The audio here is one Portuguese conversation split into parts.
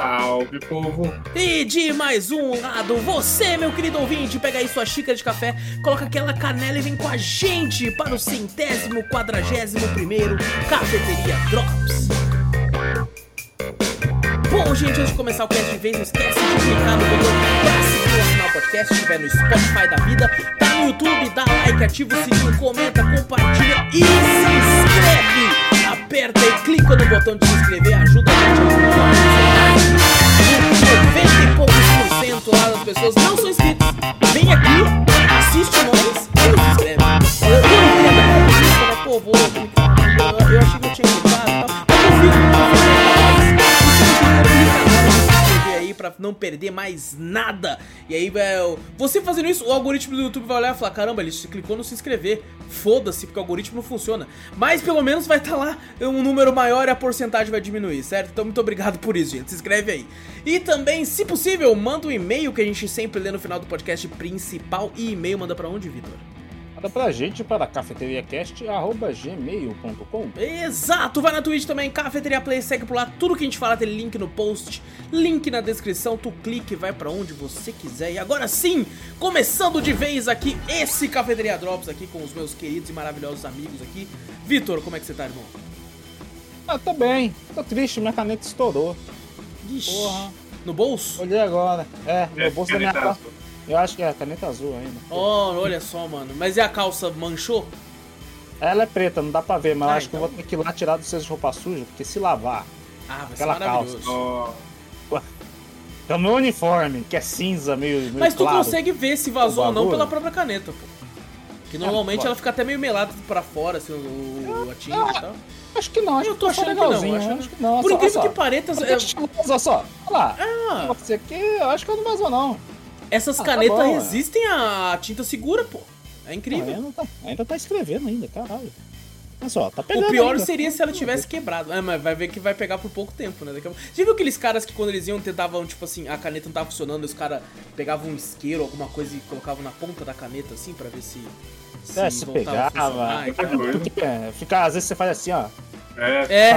Salve, povo! E de mais um lado, você, meu querido ouvinte, pega aí sua xícara de café, coloca aquela canela e vem com a gente para o centésimo quadragésimo primeiro Cafeteria Drops. Bom, gente, antes de começar o cast de vez, não esquece de clicar no botão pra seguir o podcast, se estiver no Spotify da vida, tá no YouTube, dá like, ativa o sininho, comenta, compartilha e se inscreve! Aperta e clica no botão de se inscrever, ajuda a gente a divulgar. 90 e poucos por cento lá das pessoas não são inscritos. Vem aqui, assiste nós e não se inscreve. Eu, eu entendo, mas pô, vou. Eu, eu achei que eu tinha clicado e tal. Mas eu pra não perder mais nada. E aí, velho, você fazendo isso, o algoritmo do YouTube vai olhar e falar: caramba, ele clicou no se inscrever. Foda-se, porque o algoritmo não funciona. Mas pelo menos vai estar lá um número maior e a porcentagem vai diminuir, certo? Então, muito obrigado por isso, gente. Se inscreve aí. E também, se possível, manda um e-mail que a gente sempre lê no final do podcast principal. E e-mail manda pra onde, Vitor? Manda pra gente para cafeteriacast.gmail.com Exato, vai na Twitch também, Cafeteria Play, segue por lá, tudo que a gente fala tem link no post, link na descrição, tu clica e vai pra onde você quiser. E agora sim, começando de vez aqui esse Cafeteria Drops aqui com os meus queridos e maravilhosos amigos aqui. Vitor, como é que você tá, irmão? Ah, tô bem. Tô triste, minha caneta estourou. Ixi, Porra. no bolso? Olhei agora. É, no É, bolso da minha caneta calça. Eu acho que é caneta azul ainda. Oh, olha só, mano. Mas e a calça manchou? Ela é preta, não dá pra ver, mas eu Ah, acho que eu então. vou ter que ir lá tirar do cesto de roupa suja, porque se lavar. Ah, vai ser Aquela maravilhoso. Ó, É o meu uniforme, que é cinza, meio. meio Mas tu claro. consegue ver se vazou O ou não pela própria caneta, pô. Que normalmente pode. ela fica até meio melada pra fora, assim, o, a tinta e tal. Acho que não, acho Eu que tô só achando que não, achando- Acho que não. Por incrível que pareça, é- Olha só, olha lá. Ah, Você aqui, eu acho que não vazou não. Essas Ah, tá canetas bom, é. resistem à tinta segura, pô. É incrível. ainda, tá, ainda tá escrevendo ainda, caralho. Olha só, tá pegando O pior ainda. seria se ela tivesse quebrado. É, mas vai ver que vai pegar por pouco tempo, né? Daqui a... Já viu aqueles caras que quando eles iam tentavam, tipo assim, a caneta não tava funcionando, os caras pegavam um isqueiro, alguma coisa e colocavam na ponta da caneta, assim, pra ver se. É, se voltava a pegava. é, fica, às vezes você faz assim, ó. É, É.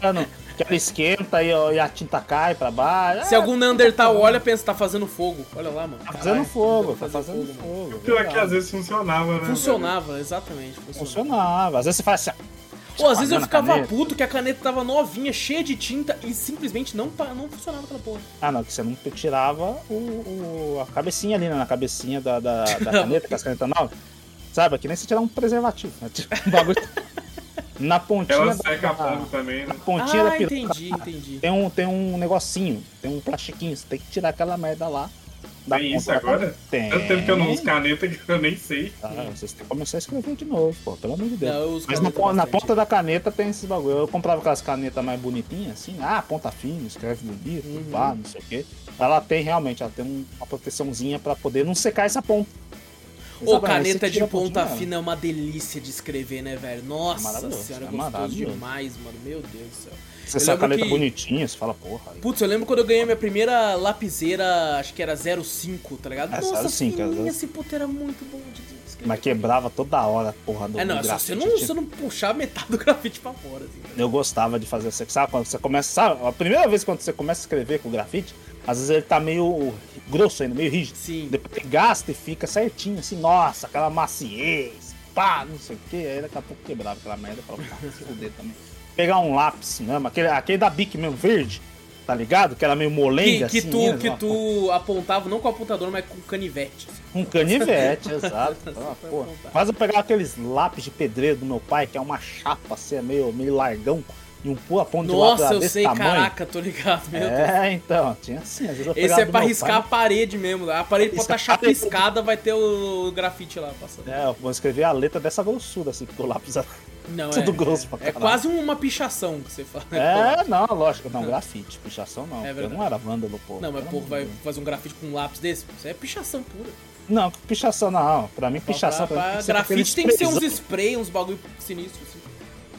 pegando. Que ela esquenta e, ó, e a tinta cai pra baixo. Se É, algum Neandertal olha, pensa, tá fazendo fogo. Olha lá, mano. Tá Caralho, fazendo fogo, deve tá fazer fazendo mano. fogo. Pior é que às vezes funcionava, né? Funcionava, exatamente. Funcionava. Funcionava. Às vezes você faz assim. Pô, às vezes eu ficava caneta. puto que a caneta tava novinha, cheia de tinta e simplesmente não, não funcionava aquela porra. Ah, não, que você não tirava o, o- a cabecinha ali, né? Na cabecinha da, da, da caneta, que as canetas novas. Sabe? Que nem você tirar um preservativo. Né? Um bagulho. Na pontinha Ela da, seca a da, ponta também, né? na pontinha da Ah, piroca, entendi, entendi. Tem um, tem um negocinho, tem um plastiquinho. Você tem que tirar aquela merda lá. da Tem ponta isso da agora? Tem. Tanto tempo que eu não uso caneta que eu nem sei. Ah, vocês têm que começar a escrever de novo, pô, pelo amor de Deus. Mas na, na ponta da caneta tem esse bagulho. Eu comprava aquelas canetas mais bonitinhas, assim, ah, ponta fina, escreve bonito, Uhum. pá, não sei o quê. Ela tem realmente, ela tem um- uma proteçãozinha pra poder não secar essa ponta. Ô, caneta de ponta pontinha, fina é uma delícia de escrever, né, velho? Nossa maravilhoso, senhora, é gostoso maravilhoso. demais, mano. Meu Deus do céu. Você Eu sai a caneta que- bonitinha, você fala, porra. aí. Putz, eu lembro quando eu ganhei minha primeira lapiseira, acho que era 05, tá ligado? É, Nossa, 05, fininha, é, esse puto era muito bom de escrever. Mas quebrava toda hora, porra, do É, não, só você grafite. não, você não puxar metade do grafite pra fora, assim. Eu gostava de fazer. Sabe quando você começa, sabe? A primeira vez quando você começa a escrever com grafite, às vezes ele tá meio grosso ainda, meio rígido. Sim. Depois ele gasta e fica certinho, assim, nossa, aquela maciez, pá, não sei o que. Aí daqui a pouco quebrava aquela merda pra se fuder também. Pegar um lápis mesmo, aquele, aquele da Bic mesmo, verde, tá ligado? Que era meio Que, molenga, que assim. tu, né? que tu apontava não com apontador, mas com canivete. Um canivete, exato. Ah. Quase eu pegar aqueles lápis de pedreiro do meu pai, que é uma chapa assim, é meio, meio largão, e um pula ponto de lápis Nossa, eu sei, tamanho. caraca, tô ligado, meu Deus. É, então, tinha assim, às vezes eu Esse é do pra riscar a pai, parede mesmo. A parede pode estar a parede. chapiscada, vai ter o grafite lá passando. É, eu vou escrever a letra dessa grossura, assim, porque o lápis é Não, tudo é, grosso pra é caralho. quase uma pichação que você fala. É, não, lógico, não, grafite, pichação não. É eu verdade. não era vândalo, pô. Não, mas pô, vai fazer um grafite com um lápis desse? Isso é pichação pura. Não, pichação não. Pra mim, pichação pra, pra pra que grafite tem que ser uns spray, uns bagulho sinistro assim.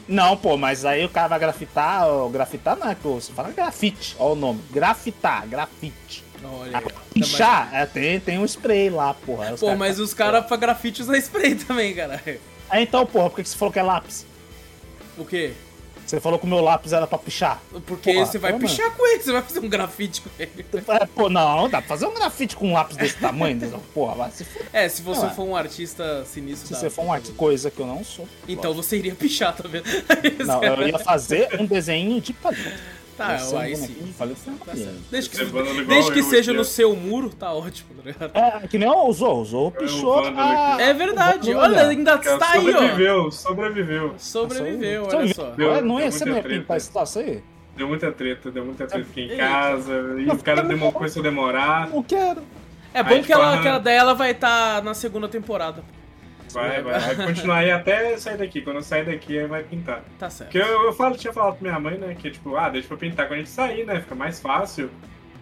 Não, pô, mas aí o cara vai grafitar, ó, grafitar não é que você fala grafite, ó o nome, grafitar, grafite. Olha. Agora, Pichar, é, tem, tem um spray lá, porra. Pô, caras- mas os caras pra grafite usam spray também, caralho. Aí então, porra, por que você falou que é lápis? O quê? Você falou que o meu lápis era pra pichar. Porque Porra, você vai pichar com ele, você vai fazer um grafite com ele. É, pô, não, dá pra fazer um grafite com um lápis desse tamanho, porra, vai se fuder. É, se você Não, é. for um artista sinistro. Se dá você for uma fazer. coisa que eu não sou. Então você iria pichar, tá vendo? Não, eu ia fazer um desenho de palito. Tá, um aí sim. palito sem Tá. Desde que, igual desde que eu seja no ó. seu muro, tá ótimo, tá ligado? É, que nem o Zorro, o Zorro É pichou. A-. É verdade, olha, ainda Cara, está aí, ó. sobreviveu, sobreviveu. Sobreviveu, olha só. Deu- não ia ser situação aí? Deu muita treta, deu muita treta aqui em casa. E o cara começou a demorar. Não quero. É bom que ela, tipo, que ela, daí ela vai estar na segunda temporada. Vai, vai, vai continuar aí até sair daqui. Quando eu sair daqui, aí vai pintar. Tá certo. Porque eu, eu falo, tinha falado pra minha mãe, né? Que tipo, ah, deixa pra pintar quando a gente sair, né? Fica mais fácil.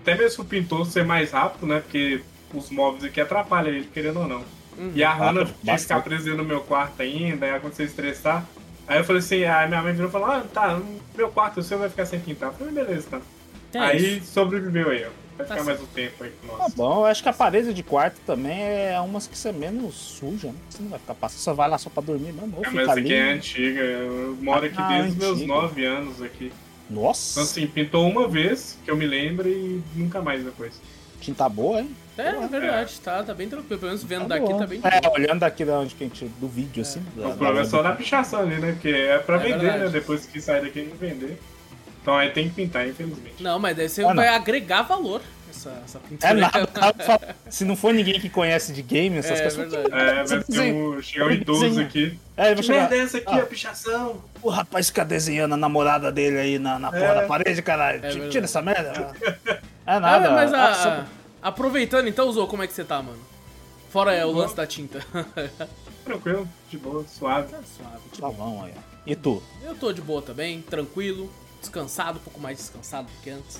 Até mesmo o pintor ser mais rápido, né? Porque os móveis aqui atrapalham ele, querendo ou não. Uhum. E a Hannah Ah, tinha que ficar presa no meu quarto ainda, aí aconteceu estressar. Aí eu falei assim, aí minha mãe virou e falou, ah, tá, meu quarto, o seu vai ficar sem pintar. Eu falei, beleza, tá. É aí isso. sobreviveu aí, ó. Vai Tá ficar mais um tempo aí com Tá nós. bom, eu acho que a parede de quarto também é umas que você menos suja, né? Você não vai ficar passando, você vai lá só pra dormir mesmo. É, fica mas essa aqui é ali. antiga, eu moro aqui Ah, desde os meus antiga. nove anos aqui. Nossa, Então assim, pintou uma vez, que eu me lembro, e nunca mais depois. tinta boa, hein? É, é verdade, tá, tá bem tranquilo. Pelo menos vendo Tá daqui bom. tá bem É, tranquilo. olhando daqui da onde que a gente, do vídeo, assim. da- O problema é só da- na pichação ali, né? Porque é pra É vender, verdade. né? Depois que sair daqui, vender. Então aí tem que pintar, infelizmente. Não, mas daí você Ah, não. vai agregar valor essa, essa pintura. É nada, se não for ninguém que conhece de game, essas É, coisas. verdade. É, vai ter um, chegar um idoso aqui. É, Que chegar. merda é essa aqui, Ah. a pichação? O rapaz fica desenhando a namorada dele aí na, na porra É. da parede, caralho. Tira- verdade. Tira essa merda. É nada. mas a- a- aproveitando então, Zou, como é que você tá, mano? Fora é, o lance da tinta. Tranquilo, de boa, suave. Tá suave. Tá bom aí. E tu? Eu tô de boa também, tranquilo, descansado, um pouco mais descansado do que antes.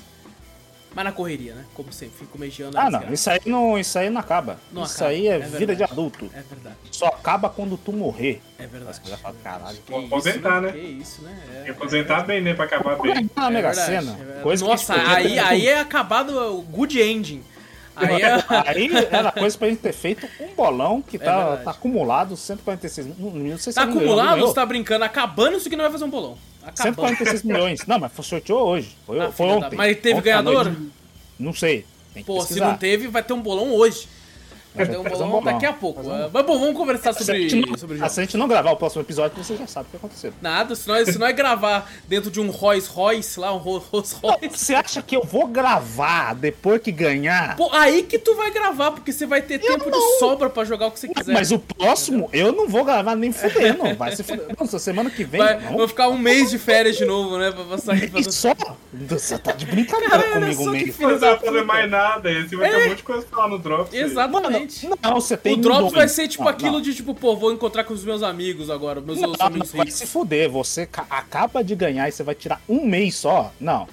Mas na correria, né? Como sempre, fico mediando a Ah, não. Isso aí não, isso aí não acaba. Não isso acaba, aí é, é vida de adulto. É verdade, Só acaba quando tu morrer. é verdade. Você vai falar, caralho. Que aposentar, né? Que isso, né? É, Tem que aposentar bem, né? Pra acabar bem. É Mega Sena. é. Coisa que Nossa, podia aí, aí é acabado o good ending. Aí é... Aí era coisa pra gente ter feito um bolão que tá, verdade. tá acumulado 146 milhões. Não sei se Tá acumulado, ganhou. você tá brincando, acabando, isso aqui não vai fazer um bolão. Acabando. 146 milhões. Não, mas foi sorteou hoje. Foi, Ah, foi filha da- ontem. Mas teve Ontem ganhador? Não sei. Pô, se pesquisar. não teve, vai ter um bolão hoje. Vai ter um bolão, daqui a pouco. Um- Mas bom, vamos conversar sobre, não, sobre o ah, jogo. se a gente não gravar o próximo episódio, você já sabe o que aconteceu. Nada, se nós, se nós gravar dentro de um Rolls Royce lá, um Rolls Royce. Você acha que eu vou gravar depois que ganhar? Pô, aí que tu vai gravar, porque você vai ter tempo de sobra pra jogar o que você quiser. Mas o próximo eu não vou gravar nem fudendo. Vai se fuder. Nossa, semana que vem. Vai, não. vou ficar um mês de férias de novo, né? Pra passar aqui fazendo... só? Você tá de brincadeira olha comigo filho Não vai fazer mais nada, aí você vai ter um monte de coisa pra falar no Drops. aí. Exatamente. Não, você tem o Drops vai ser tipo Não, aquilo não. de tipo, pô, vou encontrar com os meus amigos agora, meus Não, outros não, amigos vai se fuder, você ca- acaba de ganhar e você vai tirar um mês só? Não.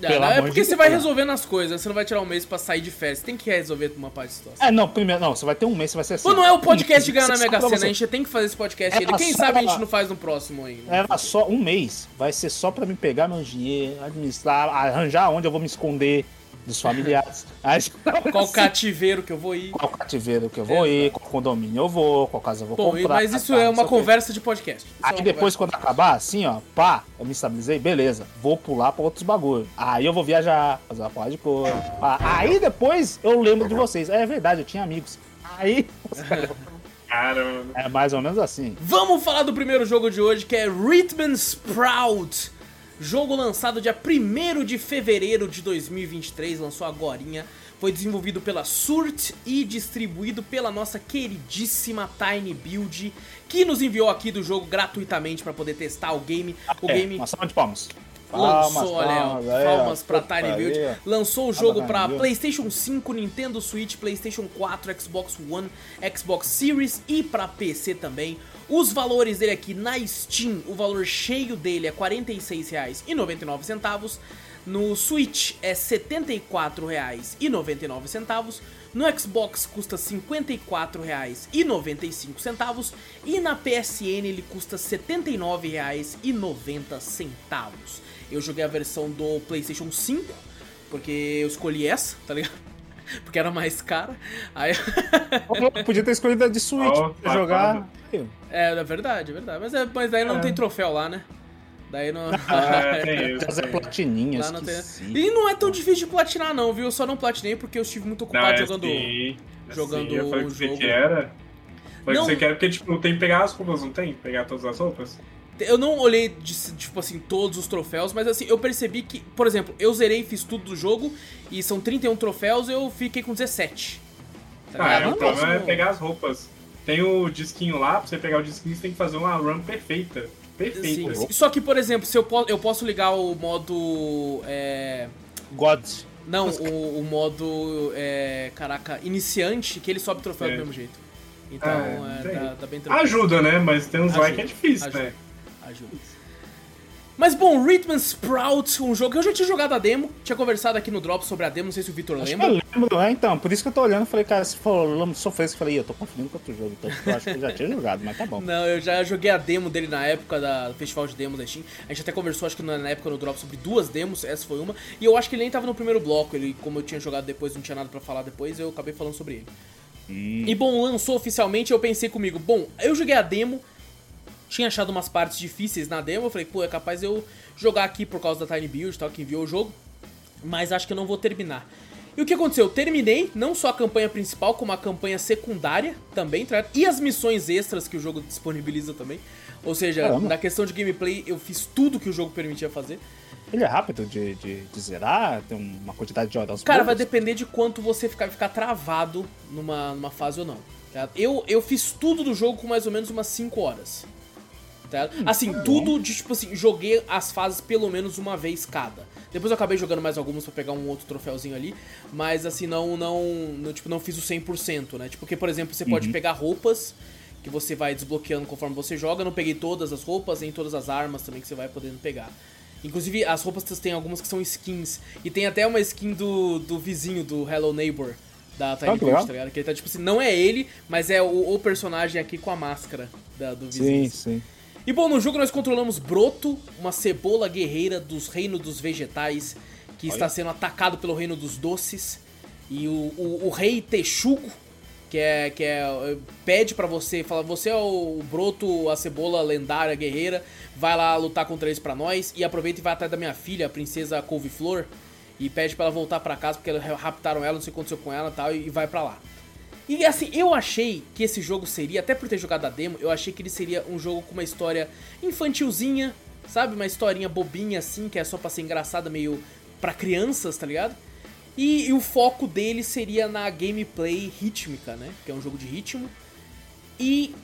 É, pelo é porque de você vai resolvendo as coisas, você não vai tirar um mês pra sair de férias, você tem que resolver uma parte da situação. É, não, primeiro, não, você vai ter um mês, você vai ser assim. Pô, não é o podcast de ganhar na Mega Sena, a gente tem que fazer esse podcast É, ainda. Quem só sabe a gente não faz no próximo ainda. Era só um mês. Vai ser só pra me pegar meu dinheiro, administrar, arranjar onde eu vou me esconder dos familiares. Aí, Qual cativeiro que eu vou ir. qual cativeiro que eu vou ir, qual condomínio eu vou, qual casa eu vou Bom, comprar. mas isso tá, é uma conversa de podcast. Isso é Aí depois, conversa. quando acabar, assim, ó, pá, eu me estabilizei, beleza, vou pular pra outros bagulho. Aí eu vou viajar, fazer uma porra de coisa. pá. Aí depois eu lembro de vocês. É verdade, eu tinha amigos. Aí, Caramba. é mais ou menos assim. Vamos falar do primeiro jogo de hoje, que é Rhythm Sprout. Jogo lançado dia 1 de fevereiro de 2023, lançou agorinha. Foi desenvolvido pela Surt e distribuído pela nossa queridíssima Tiny Build, que nos enviou aqui do jogo gratuitamente para poder testar o game. O é, game uma salva de palmas. lançou, olha, palmas, aí, palmas pra Tiny Build. Lançou o jogo Build. PlayStation 5, Nintendo Switch, PlayStation 4, Xbox One, Xbox Series e pra PC também. Os valores dele aqui na Steam, o valor cheio dele é R$ 46,99. No Switch é R$ 74,99. No Xbox custa R$ 54,95 e na PSN ele custa R$ 79,90. Eu joguei a versão do PlayStation 5, porque eu escolhi essa, tá ligado? Porque era mais cara. Aí... Podia ter escolhido a de Switch Oh, pra jogar. é, é verdade, é verdade. Mas, é, mas daí não É. tem troféu lá, né? Daí não. É, tem isso. Fazer tem. platininha, Lá não tem- esqueci. E não é tão difícil de platinar, não, viu? Eu só não platinei porque eu estive muito Não, ocupado é jogando. sim, é jogando sim, eu falei o que você jogo. quer. Falei Não. que você quer porque, tipo, tem que pegar as roupas, não tem? Pegar todas as roupas? Eu não olhei, de- tipo assim, todos os troféus, mas assim, eu percebi que, por exemplo, eu zerei, fiz tudo do jogo e são 31 troféus, eu fiquei com 17. Tá Ah, é, o problema é pegar as roupas. Tem o disquinho lá, pra você pegar o disquinho, você tem que fazer uma run perfeita. Perfeita. sim. Só que, por exemplo, se eu, po eu posso ligar o modo. É... God. Não, o, o modo. É... Caraca, iniciante, que ele sobe troféu É. do mesmo jeito. Então, Ah, é, dá, dá bem tranquilo. Ajuda, né? Mas tem uns lá que é difícil, ajuda. né? Ajuda. Mas bom, Rhythm Sprout, um jogo que eu já tinha jogado a demo, tinha conversado aqui no Drop sobre a demo, não sei se o que lembra. eu lembro, é, então, por isso que eu tô olhando, falei, cara, se for sofrer isso, eu falei, "Ih, eu tô confundindo com outro jogo, então porque eu acho que eu já tinha jogado, mas tá bom. Não, eu já joguei a demo dele na época da- do festival de demos da Steam. A gente até conversou, acho que na época no Drop, sobre duas demos, essa foi uma. E eu acho que ele nem tava no primeiro bloco, ele, como eu tinha jogado depois, não tinha nada pra falar depois, eu acabei falando sobre ele. E bom, lançou oficialmente, eu pensei comigo, bom, eu joguei a demo, tinha achado umas partes difíceis na demo, eu falei, pô, é capaz eu jogar aqui por causa da Tiny Build e tal, que enviou o jogo, mas acho que eu não vou terminar. E o que aconteceu? Eu terminei não só a campanha principal, como a campanha secundária também, tá e as missões extras que o jogo disponibiliza também. Ou seja, Caramba. na questão de gameplay, eu fiz tudo que o jogo permitia fazer. Ele é rápido de, de, de zerar, tem uma quantidade de horas Cara, vai depender de quanto você ficar, ficar travado numa, numa fase ou não. tá? Eu, eu fiz tudo do jogo com mais ou menos umas 5 horas. Tá? Assim, tudo de tipo assim, joguei as fases pelo menos uma vez cada. Depois eu acabei jogando mais algumas pra pegar um outro troféuzinho ali, mas assim, não, não, não, tipo, não fiz o 100%, né? Tipo, porque, por exemplo, você pode pegar roupas que você vai desbloqueando conforme você joga. Eu não peguei todas as roupas, nem todas as armas também que você vai podendo pegar. Inclusive, as roupas tem algumas que são skins. E tem até uma skin do, do vizinho do Hello Neighbor da Tiny Ah, Build, legal. tá ligado? Que ele tá tipo assim, não é ele, mas é o, o personagem aqui com a máscara da- do vizinho. Sim, sim. E bom, no jogo nós controlamos Broto, uma cebola guerreira dos reinos dos vegetais, que está sendo atacado pelo reino dos doces. E o, o, o rei Texugo, que é, que é eh, pede pra você, fala, você é o Broto, a cebola lendária guerreira, vai lá lutar contra eles pra nós e aproveita e vai atrás da minha filha, a princesa Couve-Flor, e pede pra ela voltar pra casa porque raptaram ela, não sei o que aconteceu com ela e tal, e vai pra lá. E assim, eu achei que esse jogo seria, até por ter jogado a demo, eu achei que ele seria um jogo com uma história infantilzinha, sabe? Uma historinha bobinha assim, que é só pra ser engraçada, meio pra crianças, tá ligado? E, e o foco dele seria na gameplay rítmica, né? Que é um jogo de ritmo. E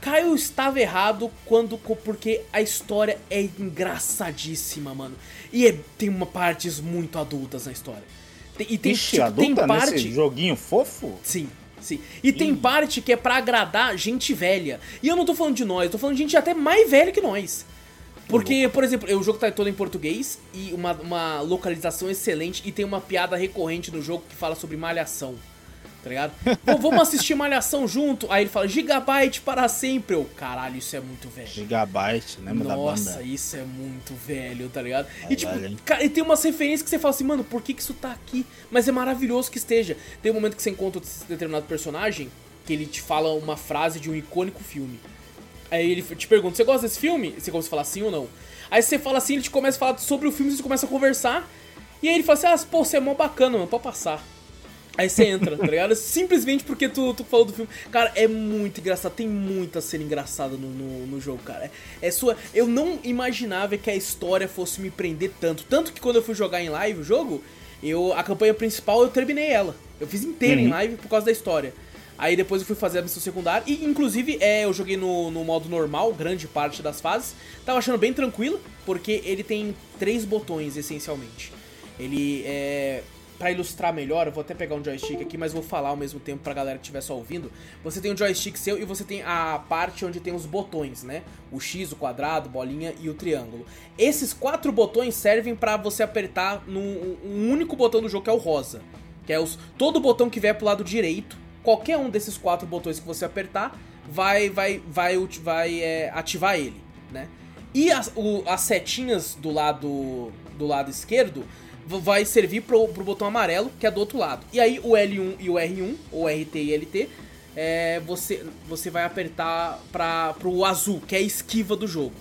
Caio estava errado quando porque a história é engraçadíssima, mano. E é- tem uma partes muito adultas na história. Tem- e tem, Ixi, tipo, tem adulta parte nesse joguinho fofo? Sim, sim. E tem parte que é pra agradar gente velha. E eu não tô falando de nós, eu tô falando de gente até mais velha que nós. Porque, por exemplo, o jogo tá todo em português e uma, uma localização excelente e tem uma piada recorrente no jogo que fala sobre malhação. Tá ligado? Pô, vamos assistir malhação junto. Aí ele fala, gigabyte para sempre. Eu, caralho, isso é muito velho. Gigabyte, lembra da Nossa, banda? isso é muito velho, tá ligado? E tipo, hein? cara, e tem umas referências que você fala assim, mano, por que, que isso tá aqui? Mas é maravilhoso que esteja. Tem um momento que você encontra esse determinado personagem que ele te fala uma frase de um icônico filme. Aí ele te pergunta, você gosta desse filme? Você começa a falar sim ou não. Aí você fala assim, ele te começa a falar sobre o filme, você começa a conversar. E aí ele fala assim, ah, pô, você é mó bacana, mano, pode passar. Aí você entra, tá ligado? Simplesmente porque tu, tu falou do filme. Cara, é muito engraçado. Tem muita cena engraçada no, no, no jogo, cara. É sua. Eu não imaginava que a história fosse me prender tanto. Tanto que quando eu fui jogar em live o jogo, eu a campanha principal eu terminei ela. Eu fiz inteira em live por causa da história. Aí depois eu fui fazer a missão secundária. E inclusive é, eu joguei no, no modo normal, grande parte das fases. Tava achando bem tranquilo, porque ele tem três botões essencialmente. Ele é. Pra ilustrar melhor, eu vou até pegar um joystick aqui, mas vou falar ao mesmo tempo pra galera que estiver só ouvindo. Você tem o joystick seu e você tem a parte onde tem os botões, né? O X, o quadrado, bolinha e o triângulo. Esses quatro botões servem pra você apertar no um único botão do jogo que é o rosa. Que é os, todo botão que vier pro lado direito, qualquer um desses quatro botões que você apertar, vai vai vai, vai é, ativar ele, né? E as, o, as setinhas do lado do lado esquerdo vai servir pro, pro botão amarelo, que é do outro lado. E aí o L1 e o R1, ou RT e LT, é, você, você vai apertar para pro azul, que é a esquiva do jogo.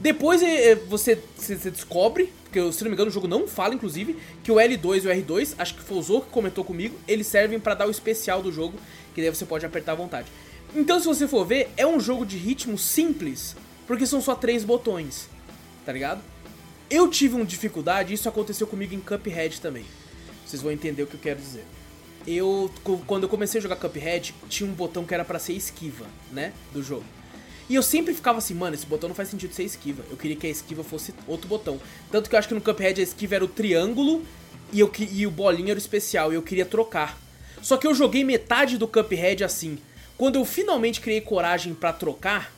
Depois é, é você, você descobre, porque se não me engano o jogo não fala, inclusive, que o L2 e o R2, acho que foi o Zorro que comentou comigo, eles servem para dar o especial do jogo, que daí você pode apertar à vontade. Então se você for ver, é um jogo de ritmo simples, porque são só três botões, tá ligado? Eu tive uma dificuldade, isso aconteceu comigo em Cuphead também. Vocês vão entender o que eu quero dizer eu quando eu comecei a jogar Cuphead, tinha um botão que era para ser esquiva, né, do jogo. E eu sempre ficava assim, mano, esse botão não faz sentido ser esquiva. Eu queria que a esquiva fosse outro botão. Tanto que eu acho que no Cuphead a esquiva era o triângulo e, eu, e o bolinho era o especial, e eu queria trocar. Só que eu joguei metade do Cuphead assim. Quando eu finalmente criei coragem para trocar,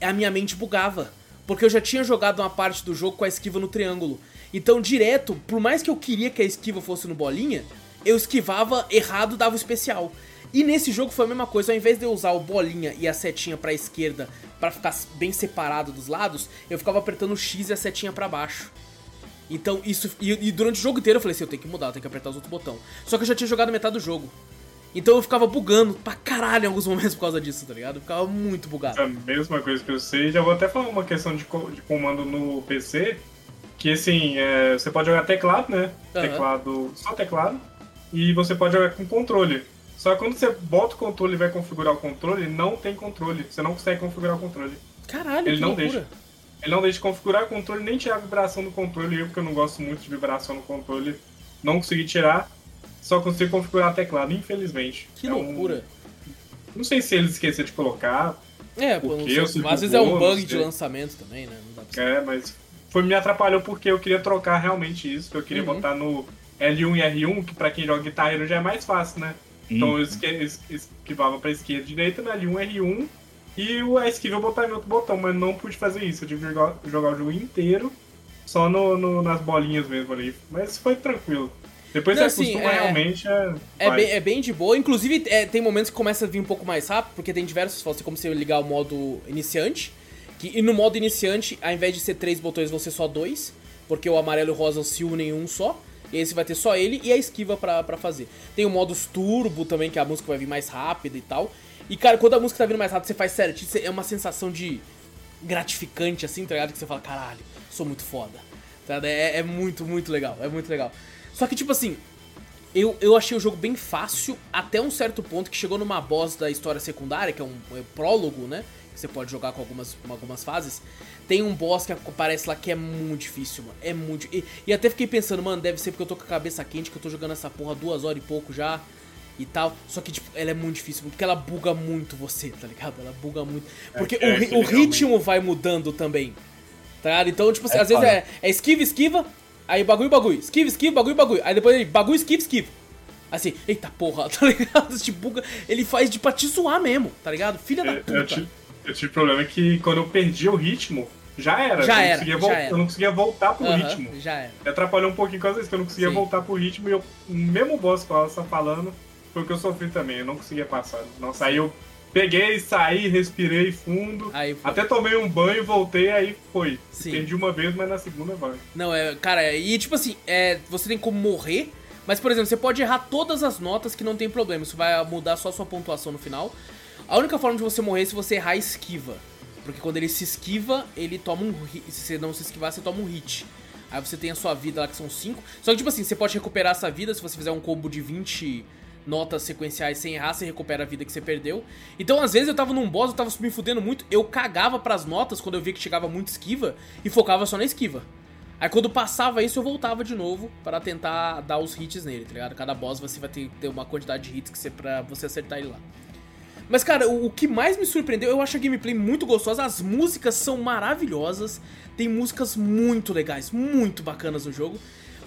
a minha mente bugava. Porque eu já tinha jogado uma parte do jogo com a esquiva no triângulo. Então, direto, por mais que eu queria que a esquiva fosse no bolinha, eu esquivava errado, dava o especial. E nesse jogo foi a mesma coisa, ao invés de eu usar o bolinha e a setinha pra esquerda para ficar bem separado dos lados, eu ficava apertando o X e a setinha para baixo. Então isso. E, e, durante o jogo inteiro eu falei assim, eu tenho que mudar, eu tenho que apertar os outros botões. Só que eu já tinha jogado metade do jogo. Então eu ficava bugando pra caralho em alguns momentos por causa disso, tá ligado? Eu ficava muito bugado. A mesma coisa que eu sei, já vou até falar uma questão de, de comando no PC. Que assim, é, você pode jogar teclado, né? Uhum. Teclado. Só teclado e você pode jogar com controle. Só que quando você bota o controle e vai configurar o controle, não tem controle. Você não consegue configurar o controle. Caralho, ele que não loucura. deixa. Ele não deixa configurar o controle nem tirar a vibração do controle. Eu, porque eu não gosto muito de vibração no controle, não consegui tirar. Só consigo configurar teclado, infelizmente. Que é loucura. Um... Não sei se eles esqueceram de colocar. É, pô, não sei. Às vezes é um bug de lançamento também, né? É, mas foi me atrapalhou porque eu queria trocar realmente isso. Eu queria uhum. botar no L1 e R1, que pra quem joga guitarra já é mais fácil, né? Então eu esquivava pra esquerda e direita, na L1, R1, e a esquiva eu botava em outro botão, mas não pude fazer isso. Eu tive que jogar, jogar o jogo inteiro, só no, no, nas bolinhas mesmo ali. Mas foi tranquilo. Depois não, você assim, acostuma é, realmente é, é, bem, é bem de boa. Inclusive, é, tem momentos que começa a vir um pouco mais rápido, porque tem diversos. Você como você ligar o modo iniciante. Que, e no modo iniciante, ao invés de ser três botões, vão ser só dois. Porque o amarelo e o rosa se unem em um só. E esse vai ter só ele e a esquiva pra, pra fazer. Tem o modus turbo também, que a música vai vir mais rápida e tal. E, cara, quando a música tá vindo mais rápido, você faz certinho, é uma sensação de gratificante, assim, tá ligado? Que você fala, caralho, sou muito foda. Tá? É, é muito, muito legal, é muito legal. Só que, tipo assim, eu, eu achei o jogo bem fácil até um certo ponto que chegou numa boss da história secundária, que é um, é prólogo, né? Que você pode jogar com algumas, com algumas fases. Tem um boss que aparece lá que é muito difícil, mano. É muito. E, e até fiquei pensando, mano, deve ser porque eu tô com a cabeça quente, que eu tô jogando essa porra duas horas e pouco já e tal. Só que, tipo, ela é muito difícil, porque ela buga muito você, tá ligado? Ela buga muito. É porque é, o, o ritmo vai mudando também. Tá ligado? Então, tipo assim, é, às vezes é, é esquiva, esquiva, aí bagulho, bagulho. Esquiva, esquiva, bagulho, bagulho. Aí depois ele bagulho, esquiva, esquiva. Assim, eita porra, tá ligado? Tipo, buga, ele faz de pra te zoar mesmo, tá ligado? Filha da puta. Eu tive, eu tive problema que quando eu perdi o ritmo, já era. Já eu era, já era. Eu não conseguia voltar pro uhum, ritmo. Já era. Me atrapalhou um pouquinho com as vezes que eu não conseguia Sim. voltar pro ritmo e eu, o mesmo boss que ela está falando foi o que eu sofri também. Eu não conseguia passar. Nossa, aí eu peguei, saí, respirei fundo. Até tomei um banho, voltei, aí foi. Sim. Entendi uma vez, mas na segunda vai. Não, é, cara, e tipo assim, é, você tem como morrer. Mas, por exemplo, você pode errar todas as notas que não tem problema. Isso vai mudar só a sua pontuação no final. A única forma de você morrer é se você errar a esquiva. Porque quando ele se esquiva, ele toma um hit. Se você não se esquivar, você toma um hit. Aí você tem a sua vida lá que são 5. Só que, tipo assim, você pode recuperar essa vida se você fizer um combo de 20 notas sequenciais sem errar, você recupera a vida que você perdeu. Então, às vezes eu tava num boss, eu tava me fudendo muito, eu cagava pras notas quando eu via que chegava muito esquiva e focava só na esquiva. Aí quando passava isso, eu voltava de novo para tentar dar os hits nele, tá ligado? Cada boss você vai ter, ter uma quantidade de hits que você, pra você acertar ele lá. Mas, cara, o, o, que mais me surpreendeu, eu acho a gameplay muito gostosa, as músicas são maravilhosas, tem músicas muito legais, muito bacanas no jogo.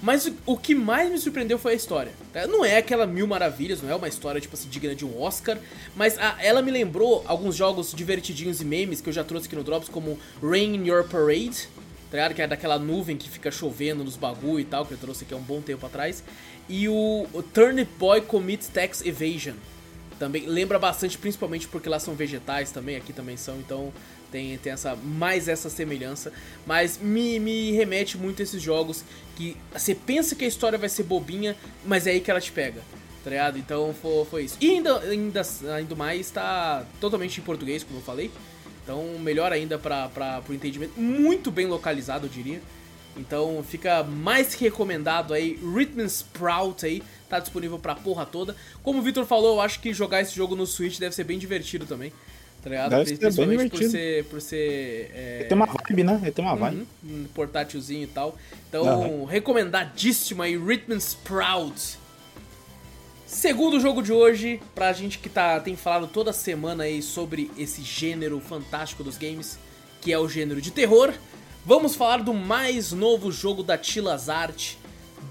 Mas o, que mais me surpreendeu foi a história. Tá? Não é aquela mil maravilhas, não é uma história, tipo assim, digna de um Oscar, mas a, ela me lembrou alguns jogos divertidinhos e memes que eu já trouxe aqui no Drops, como Rain in Your Parade, tá ligado? Que é daquela nuvem que fica chovendo nos bagulho e tal, que eu trouxe aqui há um bom tempo atrás. E o, o Turnip Boy Commits Tax Evasion. Também lembra bastante, principalmente porque lá são vegetais também, aqui também são, então tem, tem essa mais essa semelhança. Mas me, me remete muito a esses jogos que você pensa que a história vai ser bobinha, mas é aí que ela te pega. Tá ligado? Então foi, foi isso. E ainda, ainda, ainda mais tá totalmente em português, como eu falei. Então, melhor ainda para o entendimento. Muito bem localizado, eu diria. Então, fica mais que recomendado aí. Rhythm Sprout aí, tá disponível pra porra toda. Como o Victor falou, eu acho que jogar esse jogo no Switch deve ser bem divertido também. Tá ligado? Deve ser bem por divertido. ser. Por ser é... Ele tem uma vibe, né? Ele tem uma vibe. Uhum, um portátilzinho e tal. Então, recomendadíssimo aí, Rhythm Sprout. Segundo jogo de hoje, pra gente que tá, tem falado toda semana aí sobre esse gênero fantástico dos games, que é o gênero de terror, vamos falar do mais novo jogo da Tilas Art,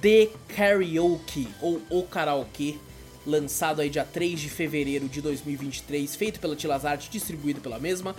The Karaoke, ou O Karaoke, lançado aí dia 3 de fevereiro de 2023, feito pela Tilas Art, distribuído pela mesma.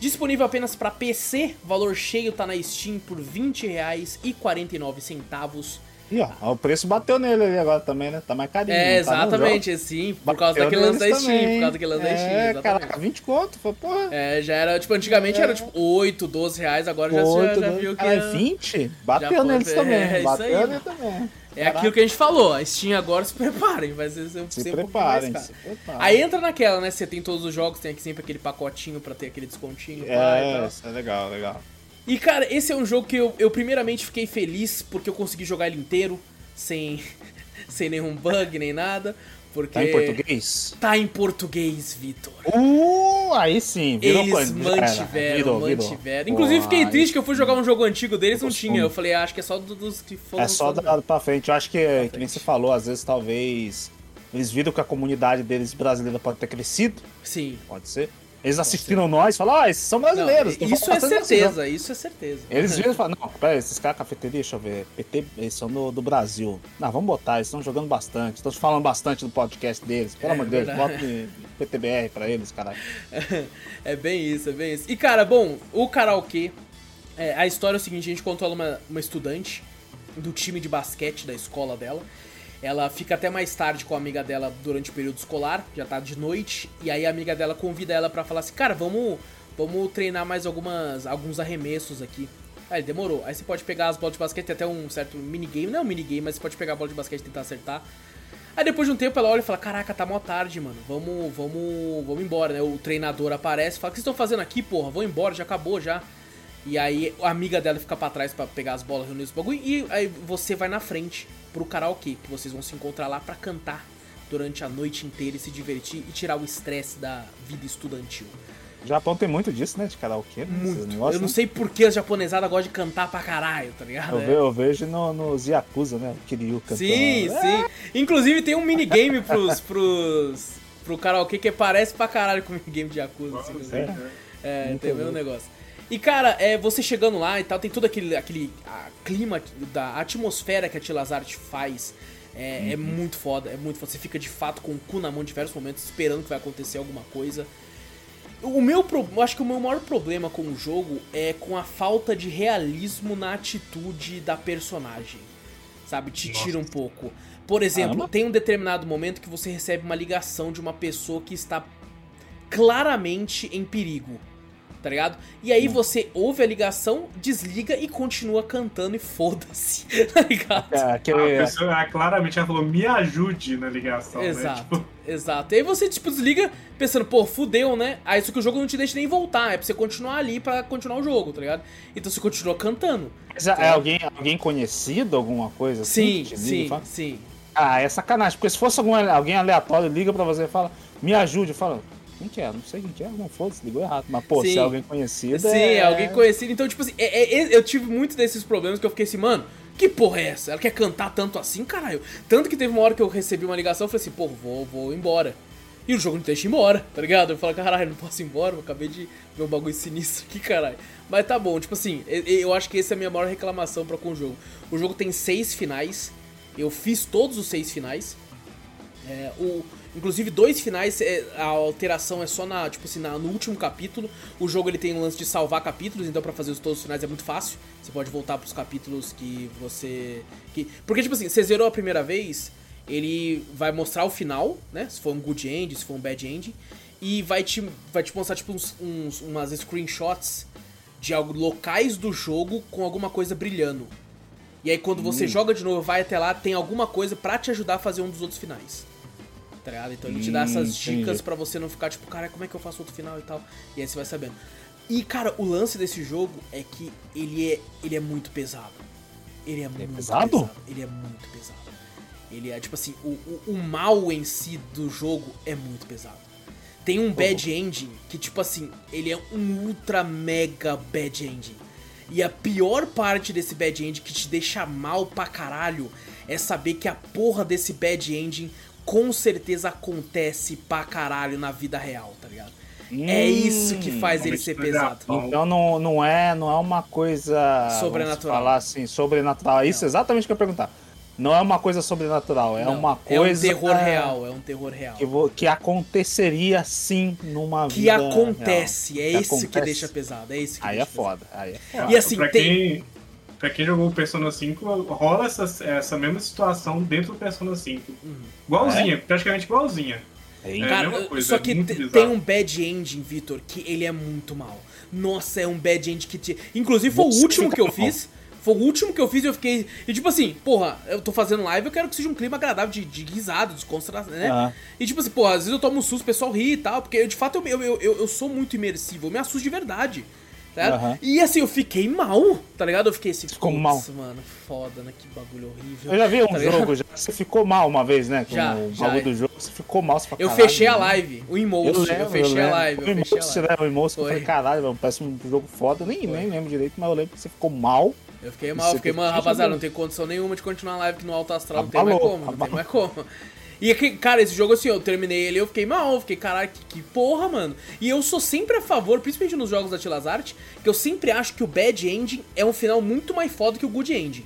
Disponível apenas para PC, valor cheio tá na Steam por R$ 20,49. E ó, o preço bateu nele ali agora também, né? Tá mais carinho. É, tá, exatamente, sim, por causa Bateu daquele lance da neles Steam, também. por causa daquele lance da Steam, É, exatamente. caraca, 20 conto, foi, porra. É, já era, tipo, antigamente era tipo 8, 12 reais, agora já, já, Oito, já dois- viu que cara, é, 20? Bateu neles é, também. é bateu aí, neles também. É aquilo que a gente falou, a Steam agora se preparem, vai ser, ser, Se um pouquinho preparem, mais se preparem. Aí entra naquela, né, você tem todos os jogos, tem aqui sempre aquele pacotinho pra ter aquele descontinho. e É, isso é legal, legal. E cara, esse é um jogo que eu, eu primeiramente fiquei feliz porque eu consegui jogar ele inteiro, sem, sem nenhum bug nem nada. Porque Tá em português? Tá em português, Vitor. Uh, aí sim, virou Eles era. mantiveram, Virou, virou. mantiveram. Inclusive, Pô, fiquei triste que eu fui jogar um jogo antigo deles, não tinha. Eu falei, ah, acho que é só do- dos que foram. É só dado pra frente. Eu acho que, que nem você falou, às vezes talvez eles viram que a comunidade deles brasileira pode ter crescido. Sim. pode ser. Eles assistiram nós e falaram, ah, esses são brasileiros. Não, isso é jogo. certeza, isso é certeza. Eles viram e falaram, não, pera aí, esses caras cafeteria, deixa eu ver, PT, eles são do, do Brasil. Não, vamos botar, eles estão jogando bastante, estão falando bastante do podcast deles. Pelo É amor de Deus, bota PTBR pra eles, caralho. é bem isso, é bem isso. E cara, bom, o karaokê, é, a história é o seguinte, a gente controla uma, uma estudante do time de basquete da escola dela. Ela fica até mais tarde com a amiga dela durante o período escolar, já tá de noite, e aí a amiga dela convida ela pra falar assim, cara, vamos, vamos treinar mais algumas, alguns arremessos aqui. Aí demorou. Aí você pode pegar as bolas de basquete, até um certo minigame, não é um minigame, mas você pode pegar a bola de basquete e tentar acertar. Aí depois de um tempo ela olha e fala, caraca, tá mó tarde, mano. Vamos, vamos, vamos embora, né? O treinador aparece e fala, o que vocês estão fazendo aqui, porra? Vão embora, já acabou já. E aí a amiga dela fica pra trás pra pegar as bolas, reunir os bagulho. E aí você vai na frente pro karaokê, que vocês vão se encontrar lá pra cantar durante a noite inteira e se divertir e tirar o estresse da vida estudantil. O Japão tem muito disso, né, de karaokê. né, Muito. negócios, Eu não né? sei por que as japonesadas gostam de cantar pra caralho, tá ligado? Eu, É. eu vejo no, nos Yakuza, né, o Kiryu cantando. Sim, É, sim. Inclusive tem um minigame pros, pros, pro karaokê que parece pra caralho com o minigame de Yakuza. assim, Nossa, né? É, Muito tem o mesmo negócio. E cara, é, você chegando lá e tal, tem todo aquele, aquele a, clima da atmosfera que a Tilazart faz. É, é Uhum. muito foda, é muito foda. Você fica de fato com o cu na mão em diversos momentos, esperando que vai acontecer alguma coisa. O meu pro- eu acho que o meu maior problema com o jogo é com a falta de realismo na atitude da personagem. Sabe? Te Nossa. tira um pouco. Por exemplo, tem um determinado momento que você recebe uma ligação de uma pessoa que está claramente em perigo. Tá ligado? E aí você ouve a ligação, desliga e continua cantando e foda-se. Tá ligado? É, A pessoa, ah, claramente ela falou, me ajude na ligação, né? Exato, Tipo, exato. E aí você, tipo, desliga pensando, pô, fudeu, né? Aí só que o jogo não te deixa nem voltar, é pra você continuar ali pra continuar o jogo, tá ligado? Então você continua cantando. Mas é alguém, alguém conhecido, alguma coisa Sim, assim? liga e sim, fala? sim. Ah, é sacanagem, porque se fosse algum, alguém aleatório, liga pra você e fala, me ajude, fala, quem que é? Não sei quem que é, não foda-se, ligou errado. Mas, pô, Sim. se é alguém conhecido. Sim, é... alguém conhecido. Então, tipo assim, é- é- é- eu tive muito desses problemas que eu fiquei assim, mano, que porra é essa? Ela quer cantar tanto assim, caralho? Tanto que teve uma hora que eu recebi uma ligação, eu falei assim, pô, vou, vou embora. E o jogo não deixa ir embora, tá ligado? Eu falei, caralho, não posso ir embora, eu acabei de ver um bagulho sinistro aqui, caralho. Mas tá bom, tipo assim, eu, eu acho que essa é a minha maior reclamação pra com o jogo. O jogo tem seis finais, eu fiz todos os seis finais. É, o, Inclusive, dois finais, é, a alteração é só na, tipo assim, na, no último capítulo. O jogo ele tem um lance de salvar capítulos, então para fazer os todos os finais é muito fácil. Você pode voltar pros capítulos que você. Que... Porque, tipo assim, você zerou a primeira vez, ele vai mostrar o final, né? Se for um good end, se for um bad end. E vai te, vai te mostrar, tipo, uns, uns umas screenshots de algo, locais do jogo com alguma coisa brilhando. E aí quando você hum. joga de novo, vai até lá, tem alguma coisa para te ajudar a fazer um dos outros finais. Tá ligado? Então ele te dá essas hum, dicas para você não ficar tipo, cara, como é que eu faço outro final e tal. E aí você vai sabendo. E cara, o lance desse jogo é que ele é, ele é muito pesado. Ele é, ele muito é pesado? pesado? Ele é muito pesado. Ele é tipo assim, o, o, o mal em si do jogo é muito pesado. Tem um bad ending que, tipo assim, ele é um ultra mega bad ending. E a pior parte desse bad ending que te deixa mal pra caralho é saber que a porra desse bad ending com certeza acontece pra caralho na vida real, tá ligado? Hum, é isso que faz ele ser pesado. Então não, não, é, não é uma coisa. Sobrenatural. Falar assim, sobrenatural. É isso exatamente o que eu ia perguntar. Não é uma coisa sobrenatural, é não, uma coisa. É um terror real, é um terror real. Que, que aconteceria sim numa que vida. Que acontece, real. é que isso acontece. que deixa pesado. É isso que aí é foda, aí é foda. E assim, pra tem. Quem, pra quem jogou o Persona 5, rola essa, essa mesma situação dentro do Persona 5. Uhum. Igualzinha, é? praticamente igualzinha. É, Cara, coisa, só que é tem um bad ending, Vitor, que ele é muito mal. Nossa, é um bad end que te. Inclusive foi Você o último que eu fiz. Foi o último que eu fiz e eu fiquei. E tipo assim, porra, eu tô fazendo live, eu quero que seja um clima agradável de, de risada, descontração, né? Uhum. E tipo assim, porra, às vezes eu tomo um susto, o pessoal ri e tal, porque eu, de fato eu, eu, eu, eu sou muito imersivo, eu me assusto de verdade. Tá? Uhum. E assim, eu fiquei mal, tá ligado? Eu fiquei assim, ficou mal. mano, foda, né? Que bagulho horrível. Eu já vi um tá jogo, já. Você ficou mal uma vez, né? Com já, o bagulho do jogo, você ficou mal. Você eu caralho, fechei a live, o Emost, eu, eu, fechei a live. O Emost, né? O Emost, eu falei, caralho, parece um jogo foda, nem, nem lembro direito, mas eu lembro que você ficou mal. Eu fiquei mal, eu fiquei, mano, rapaziada, não tem condição nenhuma de continuar a live aqui no Alto Astral, não tem mais como, não tem mais como. E, cara, esse jogo, assim, eu terminei ele eu fiquei mal, eu fiquei, caralho, que, que, porra, mano. E eu sou sempre a favor, principalmente nos jogos da Tilazart, que eu sempre acho que o Bad Ending é um final muito mais foda que o Good Ending.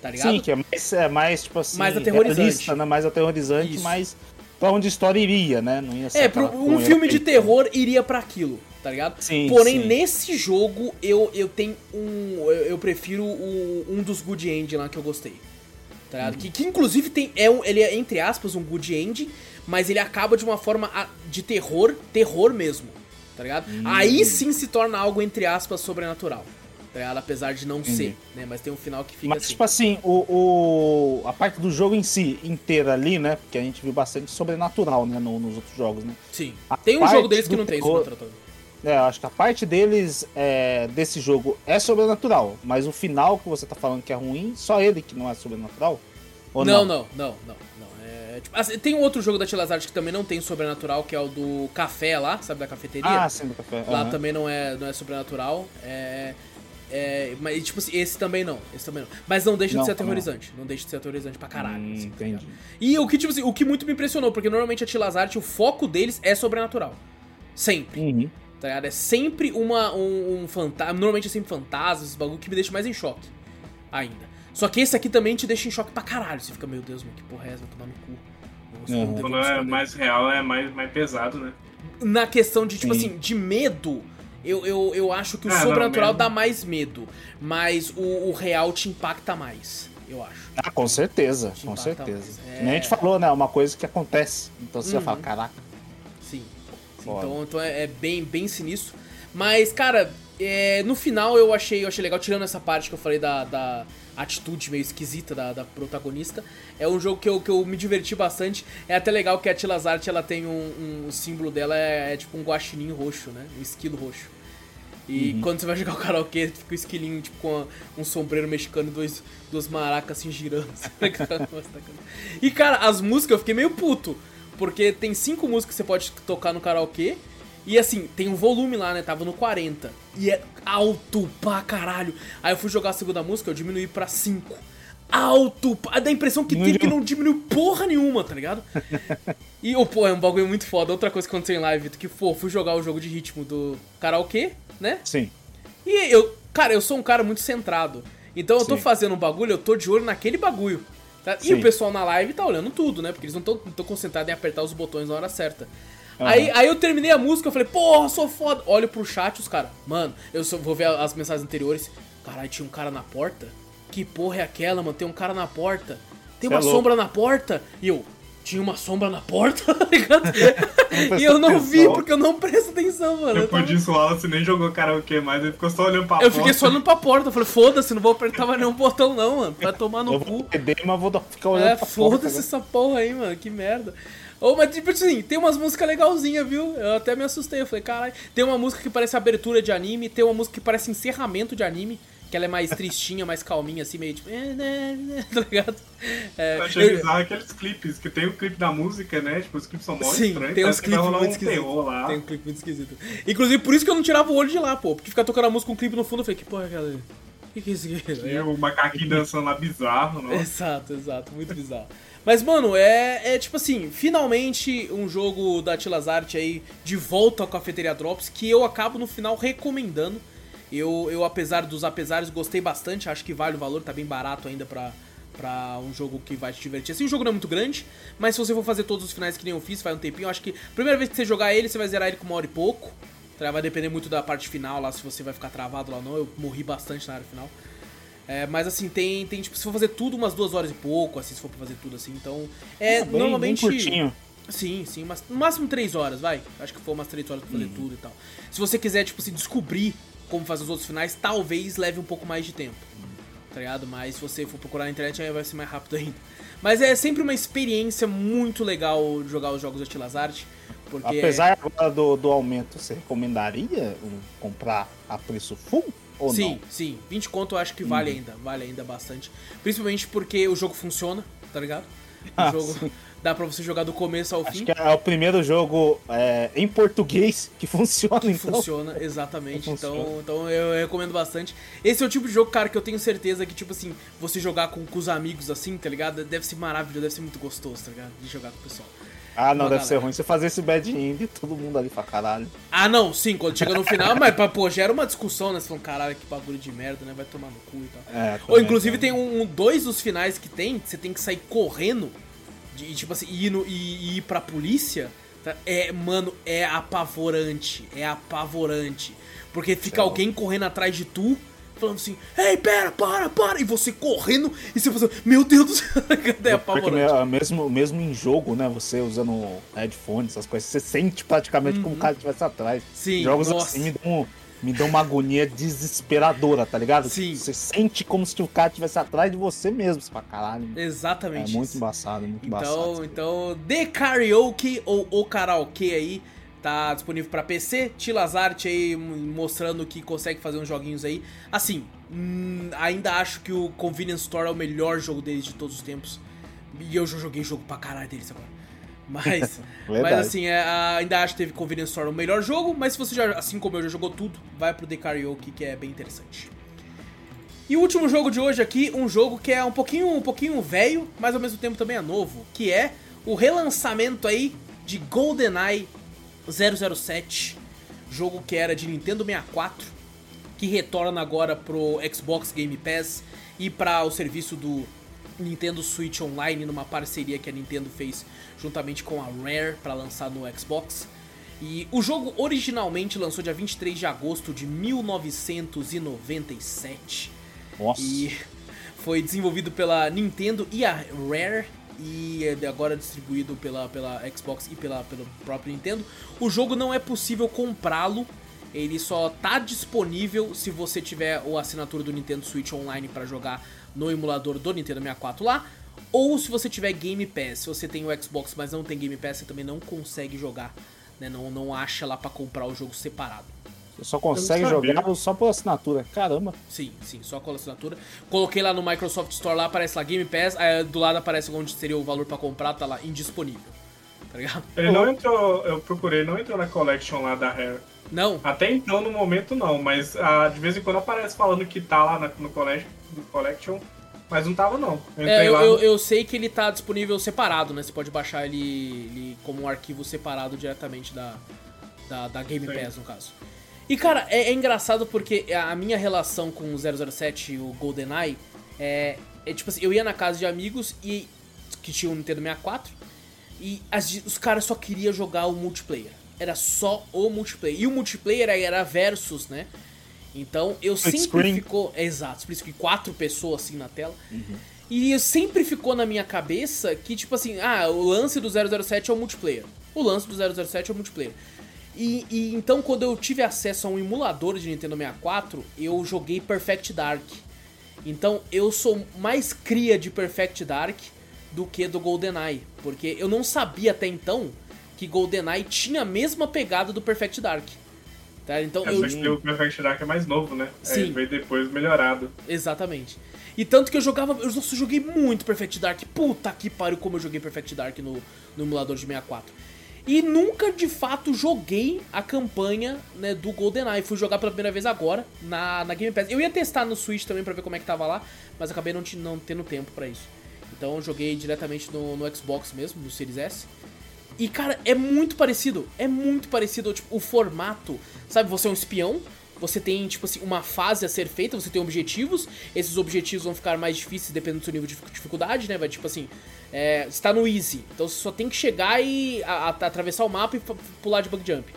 Tá ligado? Sim, que é mais, é mais tipo assim, mais aterrorizante. Realista, né? Mais aterrorizante, Isso. mas pra onde a história iria, né? Não ia ser é, pro, um filme de terror iria para aquilo tá ligado? Sim, Porém, sim. nesse jogo, eu, eu tenho um. Eu, eu prefiro o, um dos Good End lá que eu gostei. Tá. Que, que inclusive tem. É um, ele é, entre aspas, um Good End, mas ele acaba de uma forma de terror, terror mesmo. Tá ligado? Hum. Aí sim se torna algo, entre aspas, sobrenatural. Tá ligado? Apesar de não ser, né? Mas tem um final que fica Mas, assim. tipo assim, o, o, a parte do jogo em si, inteira ali, né? Porque a gente viu bastante sobrenatural, né? No, nos outros jogos, né? Sim. A tem um jogo deles que não tem sobrenatural. É, eu acho que a parte deles é, desse jogo é sobrenatural, mas o final que você tá falando que é ruim, só ele que não é sobrenatural? Ou não, não, não, não, não. É, tipo, assim, tem um outro jogo da Tilazard que também não tem sobrenatural, que é o do café lá, sabe, da cafeteria? Ah, sim, do café. Lá uhum. também não é, não é sobrenatural. É, é, mas, tipo assim, esse também não. Esse também não. Mas não deixa não, de ser aterrorizante. Não. não deixa de ser aterrorizante pra caralho. Hum, assim, tá entendi. e o que, tipo assim, o que muito me impressionou, porque normalmente a Tilazart, o foco deles é sobrenatural. Sempre. Uhum. Tá ligado? É sempre uma, um, um fantasma. Normalmente é sempre fantasma, esse bagulho que me deixa mais em choque. Ainda. Só que esse aqui também te deixa em choque pra caralho. Você fica, meu Deus, mano, que porra é essa? Vai tomar no cu. Nossa, Quando é mais real, é mais, mais pesado, né? Na questão de, tipo Sim. assim, de medo. Eu, eu, eu acho que o ah, sobrenatural não, dá mais medo, mas o, o, real te impacta mais, eu acho. Ah, com certeza, te com certeza. É... Nem a gente falou, né? Uma coisa que acontece. Então você uhum. já fala, caraca. Então, então é, é, bem, bem sinistro. Mas, cara, é, no final eu achei, eu achei legal, tirando essa parte que eu falei da, da atitude meio esquisita da, da, protagonista. É um jogo que eu, que eu me diverti bastante. É até legal que a Tilazart ela tem um, um o símbolo dela é, é, tipo um guaxinim roxo, né? Um esquilo roxo. E uhum. quando você vai jogar o karaokê, fica o esquilinho tipo com um sombreiro mexicano e dois, duas maracas assim girando. e cara, as músicas eu fiquei meio puto. Porque tem cinco músicas que você pode tocar no karaokê. E assim, tem um volume lá, né? Tava no 40. E é alto pra caralho. Aí eu fui jogar a segunda música, eu diminuí pra 5. Alto! Dá a impressão que teve que não diminuiu porra nenhuma, tá ligado? e, oh, pô, é um bagulho muito foda. Outra coisa que aconteceu em live, que, pô, fui jogar o jogo de ritmo do karaokê, né? Sim. E eu, cara, eu sou um cara muito centrado. Então eu tô Sim. fazendo um bagulho, eu tô de olho naquele bagulho. Tá? E o pessoal na live tá olhando tudo, né? Porque eles não estão concentrados em apertar os botões na hora certa. Uhum. Aí, aí eu terminei a música, eu falei, porra, sou foda. Olho pro chat, os caras, mano, eu só vou ver as mensagens anteriores. Caralho, tinha um cara na porta? Que porra é aquela, mano? Tem um cara na porta. Tem Cê uma é sombra na porta. E eu, tinha uma sombra na porta, tá ligado? e eu não vi, porque eu não presto atenção, mano. Depois tava... disso, o Wallace nem jogou karaokê mais, ele ficou só olhando pra eu porta. Eu fiquei só olhando pra porta, eu falei, foda-se, não vou apertar mais nenhum botão não, mano. Vai tomar no eu cu. Vou beber, mas vou ficar olhando é, pra porta. Foda-se né? essa porra aí, mano, que merda. Ou, mas tipo assim, tem umas músicas legalzinhas, viu? Eu até me assustei, eu falei, caralho. Tem uma música que parece abertura de anime, tem uma música que parece encerramento de anime que ela é mais tristinha, mais calminha, assim, meio tipo. Tá ligado? É, eu achei bizarro aqueles clipes, que tem o clipe da música, né? Tipo, os clipes são mó Sim, estranhos. Tem uns clipes muito um esquisitos. Lá. Tem um clipe muito esquisito. Inclusive, por isso que eu não tirava o olho de lá, pô. Porque ficar tocando a música com um clipe no fundo, eu falei, que porra é aquela. O que, que é isso aqui? E o macaquinho dançando lá bizarro, não? Exato, exato, muito bizarro. Mas, mano, é, é tipo assim, finalmente um jogo da Tilazarte aí de volta ao Cafeteria Drops que eu acabo no final recomendando. Eu, eu, apesar dos apesares, gostei bastante. Acho que vale o valor, tá bem barato ainda pra, pra um jogo que vai te divertir. Assim, o jogo não é muito grande, mas se você for fazer todos os finais que nem eu fiz, faz um tempinho, acho que a primeira vez que você jogar ele, você vai zerar ele com uma hora e pouco. Tá? Vai depender muito da parte final lá, se você vai ficar travado lá ou não. Eu morri bastante na área final. É, mas assim, tem, tem, tipo, se for fazer tudo, umas duas horas e pouco, assim, se for pra fazer tudo assim. Então, é, ah, bem, normalmente. Bem curtinho. Sim, sim, mas no máximo três horas, vai. Acho que foi umas três horas pra fazer uhum. tudo e tal. Se você quiser, tipo assim, descobrir como fazer os outros finais, talvez leve um pouco mais de tempo. Tá ligado? Mas se você for procurar na internet, aí vai ser mais rápido ainda. Mas é sempre uma experiência muito legal jogar os jogos de Art. Porque Apesar é... do, do aumento, você recomendaria comprar a preço full? Ou sim, não? sim. 20 conto eu acho que vale uhum. ainda. Vale ainda bastante. Principalmente porque o jogo funciona, tá ligado? O ah, jogo. Sim dá pra você jogar do começo ao Acho fim. que é o primeiro jogo é, em português que funciona, que então. Funciona, exatamente. Funciona. Então, então eu recomendo bastante. Esse é o tipo de jogo, cara, que eu tenho certeza que, tipo assim, você jogar com, com os amigos assim, tá ligado? Deve ser maravilhoso, deve ser muito gostoso, tá ligado? De jogar com o pessoal. Ah, não, deve galera. ser ruim você fazer esse bad end todo mundo ali pra caralho. Ah, não, sim, quando chega no final, mas, pô, gera uma discussão, né? Você fala, caralho, que bagulho de merda, né? Vai tomar no cu e tal. É, Ou, inclusive, tem um, um, dois dos finais que tem, que você tem que sair correndo de, tipo assim, ir, no, ir, ir pra polícia, tá? é, mano, é apavorante. É apavorante. Porque fica alguém correndo atrás de tu, falando assim, ei, pera, para, para, e você correndo, e você fazendo, meu Deus do céu, é apavorante. Porque mesmo, mesmo em jogo, né, você usando headphones, essas coisas, você sente praticamente uhum. como o cara estivesse atrás. Sim, Jogos nossa. assim me dão me dá uma agonia desesperadora, tá ligado? Sim. Você sente como se o cara estivesse atrás de você mesmo, pra caralho. Exatamente. É muito embaçado, muito então, embaçado. Então, The Karaoke ou O Karaoke aí, tá disponível para PC. Tilazart aí mostrando que consegue fazer uns joguinhos aí. Assim, hum, ainda acho que o Convenience Store é o melhor jogo deles de todos os tempos. E eu já joguei jogo pra caralho deles agora. Mas, mas assim, é, ainda acho que teve Convenience Store o melhor jogo, mas se você já, assim como eu, já jogou tudo, vai pro The Karaoke, que é bem interessante. E o último jogo de hoje aqui, um jogo que é um pouquinho, um pouquinho velho, mas ao mesmo tempo também é novo, que é o relançamento aí de GoldenEye 007, jogo que era de Nintendo 64, que retorna agora pro Xbox Game Pass e para o serviço do Nintendo Switch Online numa parceria que a Nintendo fez juntamente com a Rare para lançar no Xbox. E o jogo originalmente lançou dia 23 de agosto de 1997. Nossa. E foi desenvolvido pela Nintendo e a Rare e é agora distribuído pela, pela Xbox e pela, pelo próprio Nintendo. O jogo não é possível comprá-lo, ele só tá disponível se você tiver a assinatura do Nintendo Switch Online para jogar no emulador do Nintendo 64 lá. Ou se você tiver Game Pass, se você tem o Xbox, mas não tem Game Pass, você também não consegue jogar, né? Não, não acha lá para comprar o jogo separado. Você só consegue jogar só por assinatura. Caramba. Sim, sim, só com assinatura. Coloquei lá no Microsoft Store lá, aparece lá Game Pass, aí do lado aparece onde seria o valor para comprar, tá lá indisponível. Tá ligado? Ele não entrou, eu procurei, não entrou na collection lá da Rare. Não. Até então, no momento, não, mas ah, de vez em quando aparece falando que tá lá na, no collection, no collection mas não tava, não. Eu é, eu, eu, no... eu, sei que ele tá disponível separado, né? Você pode baixar ele, ele como um arquivo separado diretamente da, da, da Game Sim. Pass, no caso. E, cara, é, é, engraçado porque a minha relação com o 007 e o GoldenEye é, é, tipo assim, eu ia na casa de amigos e que tinha um Nintendo 64 e as, os caras só queriam jogar o multiplayer. Era só o multiplayer. E o multiplayer era versus, né? Então eu Split sempre screen. ficou. é, Exato, split screen, quatro pessoas assim na tela. E sempre ficou na minha cabeça que, tipo assim, ah, o lance do 007 é o multiplayer. O lance do 007 é o multiplayer. E, e então, quando eu tive acesso a um emulador de Nintendo 64, eu joguei Perfect Dark. Então, eu sou mais cria de Perfect Dark do que do GoldenEye. Porque eu não sabia até então que GoldenEye tinha a mesma pegada do Perfect Dark. Tá? Então, É, eu, só que o Perfect Dark é mais novo, né? Sim. Aí veio depois melhorado. Exatamente. E tanto que eu jogava. Eu nossa, eu joguei muito Perfect Dark. Puta que pariu, como eu joguei Perfect Dark no, no emulador de 64. E nunca de fato joguei a campanha né, do GoldenEye. Fui jogar pela primeira vez agora na, na Game Pass. Eu ia testar no Switch também pra ver como é que tava lá, mas acabei não, não tendo tempo pra isso. Então eu joguei diretamente no, no Xbox mesmo, no Series S. E, cara, é muito parecido. É muito parecido, tipo, o formato. Sabe, você é um espião. Você tem, tipo assim, uma fase a ser feita, você tem objetivos. Esses objetivos vão ficar mais difíceis dependendo do seu nível de dificuldade, né? Vai, tipo assim, é, você tá no easy. Então você só tem que chegar e a- a- atravessar o mapa e pular de bug jump.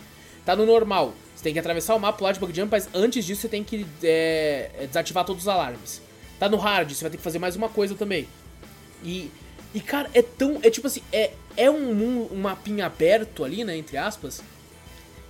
Tá no normal. Você tem que atravessar o mapa, pular de bug jump, mas antes disso você tem que é, é, desativar todos os alarmes. Tá no hard, você vai ter que fazer mais uma coisa também. E, e cara, é tão. É tipo assim, é, é um, um mapinha aberto ali, né? Entre aspas.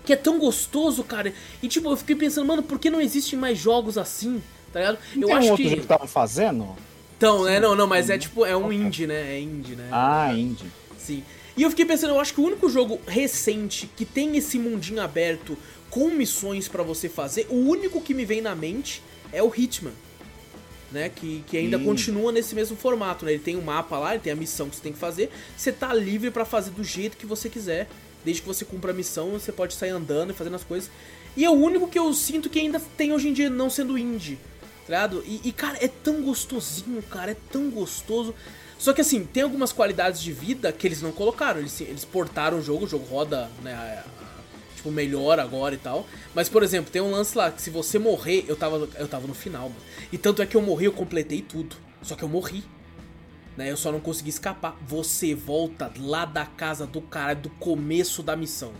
Que é tão gostoso, cara. E tipo, eu fiquei pensando, mano, por que não existem mais jogos assim? Tá ligado? Não eu tem um acho outro que. jogo que estavam fazendo? Então, né? Não, não, mas é tipo, é um indie, né? É indie, né? Ah, indie. Sim. E eu fiquei pensando, eu acho que o único jogo recente que tem esse mundinho aberto com missões pra você fazer, o único que me vem na mente é o Hitman. Né, que, que ainda continua nesse mesmo formato, né? Ele tem um mapa lá, ele tem a missão que você tem que fazer. Você tá livre pra fazer do jeito que você quiser. Desde que você cumpra a missão, você pode sair andando e fazendo as coisas. E é o único que eu sinto que ainda tem hoje em dia não sendo indie. Tá? E, e, cara, é tão gostosinho, cara, é tão gostoso. Só que assim, tem algumas qualidades de vida que eles não colocaram. Eles, eles portaram o jogo, o jogo roda, né, a- tipo, melhor agora e tal. Mas, por exemplo, tem um lance lá que se você morrer, eu tava, eu tava no final, mano. E tanto é que eu morri, eu completei tudo. Só que eu morri. Né, eu só não consegui escapar. Você volta lá da casa do cara do começo da missão.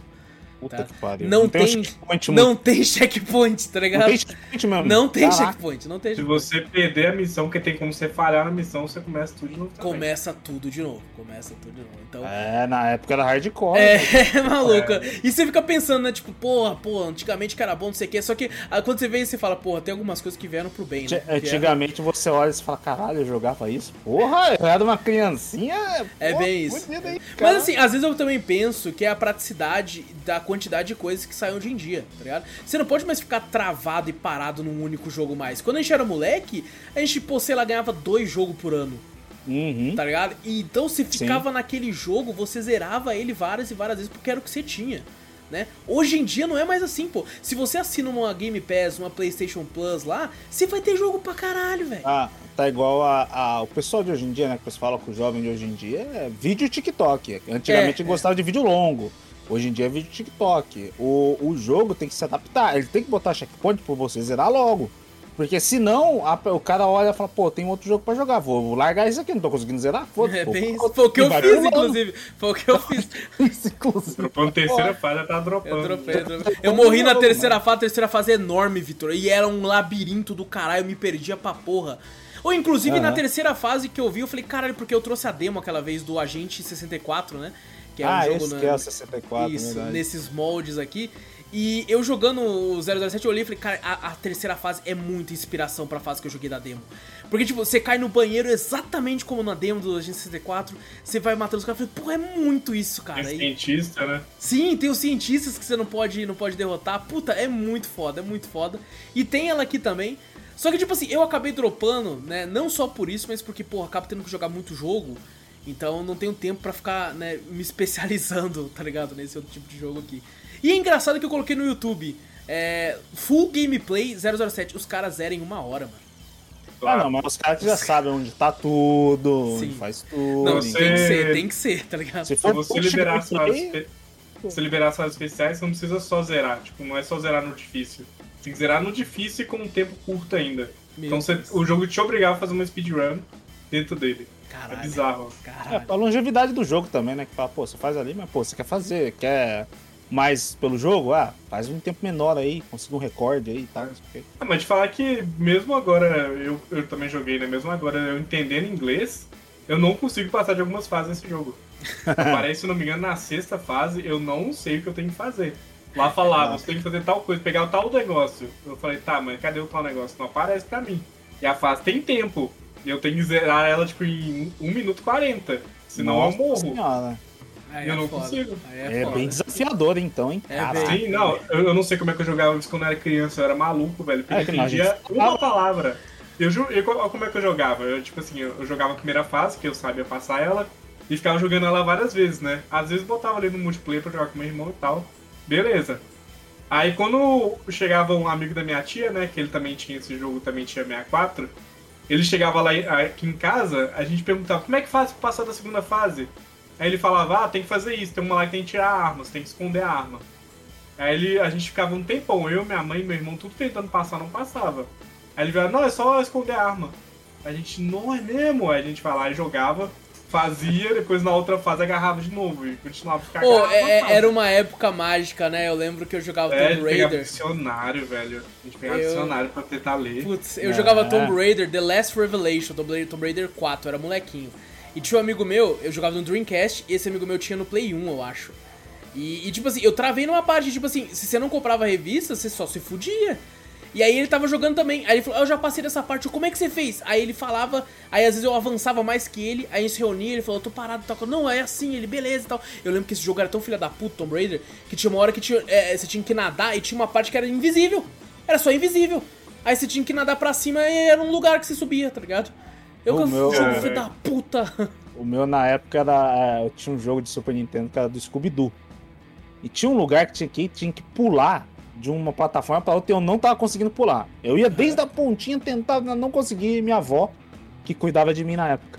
Puta Tá. que pariu. Não um tem, checkpoint não muito- tem checkpoint, tá Não ligado? tem checkpoint mesmo. Não tem Caraca. checkpoint, não tem Se checkpoint. você perder a missão, que tem como você falhar na missão, você começa tudo de novo. também. Começa tudo de novo, começa tudo de novo. Então, É, na época era hardcore. É, é maluca. E você fica pensando, né? Tipo, porra, porra, antigamente que era bom, não sei o quê. Só que ah, quando você vê, você fala, porra, tem algumas coisas que vieram pro bem, né? É- Antigamente você olha e fala, caralho, eu jogava isso? Porra, eu era uma criancinha. É pô, bem isso. aí, Mas assim, às vezes eu também penso que é a praticidade da quantidade de coisas que saem hoje em dia, tá ligado? Você não pode mais ficar travado e parado num único jogo mais. Quando a gente era moleque, a gente, pô, sei lá, ganhava dois jogos por ano. Uhum. tá ligado? E então você ficava naquele jogo, você zerava ele várias e várias vezes porque era o que você tinha. Né? Hoje em dia não é mais assim, pô. Se você assina uma Game Pass, uma PlayStation Plus lá, você vai ter jogo pra caralho, velho. Ah, tá igual a, a- o pessoal de hoje em dia, né? Que você fala com o jovem de hoje em dia é vídeo TikTok. Antigamente É, gostava de vídeo longo. Hoje em dia é vídeo TikTok. O, o jogo tem que se adaptar. Ele tem que botar checkpoint pra você zerar logo. Porque senão a- o cara olha e fala, pô, tem outro jogo pra jogar. Vou, vou largar isso aqui, não tô conseguindo zerar. Foda-se. É pô. bem isso. Foi o que eu fiz, inclusive. Foi o que eu fiz. Isso, inclusive. Dropando terceira fase, tá dropando. Eu dropei, eu dropei. Eu morri na terceira fase, a terceira fase é enorme, Vitor. E era um labirinto do caralho, eu me perdia pra porra. Ou inclusive na Aham. terceira fase que eu vi, eu falei, caralho, porque eu trouxe a demo aquela vez do Agente 64, né? Que é ah, um jogo esse na- que é o 64, Isso, verdade. nesses moldes aqui. E eu jogando o 007, eu olhei e falei, cara, a, a terceira fase é muita inspiração pra fase que eu joguei da demo. Porque, tipo, você cai no banheiro exatamente como na demo do Agente 64, você vai matando os caras. Eu falei, pô, é muito isso, cara. Tem E- cientista, né? Sim, tem os cientistas que você não pode, não pode derrotar. Puta, é muito foda, é muito foda. E tem ela aqui também. Só que, tipo assim, eu acabei dropando, né? Não só por isso, mas porque, porra, acabo tendo que jogar muito jogo. Então eu não tenho tempo pra ficar, né, me especializando, tá ligado? Nesse outro tipo de jogo aqui. E é engraçado que eu coloquei no YouTube. É, full gameplay 007. Os caras zerem uma hora, mano. Ah, não, mas os caras já sabem onde tá tudo, onde Sim. faz tudo. Não, Você- tem que ser, tem que ser, tá ligado? Se Se for você liberar as fases, gameplay, espe- se liberar as fases especiais, você não precisa só zerar. Tipo, não é só zerar no difícil. Você tem que zerar no difícil e com um tempo curto ainda. Meu então você- o jogo te obrigava a fazer uma speedrun dentro dele. Caralho. É bizarro. É, Caralho. a longevidade do jogo também, né? Que fala, pô, você faz ali, mas pô, você quer fazer, quer mais pelo jogo? Ah, faz um tempo menor aí, consiga um recorde aí e tal, o quê. Ah, mas de falar que mesmo agora, eu, eu também joguei, né? Mesmo agora eu entendendo inglês, eu não consigo passar de algumas fases nesse jogo. Aparece, se não me engano, na sexta fase, eu não sei o que eu tenho que fazer. Lá falava, você tem que fazer tal coisa, pegar o tal negócio. Eu falei, tá, mas cadê o tal negócio? Não aparece pra mim. E a fase tem tempo. E eu tenho que zerar ela, tipo, em 1 minuto e 40. Senão Nossa eu morro. Senhora. Aí eu é não foda. consigo. Aí É, foda. bem desafiador, então, hein? É Sim, não, eu, eu não sei como é que eu jogava isso quando eu era criança, eu era maluco, velho. Porque É, eu entendia gente uma palavra. Eu, eu, como é que eu jogava? Eu, tipo assim, eu, eu jogava a primeira fase, que eu sabia passar ela, e ficava jogando ela várias vezes, né? Às vezes botava ali no multiplayer pra jogar com meu irmão e tal. Beleza. Aí quando chegava um amigo da minha tia, né, que ele também tinha esse jogo, também tinha 64, ele chegava lá aqui em casa, a gente perguntava, como é que faz pra passar da segunda fase? Aí ele falava, ah, tem que fazer isso, tem uma lá que tem que tirar a arma, você tem que esconder a arma. Aí ele, a gente ficava um tempão, eu, minha mãe meu irmão, tudo tentando passar, não passava. Aí ele falava, não, é só esconder a arma. A gente, não é mesmo? Aí a gente vai lá e jogava, fazia, depois na outra fase agarrava de novo e continuava a ficar Pô, agarrado é- é- era uma época mágica, né? Eu lembro que eu jogava É, a Tomb gente pegava Raider. dicionário, velho. A gente pegava Eu- dicionário pra tentar ler. Putz, eu É. jogava Tomb Raider, The Last Revelation, Tomb Raider, Tomb Raider 4, eu era molequinho. E tinha um amigo meu, eu jogava no Dreamcast, e esse amigo meu tinha no Play 1, eu acho. E, e, tipo assim, eu travei numa parte, tipo assim, se você não comprava a revista, você só se fudia. E aí ele tava jogando também. Aí ele falou, "Ah, eu já passei dessa parte, como é que você fez? Aí ele falava, aí às vezes eu avançava mais que ele, aí a gente se reunia, ele falou, tô parado e tal. Não, é assim, ele, beleza e tal. Eu lembro que esse jogo era tão filha da puta, Tomb Raider, que tinha uma hora que tinha, é, você tinha que nadar e tinha uma parte que era invisível. Era só invisível. Aí você tinha que nadar pra cima e era um lugar que você subia, tá ligado? Eu O meu- jogo É, filho da puta. O meu, na época, era. é, Eu tinha um jogo de Super Nintendo que era do Scooby-Doo. E tinha um lugar que tinha que tinha que pular de uma plataforma pra outra e eu não tava conseguindo pular. Eu ia desde a pontinha tentar, não conseguir. Minha avó, que cuidava de mim na época.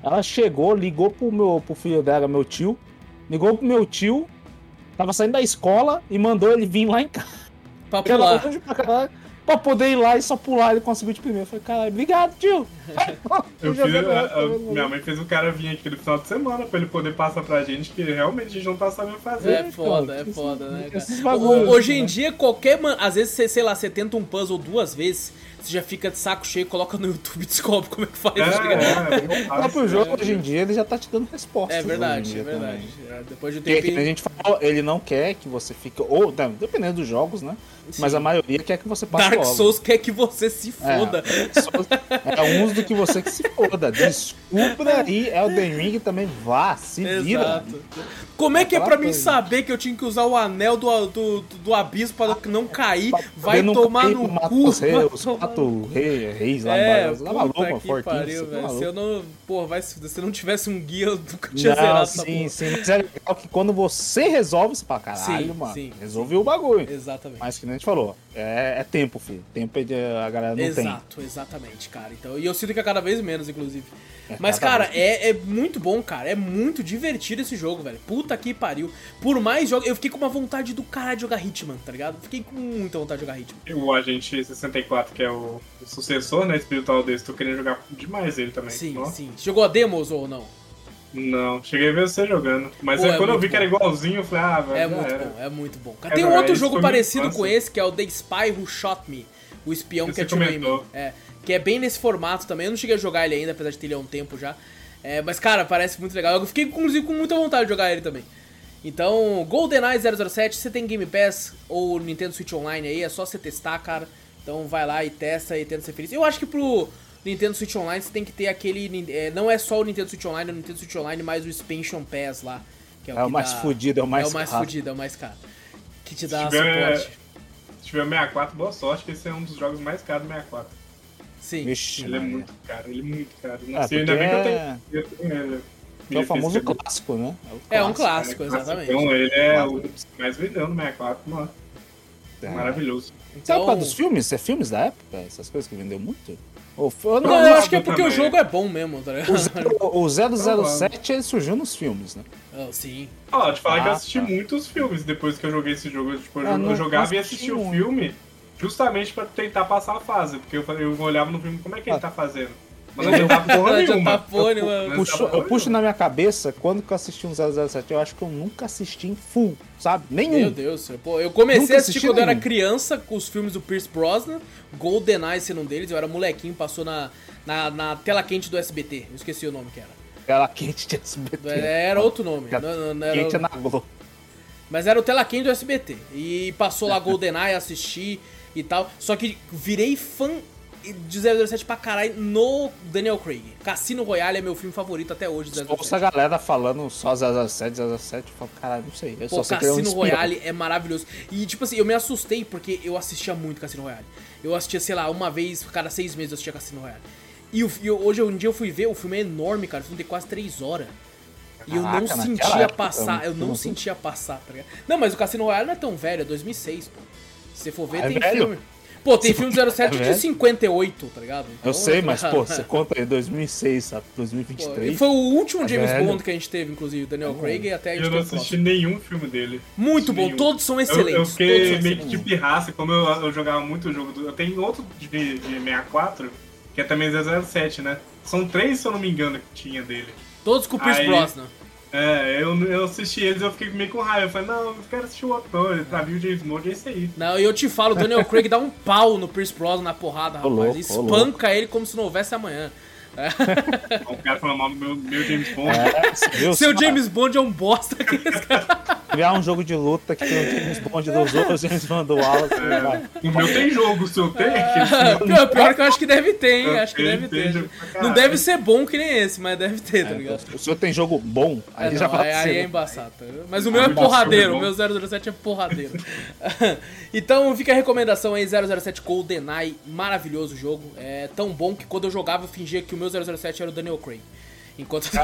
Ela chegou, ligou pro, meu, pro filho dela, meu tio. Ligou pro meu tio. Tava saindo da escola e mandou ele vir lá em casa. pra pular. longe pra poder ir lá e só pular, ele conseguiu de primeiro. Eu falei, caralho, obrigado, tio. Eu fiz, a- a- né? minha mãe fez o cara vir aqui no final de semana pra ele poder passar pra gente que realmente a gente não tá sabendo fazer. É foda, é foda, né, cara? esses bagulhos, Hoje em né? dia, qualquer. Man... Às vezes, você, sei lá, você tenta um puzzle duas vezes, você já fica de saco cheio, coloca no YouTube e descobre como é que faz. É, tá ligado? é, O próprio jogo, hoje em dia, ele já tá te dando resposta. É verdade, é verdade. É, Depois de um tempo. a gente falou, ele não quer que você fique. Ou, tá, dependendo dos jogos, né? Mas a maioria quer que você passe Dark logo. Souls quer que você se É, foda. Souls é uns do que você que se foda. Descubra aí, Elden Ring também vá, se vira. Exato. Como é que é pra mim saber que eu tinha que usar o anel do, do, do abismo pra não cair? Vai tomar no cu. Os reis, quatro reis, reis lá É, embaixo. Lá maluco, fortinho. você. Se eu não. Porra, vai se se eu não tivesse um guia, eu nunca tinha Não, zerado sim, sim, mas é legal que quando você resolve, você fala, caralho, Sim, mano, sim, resolveu o bagulho. Exatamente. Mas que a gente falou, é, é tempo, filho. Tempo é de- a galera não tem. Exato, exatamente, cara. Então, e eu sinto que é cada vez menos, inclusive. É, Mas, cara, é, é muito bom, cara. É muito divertido esse jogo, velho. Puta que pariu. Por mais jogos. Eu fiquei com uma vontade do caralho de jogar Hitman, tá ligado? Fiquei com muita vontade de jogar Hitman. E o Agente 64, que é o, sucessor, né, espiritual desse, tô querendo jogar demais ele também. Sim, Nossa. sim. Jogou a demos ou não? Não, cheguei a ver você jogando. Mas Pô, é é quando eu vi que era bom. igualzinho, eu falei, ah, velho, É muito era. bom, é muito bom. Cara, É, tem um outro jogo parecido com esse, que é o The Spy Who Shot Me. O espião que atirou em mim. É, que é bem nesse formato também. Eu não cheguei a jogar ele ainda, apesar de ter ele há um tempo já. É, mas, cara, parece muito legal. Eu fiquei, inclusive, com muita vontade de jogar ele também. Então, GoldenEye 007, você tem Game Pass ou Nintendo Switch Online aí, é só você testar, cara. Então vai lá e testa e tenta ser feliz. Eu acho que pro Nintendo Switch Online você tem que ter aquele. é, não é só o Nintendo Switch Online, é o Nintendo Switch Online mais o Expansion Pass lá. Que é o, É o mais dá- fudido, é o mais É o mais caro. fudido, é o mais caro. Que te dá Se tiver- suporte. Se tiver 64, boa sorte, que esse é um dos jogos mais caros do 64. Sim. Vixe, Ele é muito caro, ele é muito caro. É, Nossa, porque ainda bem que eu é- tenho. Eu tenho ele. É o famoso física. clássico, né? o É um clássico. É, exatamente. Então ele é o que mais vendeu no 64, mano. É. Maravilhoso. Sabe Então- qual dos filmes? É filmes da época? Essas coisas que vendeu muito? Ou Não, eu acho que é porque o também. jogo é bom mesmo, tá ligado? o, zero- o 007 ele surgiu nos filmes, né? Oh, sim. Ó, te falar que eu Ah, assisti tá. muitos filmes depois que eu joguei esse jogo. Tipo, eu, Ah, eu jogava e assisti assistia o muito. filme justamente pra tentar passar a fase. Porque eu, eu olhava no filme como é que ele Ah. tá fazendo. Mas não adianta porra nenhuma. Eu- adianta Puxo- eu puxo na minha cabeça, quando que eu assisti um 007, eu acho que eu nunca assisti em full, sabe? Nenhum. Meu Deus, pô, eu comecei Nunca a assistir assisti quando eu era nenhum. criança com os filmes do Pierce Brosnan, GoldenEye sendo um deles, eu era molequinho, passou na, na, na tela quente do SBT, eu esqueci o nome que era. Ela quente de SBT. Era outro nome, não, não, Quente é na Globo. mas era o tela quente do SBT. E passou lá GoldenEye, assisti e tal, só que virei fã de 007 pra caralho no Daniel Craig. Cassino Royale é meu filme favorito até hoje, de Ouço a 007. galera falando só 007, 007, eu falo, caralho, não sei. Eu Pô, só é Cassino. Royale é maravilhoso. E, tipo assim, eu me assustei porque eu assistia muito Cassino Royale. Eu assistia, sei lá, uma vez, cada seis meses eu assistia Cassino Royale. E, eu- hoje, um dia eu fui ver, o filme é enorme, cara. O filme tem quase três horas. E eu não Caraca, naquela sentia passar, eu não assim? sentia passar, tá ligado? Não, mas o Cassino Royale não é tão velho, é 2006, pô. Se você for ver, Ah, é tem velho? filme. Pô, tem filme 07 É de velho? 58, tá ligado? Então, Eu sei, mas, pô, você conta aí 2006, sabe? Pô, 2023. e foi o último É James velho. Bond que a gente teve, inclusive, o Daniel Craig, e até a gente Eu não assisti nenhum filme dele. Muito bom, Nenhum. todos são Eu, excelentes. eu todos fiquei meio que de pirraça, como eu, eu jogava muito o jogo do. Eu tenho outro de, de 64, que é também 007, né? São três, se eu não me engano, que tinha dele. Todos com o Pierce Brosnan. É, eu, eu assisti eles e eu fiquei meio com raiva. Eu falei, não, eu quero assistir o ator, pra ver o James Bond, é esse aí. Não, e eu te falo, o Daniel Craig dá um pau no Pierce Brosnan na porrada, Ô, rapaz. louco, ô, Espanca ele como se não houvesse amanhã. O cara falando mal do meu, meu James Bond. É? Seu Se James Bond é um bosta. caras. criar um jogo de luta que tem o James Bond dos outros, James Bond do Wallace, É. vai. O meu tem jogo, o seu tem? pior, pior que eu acho que deve ter, hein? Eu Acho que deve ter. jogo Não deve ser bom que nem esse, mas deve ter, tá É, ligado? o senhor tem jogo bom, aí É, não, já fala aí, assim, aí é né? embaçado. tá ligado? Mas o meu é embaçado, porradeiro, é o meu 007 é porradeiro. então fica a recomendação aí, 007 GoldenEye, maravilhoso jogo. É tão bom que quando eu jogava eu fingia que o meu 007 era o Daniel Craig. Enquanto Se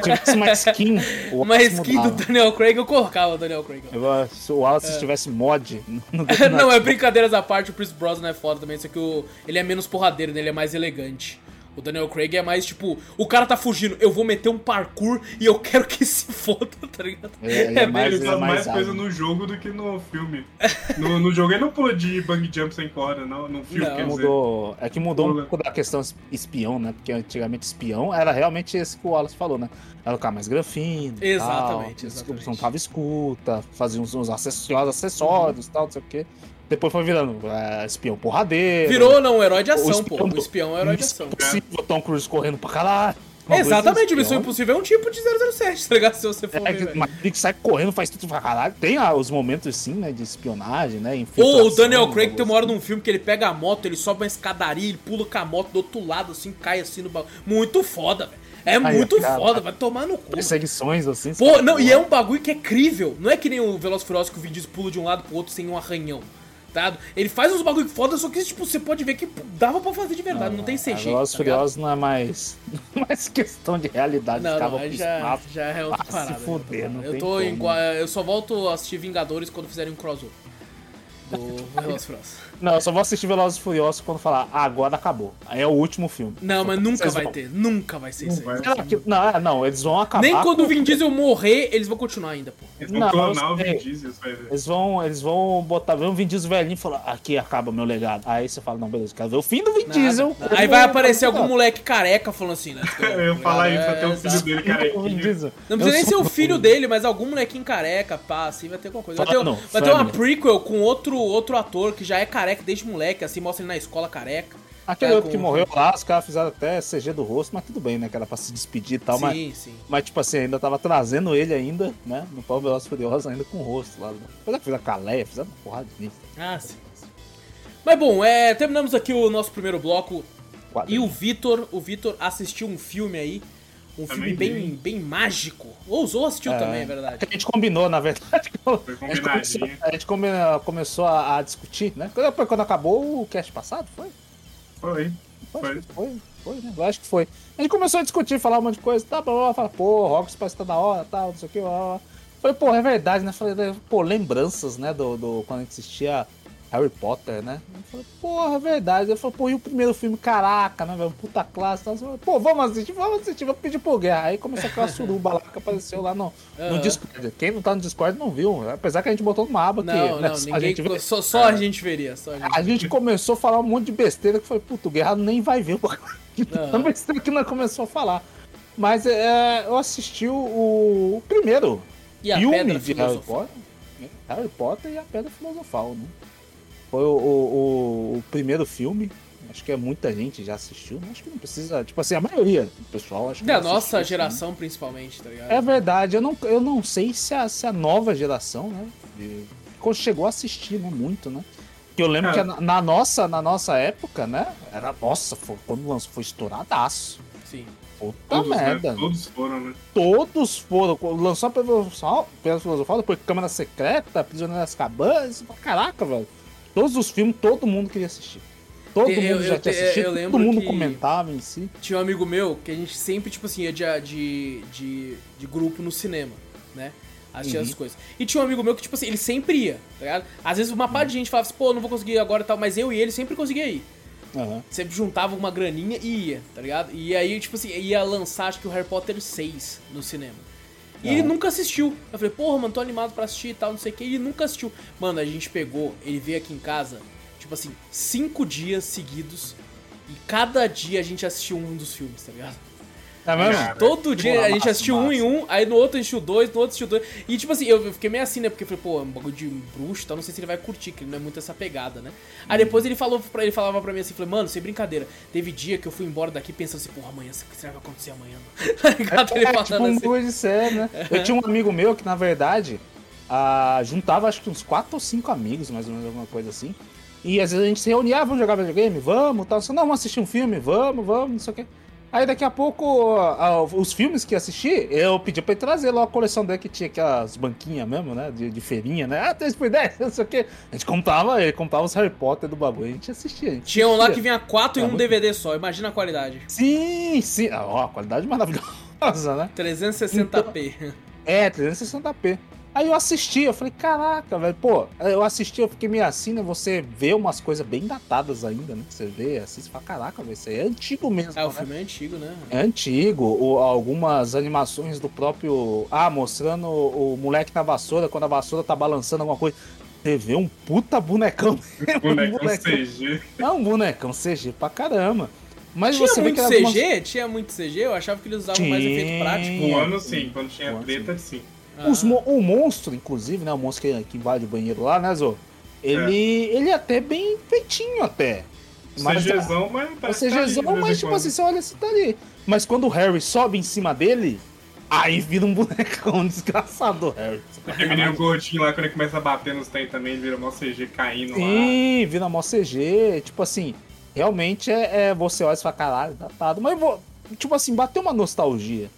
tivesse uma skin, uma skin do mudava. Daniel Craig, eu colocava o Daniel Craig. Eu- Se o Wallace tivesse mod no Não, é brincadeiras à parte, o Chris Brosnan é foda também, só que o, ele é menos porradeiro, né? ele é mais elegante. O Daniel Craig é mais tipo, o cara tá fugindo, eu vou meter um parkour e eu quero que se foda, tá ligado? É, ele é mais- Ele é faz mais mais coisa no jogo do que no filme. No, no jogo ele não pula de bang jump sem corda, não. No filme, Não. quer dizer. Mudou, é que mudou um pouco da questão espião, né? Porque antigamente espião era realmente esse que o Wallace falou, né? Era o cara mais granfino. e Exatamente, tal, exatamente. Não tava escuta, fazia uns, uns acessórios, acessórios e tal, não sei o quê. Depois foi virando é, espião porradeiro. Virou, não, um herói de o ação, pô. O espião é um herói de ação. Impossível, Tom Cruise correndo pra caralho. Exatamente, espião. Missão Impossível é um tipo de 007, tá ligado? Se você for É, ver, mas ele sai correndo, faz tudo pra caralho. Tem ah, os momentos, sim, né, de espionagem, né? Ou o Daniel Craig tem uma hora num filme que ele pega a moto, ele sobe uma escadaria, ele pula com a moto do outro lado, assim, cai assim no bagulho. Muito foda, velho. É muito cara, foda, vai tomar no cu. Perseguições, assim. Pô, não, e é um bagulho que é crível. Não é que nem o Veloz Furioso que o Vin Diesel pula de um lado pro outro sem um arranhão. Ele faz uns bagulho foda, só que tipo, você pode ver que dava pra fazer de verdade, não, tem CG. Velozes tá Furiosos não é mais, mais questão de realidade. Não, não, pro já, espaço. já é outra Ah, se parada. fuder, não eu tô como. igual. Eu só volto a assistir Vingadores quando fizerem um crossover. Do Veloz Furiosos. Não, eu só vou assistir Velozes e Furiosos quando falar, ah, agora acabou. Aí é o último filme. Não, mas nunca Vocês vai vão. ter. Nunca vai ser isso aí. Será que- Não, é, não, eles vão acabar. Nem quando com- o Vin Diesel morrer, eles vão continuar ainda, pô. Eles vão Não, clonar o. Vin Diesel, você vai ver. Eles vão, eles vão botar, ver um Vin Diesel velhinho e falar, aqui acaba meu legado. Aí você fala, não, beleza, quero ver o fim do Vin Nada, Diesel. nada. Aí vai aparecer algum moleque careca falando assim, né? Eu ia falar isso, até o filho dele. Diesel. Não precisa nem ser o filho dele, mas algum molequinho careca, pá, assim vai ter alguma coisa. Vai ter, Fala, não, vai ter uma prequel com outro, outro ator que já é careca desde moleque, assim, mostra ele na escola careca. Aquele Tá outro que com- morreu lá, os caras fizeram até CG do rosto, mas tudo bem, né? Que era pra se despedir e tal, mas, sim, sim. mas tipo assim, ainda tava trazendo ele ainda, né? No Pau Veloz Furioso, ainda com o rosto lá. né? Apesar que fizeram Caleia, fizeram uma porrada nisso. Ah, sim. sim. Mas bom, é, terminamos aqui o nosso primeiro bloco. E o Vitor, o Vitor assistiu um filme aí, um filme Também bem, vi. bem mágico. Ousou assistiu também, é verdade. A gente combinou, na verdade. Foi A gente começou, a gente come- começou a, a discutir, né? Quando, quando acabou o cast passado, foi? Foi. Foi, Foi. acho que foi, foi, né? Eu acho que foi. A gente começou a discutir, falar um monte de coisa, tá, blá, blá, fala, pô, Rocks parece que tá da hora, tal, não sei o que, blá. Falei, pô, é verdade, né? Falei, pô, lembranças, né, do, do quando a gente assistia Harry Potter, né? Eu falei, porra, é verdade. Ele falou, pô, e o primeiro filme, caraca, né, velho? Puta classe. Falei, pô, vamos assistir, vamos assistir, vou pedir pro Guerra. Aí começou aquela suruba lá que apareceu lá no, no. Discord. Quem não tá no Discord não viu. Apesar que a gente botou numa aba Não, que né, não, a ninguém. gente vê- Só, só a gente veria. Só a gente. a gente começou a falar um monte de besteira que foi, puto, o Guerra nem vai ver. Aham. Tanta besteira que nós começou a falar. Mas é, eu assisti o, o primeiro E a filme pedra de Harry. Potter. Harry Potter e a Pedra Filosofal, né? Foi o, o, o- o primeiro filme. Acho que é muita gente já assistiu. né? Acho que não precisa. Tipo assim, a maioria do pessoal acho que Da assistiu nossa geração, principalmente, tá ligado? É verdade, eu não, eu não sei se a, se a nova geração, né? de- chegou a assistir, né? Muito, né? Que eu lembro É. que na, na nossa, na nossa época, né? Era, nossa, foi, quando lançou, foi estouradaço. Sim. Puta Todos, né? merda. Todos foram, né? Todos foram. Lançou a Pedra Filosofal, depois Câmara Secreta, Prisioneiro das Cabanas. Caraca, velho. Todos os filmes, todo mundo queria assistir. Todo Eu- mundo já eu- tinha assistido, eu todo lembro mundo que- comentava em si. Tinha um amigo meu que a gente sempre, tipo assim, ia de, de, de, de grupo no cinema, né? Assistir Uhum. essas coisas. E tinha um amigo meu que, tipo assim, ele sempre ia, tá ligado? Às vezes uma parte de gente falava assim, pô, não vou conseguir ir agora e tal, mas eu e ele sempre conseguia ir. Aham. Sempre juntava uma graninha e ia, tá ligado? E aí, tipo assim, ia lançar, acho que o Harry Potter 6 no cinema. E ele nunca assistiu. Eu falei, porra, mano, tô animado pra assistir e tal, não sei o que. Ele nunca assistiu. Mano, a gente pegou, ele veio aqui em casa, tipo assim, cinco dias seguidos. E cada dia a gente assistiu um dos filmes, tá ligado? É mesmo? Cara, Todo dia a gente massa, assistiu um massa. em um, aí no outro a gente assistiu dois, no outro assistiu dois. E tipo assim, eu fiquei meio assim, né? Porque eu falei, pô, é um bagulho de bruxo tal, não sei se ele vai curtir, que ele não é muito essa pegada, né? Aí depois ele falou pra ele falava pra mim assim, falei, mano, sem brincadeira, teve dia que eu fui embora daqui pensando assim, porra, amanhã, o que será que vai acontecer amanhã? Tá ligado? Ele É, tipo um assim. coisa de série, né? Eu tinha um amigo meu que, na verdade, ah, juntava acho que uns quatro ou cinco amigos, mais ou menos, alguma coisa assim. E às vezes a gente se reunia, ah, vamos jogar videogame? Vamos, tal. Não, vamos assistir um filme? Vamos, vamos, não sei o quê. Aí daqui a pouco, ah, os filmes que ia assistir, eu pedi pra ele trazer lá a coleção dele que tinha aquelas banquinhas mesmo, né? De, de feirinha, né? Ah, 3 por 10, não sei o quê. A gente comprava, ele comprava os Harry Potter do bagulho, a gente assistia. A gente Tinha um lá que vinha quatro É em um DVD só, imagina a qualidade. Sim, sim. Ah, ó, qualidade maravilhosa, né? 360p. É, 360p. Aí eu assisti, eu falei, caraca, velho, pô, eu assisti, eu fiquei meio assim, né? Você vê umas coisas bem datadas ainda, né? Você vê, assiste e fala, caraca, velho, isso aí é antigo mesmo. O né? filme é antigo, né? É antigo, o- algumas animações do próprio. Ah, mostrando o, o moleque na vassoura, quando a vassoura tá balançando alguma coisa. Você vê um puta bonecão. Bonecão um bonecão. CG. É um bonecão CG pra caramba. Mas Tinha você vê muito que era CG? Tinha muito CG? Eu achava que eles usavam mais Tinha. efeito prático. Um ano sim, quando tinha Um ano, treta, sim. Os mo- o monstro, inclusive, né? O monstro que, que invade o banheiro lá, né, Zô? Ele, ele é até bem feitinho, até. Mas CGzão, mas É parece que tá ali CGzão, vez mas tipo quando. assim, você olha assim, tá ali. Mas quando o Harry sobe em cima dele, aí vira um bonecão desgraçado, o Harry. Aquele menino gordinho lá, quando ele começa a bater nos trem também, ele vira mó CG caindo lá. Sim, vira mó CG. Tipo assim, realmente é, é você olha e fala, caralho, datado. Mas, vou, tipo assim, bateu uma nostalgia.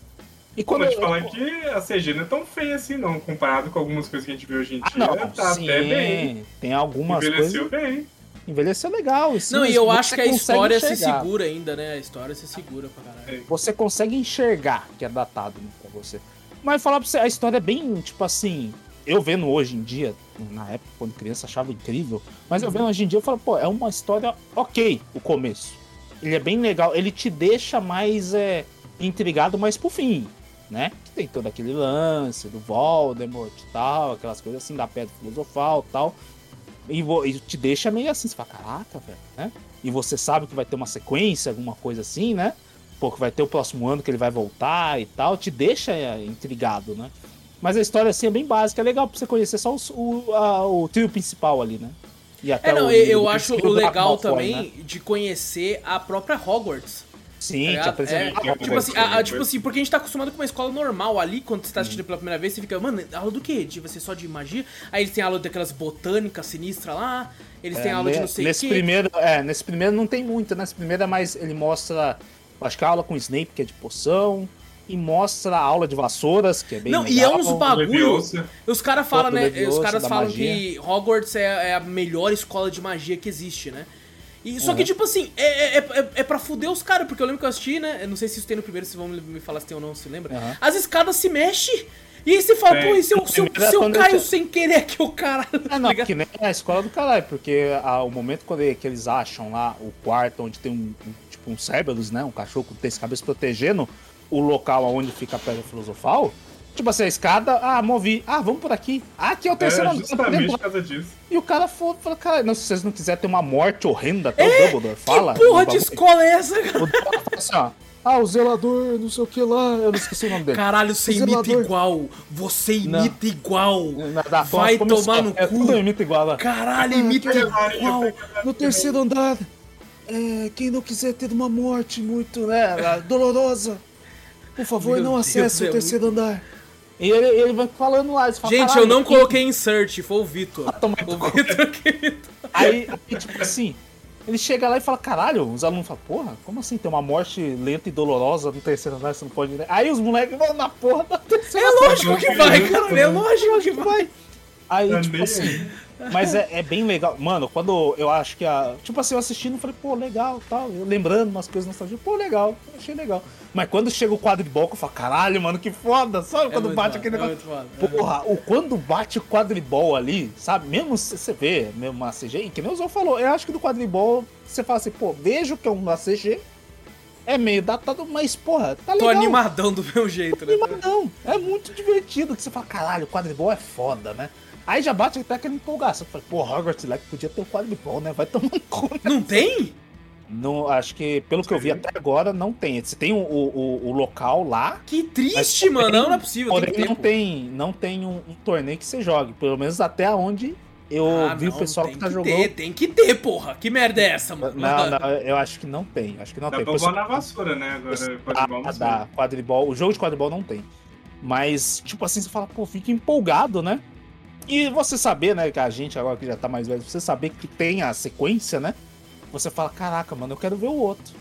E Quando eu te falar que a CG não é tão feia assim, não, comparado com algumas coisas que a gente vê hoje em dia. Ah, não, tá sim, até bem. Tem algumas Envelheceu coisas. bem. Envelheceu legal. sim, Não, mas e eu acho que a história se enxergar. segura ainda, né? A história se segura pra caralho. Você consegue enxergar que é datado né, pra você. Mas falar pra você, a história é bem, tipo assim. Eu vendo hoje em dia, na época, quando criança, achava incrível. Mas eu vendo hoje em dia, eu falo, pô, é uma história ok, o começo. Ele é bem legal, ele te deixa mais é, intrigado mais pro fim, né? Que tem todo aquele lance do Voldemort e tal, aquelas coisas assim, da pedra filosofal e tal. E, e te deixa meio assim, você fala, caraca, velho, né? E você sabe que vai ter uma sequência, alguma coisa assim, né? Pô, que vai ter o próximo ano que ele vai voltar e tal, te deixa é, intrigado, né? Mas a história assim é bem básica, é legal pra você conhecer só os- o, a- o trio principal ali, né? E até É, não, o- eu, eu o- acho o o Draco legal Malfoy, também né? de conhecer a própria Hogwarts. Sim, tá te ligado? apresenta É, Hogwarts, tipo assim, a- a- Hogwarts. tipo assim, porque a gente tá acostumado com uma escola normal ali, quando você tá assistindo pela primeira vez, você fica, mano, aula do quê? De você só de magia? Aí eles têm aula daquelas botânicas sinistras lá, eles têm É, aula de não sei o nesse quê. primeiro, é, nesse primeiro não tem muito, nesse primeiro é mais ele mostra, acho que a aula com o Snape que é de poção e mostra a aula de vassouras, que é bem Não, e legal. é uns bagulho. Os caras falam, né? Os caras falam magia. que Hogwarts é, é a melhor escola de magia que existe, né? E, só que, tipo assim, é, é, é, é pra fuder os caras, porque eu lembro que eu assisti, né? Eu não sei se isso tem no primeiro, se vão me falar se tem ou não, se lembra. Aham. As escadas se mexem. E aí você fala, É, pô, e se eu, se eu, é se eu caio eu- sem querer aqui, o caralho. Ah, não, que nem a escola do caralho, porque ah, o momento quando ele- que eles acham lá o quarto onde tem um, um- tipo um Cerberus, né? Um cachorro com três cabeças protegendo o local onde fica a pedra filosofal. Tipo assim, a escada, ah, movi. Ah, vamos por aqui. Ah, aqui é o terceiro É justamente por causa disso. E o cara falou, falou cara, não, se vocês não quiserem ter uma morte horrenda, até o Dumbledore fala. É, que porra de bagulho. escola é essa, cara? O Dumbledore fala assim, ó. Ah, o zelador, não sei o que lá. Eu não esqueci o nome dele. Caralho, você imita zelador. igual. Você imita igual. Na- da- Vai tomar no é, cu. Tudo imita igual lá. Caralho, imita igual. No terceiro andar, é, quem não quiser ter uma morte muito né, dolorosa, por favor, Meu não Deus, acesse é o terceiro andar. E ele, ele vai falando lá. fala, Gente, "Caralho, eu não que- coloquei insert, foi o Vitor. Toma O Vitor que. Aí, aí, tipo assim, ele chega lá e fala, caralho, os alunos falam, porra, como assim tem uma morte lenta e dolorosa no terceiro andar, você não pode... ir?" Aí os moleques vão na porra da terceira É lógico que vai, cara. É lógico que vai. Aí, tipo assim. Mas é, é bem legal. Mano, quando eu acho que a. Tipo assim, eu assistindo, falei, pô, legal tal. Eu lembrando umas coisas nostalgia, pô, legal. Achei legal. Mas quando chega o quadribol, eu falo, caralho, mano, que foda. Sabe quando muito bate aquele é negócio. é Porra, o, quando bate o quadribol ali, sabe? Mesmo se você vê, mesmo uma CG, que nem o Zô falou, eu acho que do quadribol você fala assim, pô, vejo que é uma CG. É meio datado, mas, porra, tá Tô legal. animadão do meu jeito, né? Animadão. É muito divertido. Que você fala, caralho, o quadribol é foda, né? Aí já bate até aquela empolgação. Fala, pô, Hogwarts Legacy podia ter o quadribol, né? Vai tomar no cu. Não tem? Não, acho que, pelo que eu vi até agora, não tem. Você tem o, o, o local lá, Que triste, Mas mano. tem- Não, não é possível. porém Tem não tem, não tem um, um torneio que você jogue. Pelo menos até onde eu Ah, vi não, o pessoal que tá que jogando. Ter, tem que ter, porra. Que merda é essa, mano? Não, não, eu acho que não tem. Acho que não Dá tem. pra Pessoal- voar na vassoura, né? Agora, Ah, quadribol, não sei. dá, quadribol. O jogo de quadribol não tem. Mas, tipo assim, você fala, pô, fica empolgado, né? E você saber, né, que a gente agora que já tá mais velho, você saber que tem a sequência, né? Você fala, caraca, mano, eu quero ver o outro.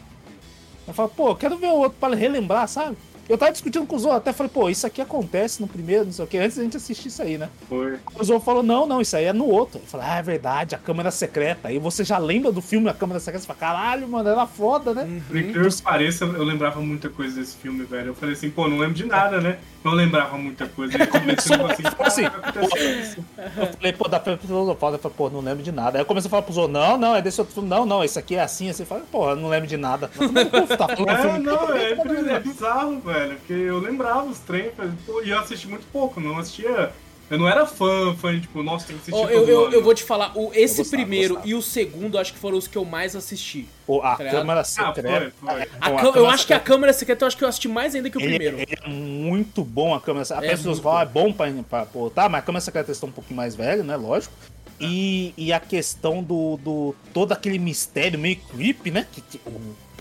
Eu falo, pô, eu quero ver o outro pra relembrar, sabe? Eu tava discutindo com o Zou, até falei, pô, isso aqui acontece no primeiro, não sei o que, antes da gente assistir isso aí, né? Foi. O Zou falou, não, não, isso aí é no outro. Eu falei, ah, é verdade, a câmera secreta. Aí você já lembra do filme A Câmera Secreta, você fala, caralho, mano, era foda, né? Por incrível que pareça, eu lembrava muita coisa desse filme, velho. Eu falei assim, pô, não lembro de nada, né? Não lembrava muita coisa. Aí comecei a assim, Assim, "Caraca, aconteceu isso." Eu falei, pô, da Filosofal. Eu falei, pô, não lembro de nada. Aí eu comecei a falar pros outros, não, não, é desse outro filme. Não, não, esse aqui é assim, assim. Eu falei, porra, não lembro de nada. Pô, tá falando É, filme não, é, é bizarro, velho. Porque eu lembrava os trem, pô, e eu assisti muito pouco, não assistia. Eu não era fã, fã, tipo, nossa, tem que assistir Ó, eu, todo eu, ano. eu vou te falar, o, esse gostava, primeiro gostava. e o segundo acho que foram os que eu mais assisti. Pô, a Tá câmera Ah, secreta. foi, foi. é, A bom, cam- eu acho que a câmera secreta eu acho que eu assisti mais ainda que o ele, primeiro. ele é muito bom a câmera secreta. A É Pedra Filosofal é bom pra, pra botar, mas a câmera secreta estão um pouquinho mais velho, né? Lógico. E, e a questão do, do. todo aquele mistério meio creepy, né? Que, que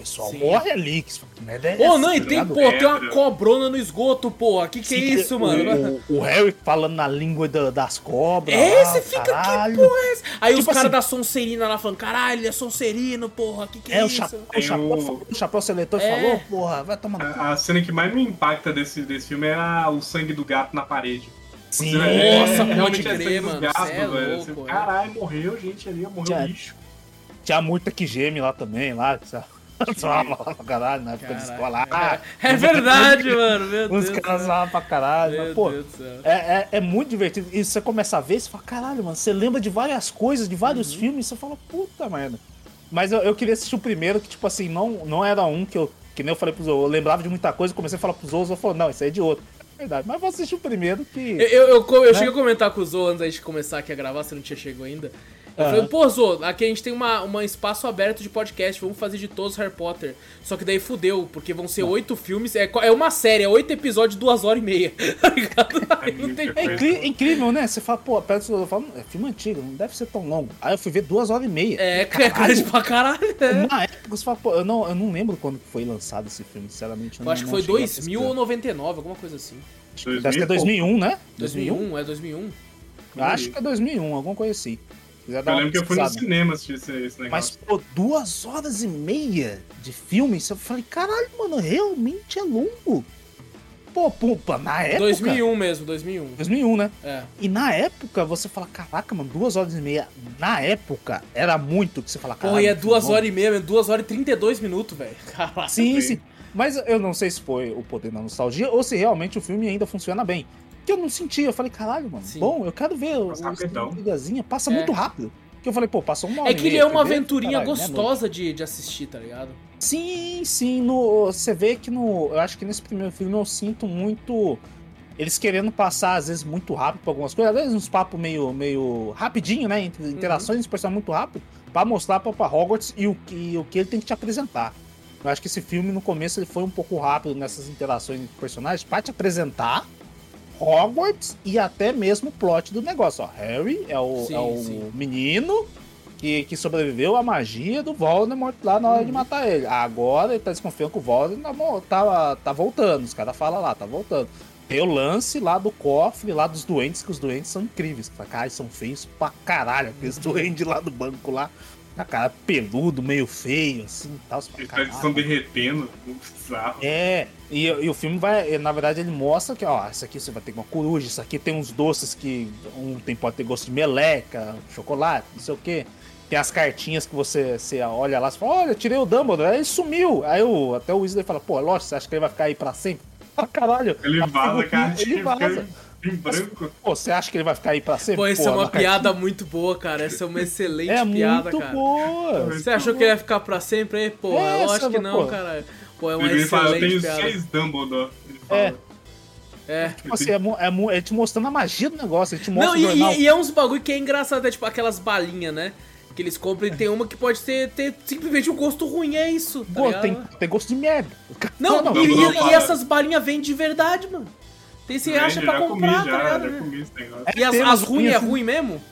pessoal Sim. morre ali. Que, que merda é Ô, não, e tá tem, pô, tem uma cobrona no esgoto, porra. Que que é Sim, isso, o, mano? O, o Harry falando na língua da- das cobras. É, lá, você fica, caralho. que porra é essa? Aí os Tipo caras assim- da Sonserina lá falando, caralho, ele é Sonserino, porra, que que é, É, o isso? o Tem chapéu, o- o chapéu seletor É. falou, porra, vai tomar. A, a cena que mais me impacta desse, desse filme é a- o sangue do gato na parede. Sim, Nossa, é, pode realmente crer, é sangue mano, do gato, é velho. louco, é. Caralho, morreu gente ali, morreu Já- lixo. tinha a Murta que geme lá também, lá, que você- zoava pra caralho na época de Caralho. escola. Ah, É verdade, mano, meu Os Deus. caras zoavam pra caralho, Meu mas, pô, Deus do céu. é, é, é muito divertido. E você começa a ver, você fala, caralho, mano, você lembra de várias coisas, de vários Uhum. filmes, você fala, puta merda. Mas eu, eu queria assistir o primeiro, que, tipo assim, não, não era um que eu, que nem eu falei pros outros, eu lembrava de muita coisa, comecei a falar pros outros, eu falei, não, isso aí é de outro. É verdade, mas vou assistir o primeiro que. Eu, eu, eu, eu Né? cheguei a comentar com o Zo antes da gente começar aqui a gravar, você não tinha chegado ainda. Eu Aham. falei, pô, Zo, aqui a gente tem uma, uma espaço aberto de podcast, vamos fazer de todos Harry Potter. Só que daí fudeu, porque vão ser oito filmes, é, é uma série, é oito episódios duas horas e meia, tá ligado? Aí não tem É incri- é incrível, né? Você fala, pô, Pedro eu falo, é filme antigo, não deve ser tão longo. Aí eu fui ver duas horas e meia. É, é Caralho. grande pra caralho, né? Na época você fala, pô, eu não, eu não lembro quando que foi lançado esse filme, sinceramente. Eu não- acho que foi cheguei a 2000 pesquisar. ou 99, alguma coisa assim. Deve ser 2001, né? 2001, é 2001. Acho que é 2001, alguma coisa assim. Se quiser dar Eu uma lembro que eu fui no cinema assistir esse, esse Mas, negócio. pô, duas horas e meia de filme, eu falei, caralho, mano, realmente é longo. Pô, pô, pô, na época... 2001 mesmo, 2001. 2001, né? É. E na época, você fala, caraca, mano, duas horas e meia. Na época, era muito que você fala, caralho. Porra, e é duas horas e meia, é duas horas e 32 minutos, velho. Sim, Sim. sim. Mas eu não sei se foi o poder da nostalgia ou se realmente o filme ainda funciona bem. Que eu não senti. Eu falei, caralho, mano, Sim. bom, eu quero ver o ligazinha. Passa É. muito rápido. Que eu falei, pô, passou uma hora É e que ele é uma aventurinha Caralho, gostosa de, de assistir, tá ligado? Sim, sim. No, você vê que no. Eu acho que nesse primeiro filme eu sinto muito. Eles querendo passar, às vezes, muito rápido pra algumas coisas. Às vezes uns papos meio, meio rapidinho, né? Entre interações dos personagens muito rápido. Pra mostrar pra, pra Hogwarts e o, que, o que ele tem que te apresentar. Eu acho que esse filme, no começo, ele foi um pouco rápido nessas interações entre personagens pra te apresentar Hogwarts e até mesmo o plot do negócio. Ó, Harry é o, Sim, é o menino que, que sobreviveu à magia do Voldemort lá na hora de matar ele. Agora ele tá desconfiando que o Voldemort tá, tá, tá voltando. Os caras falam lá, tá voltando. Tem o lance lá do cofre, lá dos doentes, que os doentes são incríveis. Cara, são feios pra caralho. Aqueles doentes lá do banco lá. A cara peludo, meio feio, assim tal. Você fala, Eles "Caralho". estão derretendo, bizarro. É, e, e o filme vai, na verdade, ele mostra que, ó, isso aqui você vai ter uma coruja, isso aqui tem uns doces que um tem, pode ter gosto de meleca, chocolate, não sei o quê. Tem as cartinhas que você, você olha lá e fala, olha, tirei o Dumbledore, aí ele sumiu. Aí o, até o Weasley fala, pô, é lógico, você acha que ele vai ficar aí pra sempre? Ah, caralho. Ele a vaza, cara. Ele vaza. Em branco. Pô, você acha que ele vai ficar aí pra sempre? Pô, essa Pô, é uma piada muito boa, cara. Essa é uma excelente cartinha. É piada, muito cara. boa. Você achou que ele ia ficar pra sempre aí? Pô, é, É, lógico que não, pô. cara. Pô, é uma Ele fala, eu excelente tenho piada. seis Dumbledore. Ele fala. É. É. Tipo assim, é, é, é te mostrando a magia do negócio, ele te mostra Não, o e, jornal. e- e é uns bagulho que é engraçado, é tipo aquelas balinhas, né? Que eles compram e tem uma que pode ter, ter simplesmente um gosto ruim, é isso. Tá Pô, tem, tem gosto de merda. Não, não, e, não, e- não, e fala. essas balinhas vêm de verdade, mano. Tem você acha pra já comprar, comi, tá já, ligado? já né? comi esse negócio. E as, as ruins é ruim mesmo?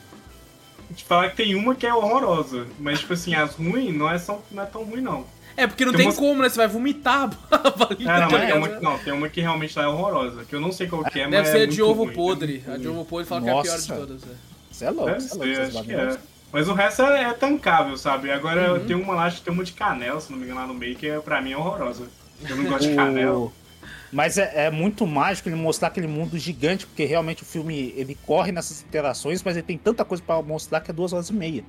Te falar que tem uma que é horrorosa, mas tipo assim, as ruins não é, são, não é tão ruim não. É, porque não Tem tem umas- como, né? Você vai vomitar a balinha. É, não, tá mas uma, que- não, tem uma que realmente lá é horrorosa, que eu não sei qual que é, mas Deve ser é a de ovo ruim. podre. A de ovo podre fala que é a pior de Nossa. todas. é. Você é louco, Deve você é louco. acho que é. Mas o resto é, é tancável, sabe? Agora Uhum. tem uma lá, acho que tem uma de canela, se não me engano, lá no meio, que é, pra mim é horrorosa. Eu não gosto de canela. Mas é, é muito mágico ele mostrar aquele mundo gigante, porque realmente o filme ele corre nessas interações, mas ele tem tanta coisa pra mostrar que é duas horas e meia.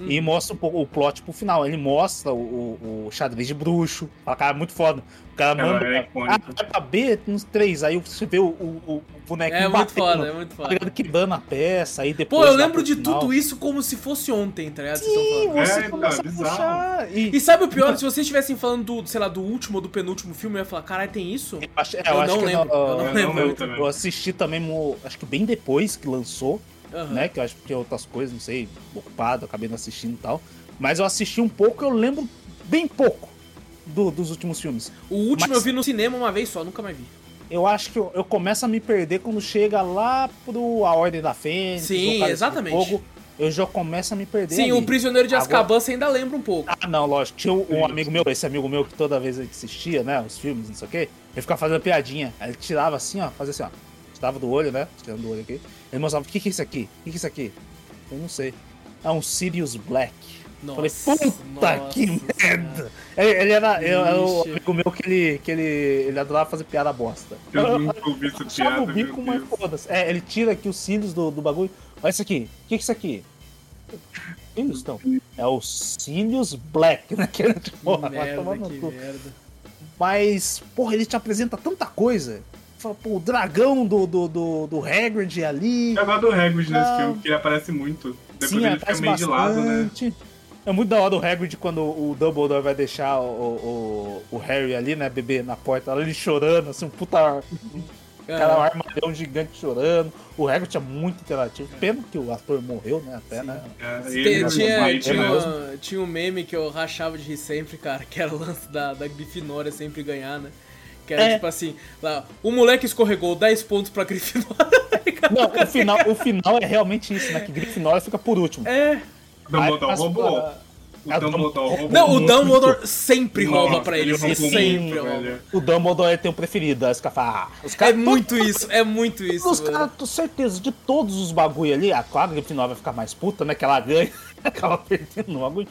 Uhum. E mostra um pouco o plot pro final. Ele mostra o, o, o xadrez de bruxo. Fala, cara, muito foda. O cara Ela manda. é ah, icônica. vai pra B nos três. Aí você vê o, o, o bonequinho É muito batendo, foda, é muito tá foda. ligado? Quebrando a peça. Aí depois. Pô, eu lembro de final. tudo isso como se fosse ontem, tá ligado? Sim, você É, então, começa a puxar. E, E sabe o pior? Se vocês estivessem falando do, sei lá, do último ou do penúltimo filme, eu ia falar, caralho, tem isso? Eu acho- é, Eu eu acho não que lembro, eu não Eu lembro. lembro também. Eu assisti também, acho que bem depois que lançou, Aham. né? Que eu acho que tinha outras coisas, não sei, ocupado, acabei não assistindo e tal. Mas eu assisti um pouco, eu lembro bem pouco do- dos últimos filmes. O último Mas- eu vi no cinema uma vez só, nunca mais vi. Eu acho que eu, eu começo a me perder quando chega lá pro A Ordem da Fênix. Sim, exatamente. Fogo, eu já começo a me perder. Sim, ali. o Prisioneiro de Agora- Azkaban você ainda lembra um pouco. Ah, não, lógico. Tinha um, um amigo meu, esse amigo meu que toda vez ele assistia, né, os filmes, não sei o quê, ele ficava fazendo piadinha. Aí ele tirava assim, ó, fazia assim, ó. Tirava do olho, né? Tirando do olho aqui. Ele mostrava, o que que é isso aqui? O que que é isso aqui? Eu não sei. É um Sirius Black. Nossa, Falei, puta nossa que merda! Ele, ele era, eu- era o Vixe. amigo meu que ele, que ele, ele adorava fazer piada bosta. Eu nunca ouvi essa piada, o bico, mas foda-se. É, ele tira aqui os cílios do, do bagulho. Olha isso aqui. O que que é isso aqui? Cílios, não. É o Cílios Black, né? Que, Que porra, vai merda, que merda. Mas, porra, ele te apresenta tanta coisa. Fala, pô, o dragão do, do, do, do Hagrid ali. Eu gosto do Hagrid nesse Não. filme, porque ele aparece muito. Depois Sim, ele fica meio de lado, né? bastante. É muito da hora o Hagrid quando o Dumbledore vai deixar o, o, o Harry ali, né, bebê na porta, ele chorando, assim, um puta cara, um Ah, armadilhão gigante chorando. O Hagrid tinha muito interativo. Pena que o ator morreu, né, até, né. É, Tem- ele, tinha, ele, tinha, mesmo. uma- tinha um meme que eu rachava de rir sempre, cara, que era o lance da, da Grifinória sempre ganhar, né? Que era É. tipo assim, lá, o moleque escorregou 10 pontos pra Grifinória. Não, o final, o final é realmente isso, né, que Grifinória fica por último. é. Dumbledore roubou. pra- O Dumbledore roubou. Não, o. Dumbledore sempre rouba pra ele eles, roubou sempre rouba. O Dumbledore tem o preferido, aí os caras ah, os É caras... muito isso, é muito isso. Os caras, tô certeza, de todos os bagulho ali, a claro, a Grifinória vai ficar mais puta, né? Que ela ganha, acaba perdendo o bagulho.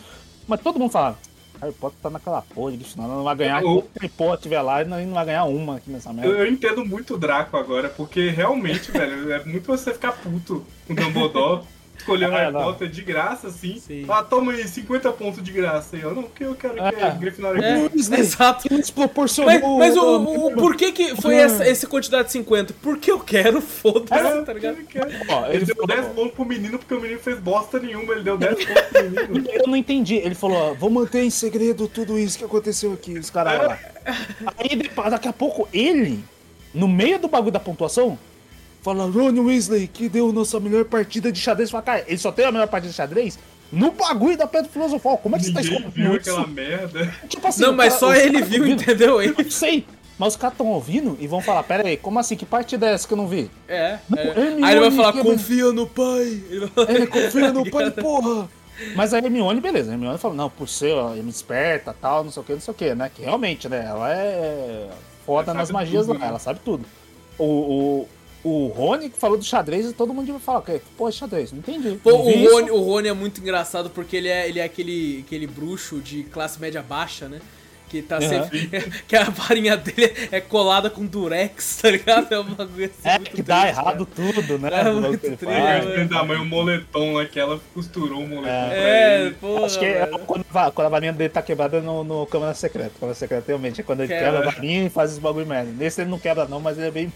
Mas todo mundo fala, Harry Potter tá naquela porra de Grifinória, não vai ganhar. Eu- Harry Potter estiver lá, não não vai ganhar uma aqui nessa Eu, merda. eu entendo muito o Draco agora, porque realmente, velho, é muito você ficar puto com o Dumbledore. Escolher o É, Harry não. Potter de graça, assim. Sim. Ah, toma aí 50 pontos de graça. E eu, não, porque eu quero que É. a Grifinória É, Weasley. exato. Que nos proporcionou. Mas, mas o, o, o porquê que foi essa, essa quantidade de 50? Porque eu quero, foda-se, É, tá ligado? ele quer. Ó, Ele, ele deu falou- 10 pontos pro menino porque o menino fez bosta nenhuma. Ele deu 10 pontos pro menino. Eu não entendi. Ele falou, ó, vou manter em segredo tudo isso que aconteceu aqui, os caras lá. Aí daqui a pouco ele, no meio do bagulho da pontuação, fala, Ron Weasley, que deu nossa melhor partida de xadrez. Fala, cara, ele só tem a melhor partida de xadrez no bagulho da Pedra Filosofal. Como é que você tá Ninguém escondendo isso? aquela merda. Tipo assim, Não, mas cara- só ele viu, ouvindo. entendeu? Eu não sei. Mas os caras estão ouvindo e vão falar, pera aí, como assim? Que partida é essa que eu não vi? É, é. Hermione, Aí ele vai falar, confia no pai. Ele vai falar- Ele confia no pai, porra. Mas a Hermione, beleza. A Hermione falou, não, por ser ó, esperta, tal, não sei o que, não sei o que, né? Que realmente, né? Ela é foda Ela nas magias tudo, lá, né? ela sabe tudo. O, o, o Rony que falou do xadrez e todo mundo vai falar, que pô, é xadrez, não entendi. Pô, Não o. Rony, o Rony é muito engraçado porque ele é, ele é aquele, aquele bruxo de classe média baixa, né? Que tá Aham. sempre. que a varinha dele é colada com durex, tá ligado? É um bagulho assim. É, muito que dá triste, errado tudo, né? É muito triste, da mãe, o moletom lá que ela costurou o moletom É. É, porra. Acho que é quando, a- quando a varinha dele tá quebrada no, no Câmara Secreta. Câmara Secreta realmente é quando ele Quebra. quebra a varinha e faz os bagulho merda. Nesse ele não quebra não, mas ele é bem,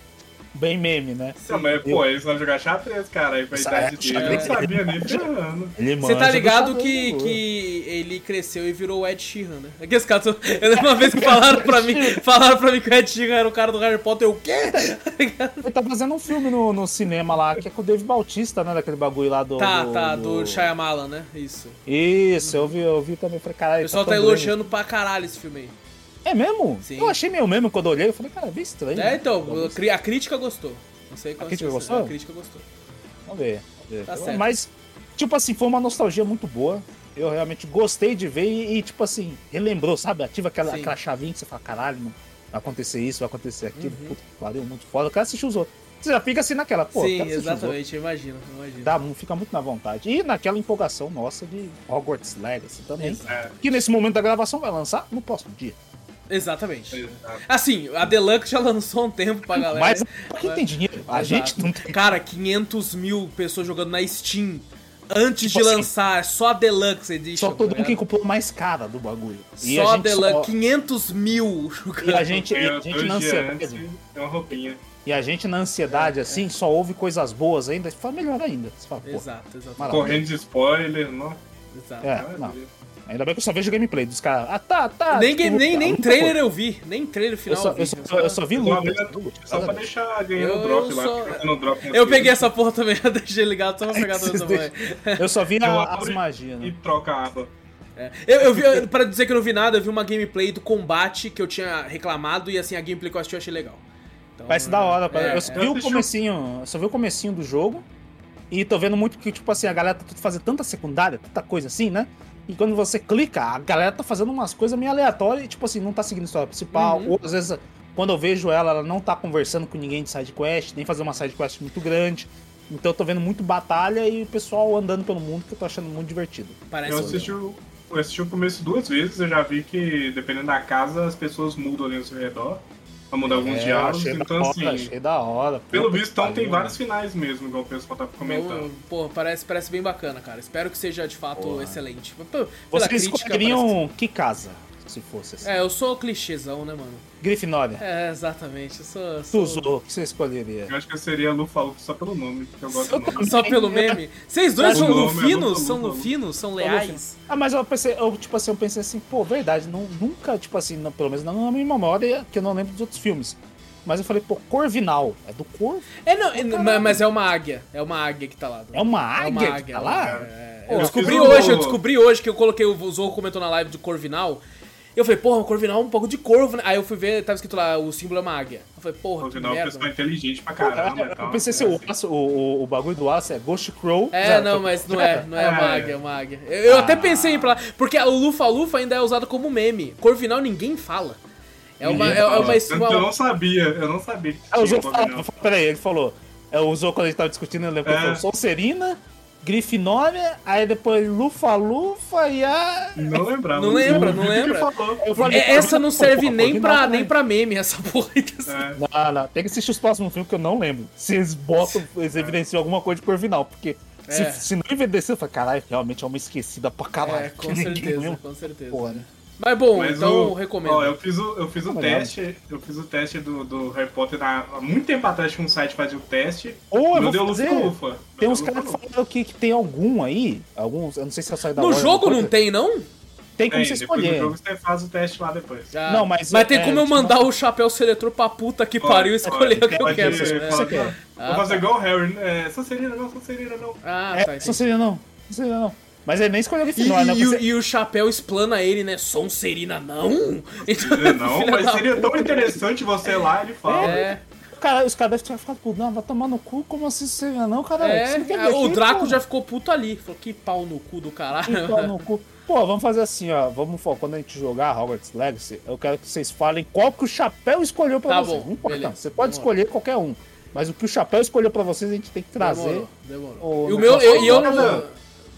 bem meme, né? Não, mas, pô, eles vão jogar xadrez, cara. Aí pra Isso idade é, dele, eu não sabia nem ferrando. Você tá do ligado que, do- que ele cresceu e virou o Ed Sheeran, né? Aqueles caras. Eu lembro uma vez que falaram pra mim, falaram pra mim que o Ed Sheeran era o cara do Harry Potter. Eu, o quê? Ele tá fazendo um filme no, no cinema lá, que é com o Dave Bautista, né? Daquele bagulho lá do. Tá, do, tá, do Shyamalan, né? Isso. Isso, eu vi, eu vi também. Falei, caralho. O pessoal tá grande. elogiando pra caralho esse filme aí. É mesmo? Sim. Eu achei meio mesmo quando eu olhei. Eu falei, cara, é bem estranho. É, né? então, Vamos a a crítica gostou. Não sei qual crítica se- gostou? A crítica gostou. Vamos ver. vamos ver. Tá certo. Mas, tipo assim, foi uma nostalgia muito boa. Eu realmente gostei de ver e, e, tipo assim, relembrou, sabe? Ativa aquela, Sim. aquela chavinha que você fala, caralho, mano, vai acontecer isso, vai acontecer aquilo. Uhum. Puta que pariu, muito foda. Eu quero assistir os outros. Você já fica assim naquela, pô, eu Sim, exatamente, eu imagino, eu imagino. Dá, fica muito na vontade. E naquela empolgação nossa de Hogwarts Legacy também. Exato. É, Que nesse momento da gravação vai lançar no próximo dia. Exatamente. exato. Assim, a Deluxe já lançou um tempo pra galera. Mas quem tem dinheiro? A Exato. gente não tem. Cara, 500 mil pessoas jogando na Steam antes Tipo de assim, lançar, só a Deluxe Edition. Só todo tá mundo que comprou mais cara do bagulho. E Só a gente Deluxe, só- 500 mil jogando. E a gente, e a gente na ansiedade. é uma roupinha. E a gente na ansiedade, assim, só ouve coisas boas ainda. Fala melhor ainda. Fala, Exato, exato. Correndo de spoiler, não. exato. É, não. Ainda bem que eu só vejo gameplay dos caras. Ah, tá, tá. Nem, tipo, game- nem, nem nunca trailer eu vi, nem trailer Eu final só, eu vi. eu, só, eu só vi luta. vez, Só pra deixar ganhando Eu drop lá. só- drop no Eu peguei essa porra também, eu deixei ligado só pra pegar toda essa porra. Eu só vi Eu a- as magias, E né? troca a aba. É. Eu, eu vi, eu- pra dizer que eu não vi nada, eu vi uma gameplay do combate que eu tinha reclamado e assim, a gameplay que eu assisti eu achei legal. Então, Parece da hora. é, eu só é. vi o comecinho. Eu só vi o comecinho do jogo. E tô vendo muito que, tipo assim, a galera tá fazendo tanta secundária, tanta coisa assim, né? E quando você clica, a galera tá fazendo umas coisas meio aleatórias e, tipo assim, não tá seguindo a história principal. Uhum. Ou às vezes, quando eu vejo ela, ela não tá conversando com ninguém de side quest, nem fazer uma side quest muito grande. Então eu tô vendo muito batalha e o pessoal andando pelo mundo que eu tô achando muito divertido. Parece Eu assisti, o, eu assisti o começo duas vezes, eu já vi que dependendo da casa as pessoas mudam ali ao seu redor. Pra mudar alguns É, diálogos, achei então da assim. hora, achei da hora. Pelo Puta visto, então tem vários finais mesmo, igual o pessoal tá comentando. Pô, parece, parece bem bacana, cara. Espero que seja de fato Porra. excelente. Pô, Vocês crítica, escolheriam que casa, se fosse assim? É, eu sou clichêzão, né, mano? Grifinória. É, exatamente. Eu sou. Tu sou... usou, o que você escolheria? Eu acho que eu seria Lufa-Lufa só pelo nome, que eu gosto. Só pelo meme. Vocês dois são é lufinos? São lufinos? São leais? Ah, mas eu pensei, eu, tipo assim, eu pensei assim, pô, verdade, não, nunca, tipo assim, não- pelo menos não na minha memória, que eu não lembro dos outros filmes. Mas eu falei, pô, Corvinal, é do Corvo? É, não, é, ma- mas é uma águia. É uma águia que tá lá. É uma É águia, uma que águia. tá lá? É, Pô, eu descobri hoje, eu descobri hoje que eu coloquei, o Zou comentou na live do Corvinal. Eu falei, porra, o Corvinal é um pouco de corvo, né? Aí eu fui ver, tava escrito lá, o símbolo é uma águia. Eu falei, porra, No que o merda. pessoal é inteligente pra caramba. eu, e tal. pensei se É o, assim. aço- o, o, o bagulho do aço é Ghost Crow. É, Já, não, tô- mas não é, não é uma É. águia, é uma águia. Eu, eu até Ah. pensei em falar, porque o Lufa-Lufa ainda é usado como meme. Corvinal ninguém fala. É uma, é, é uma, Eu não sabia, eu não sabia que Ah, o tinha Zou Corvinal. falou, peraí, ele falou, é, o Zou quando a gente tava discutindo, ele É. falou Sonserina, Grifinória, aí depois Lufa-Lufa e a... Não lembrava. Não lembra, não lembra. falei, É, essa não serve nem pra, Corvinal, nem né? pra meme, essa porra aí dessa- É. Não, não, tem que assistir os próximos filmes que eu não lembro. Se eles botam, eles evidenciam alguma coisa de Corvinal, porque Se, É. se não envelhecer, eu falei, caralho, realmente é uma esquecida pra caralho. É, com certeza, com certeza. Porra, né? Mas bom, Mas então o- recomendo. Ó, eu fiz o, eu fiz o Não, teste, eu fiz o teste do, do Harry Potter na- há muito tempo atrás tinha um site que fazia o teste. Ou eu Meu vou Deus, fazer. ufa, ufa. Tem uns caras que falaram que, que tem algum aí, alguns, eu não sei se é só da no jogo não tem, não? Tem como Tem, você escolher. jogo você faz o teste lá depois. Ah, Não, mas tem é, como eu tipo, mandar o chapéu seletor pra puta que Pode, pariu e escolher pode, o que eu pode quero. falar, né? Você quer? Ah, Vou fazer tá. igual o Harry, é, Sonserina não, Sonserina não. Ah, É, tá. não seria não. Não não. Mas ele nem escolheu E, Grifinória, né? e o- Você- e o chapéu explana ele, né? Sonserina não? Então, Não, mas seria tão interessante você lá, ele fala. É, Cara, os caras devem ter ficado, pô, não, vai tomar no cu, como assim seria não, cara? é, Você não quer é, o Draco pô. já ficou puto ali. Falou, que pau no cu do caralho. Que pau no cu. Pô, vamos fazer assim, ó. Vamos, quando a gente jogar Hogwarts Legacy, eu quero que vocês falem qual que o chapéu escolheu pra Tá vocês. bom, não importa. beleza. Você pode Demorou. escolher qualquer um. Mas o que o chapéu escolheu pra vocês, a gente tem que trazer. Demorou, demorou. o E o meu, eu, e eu Cada- não...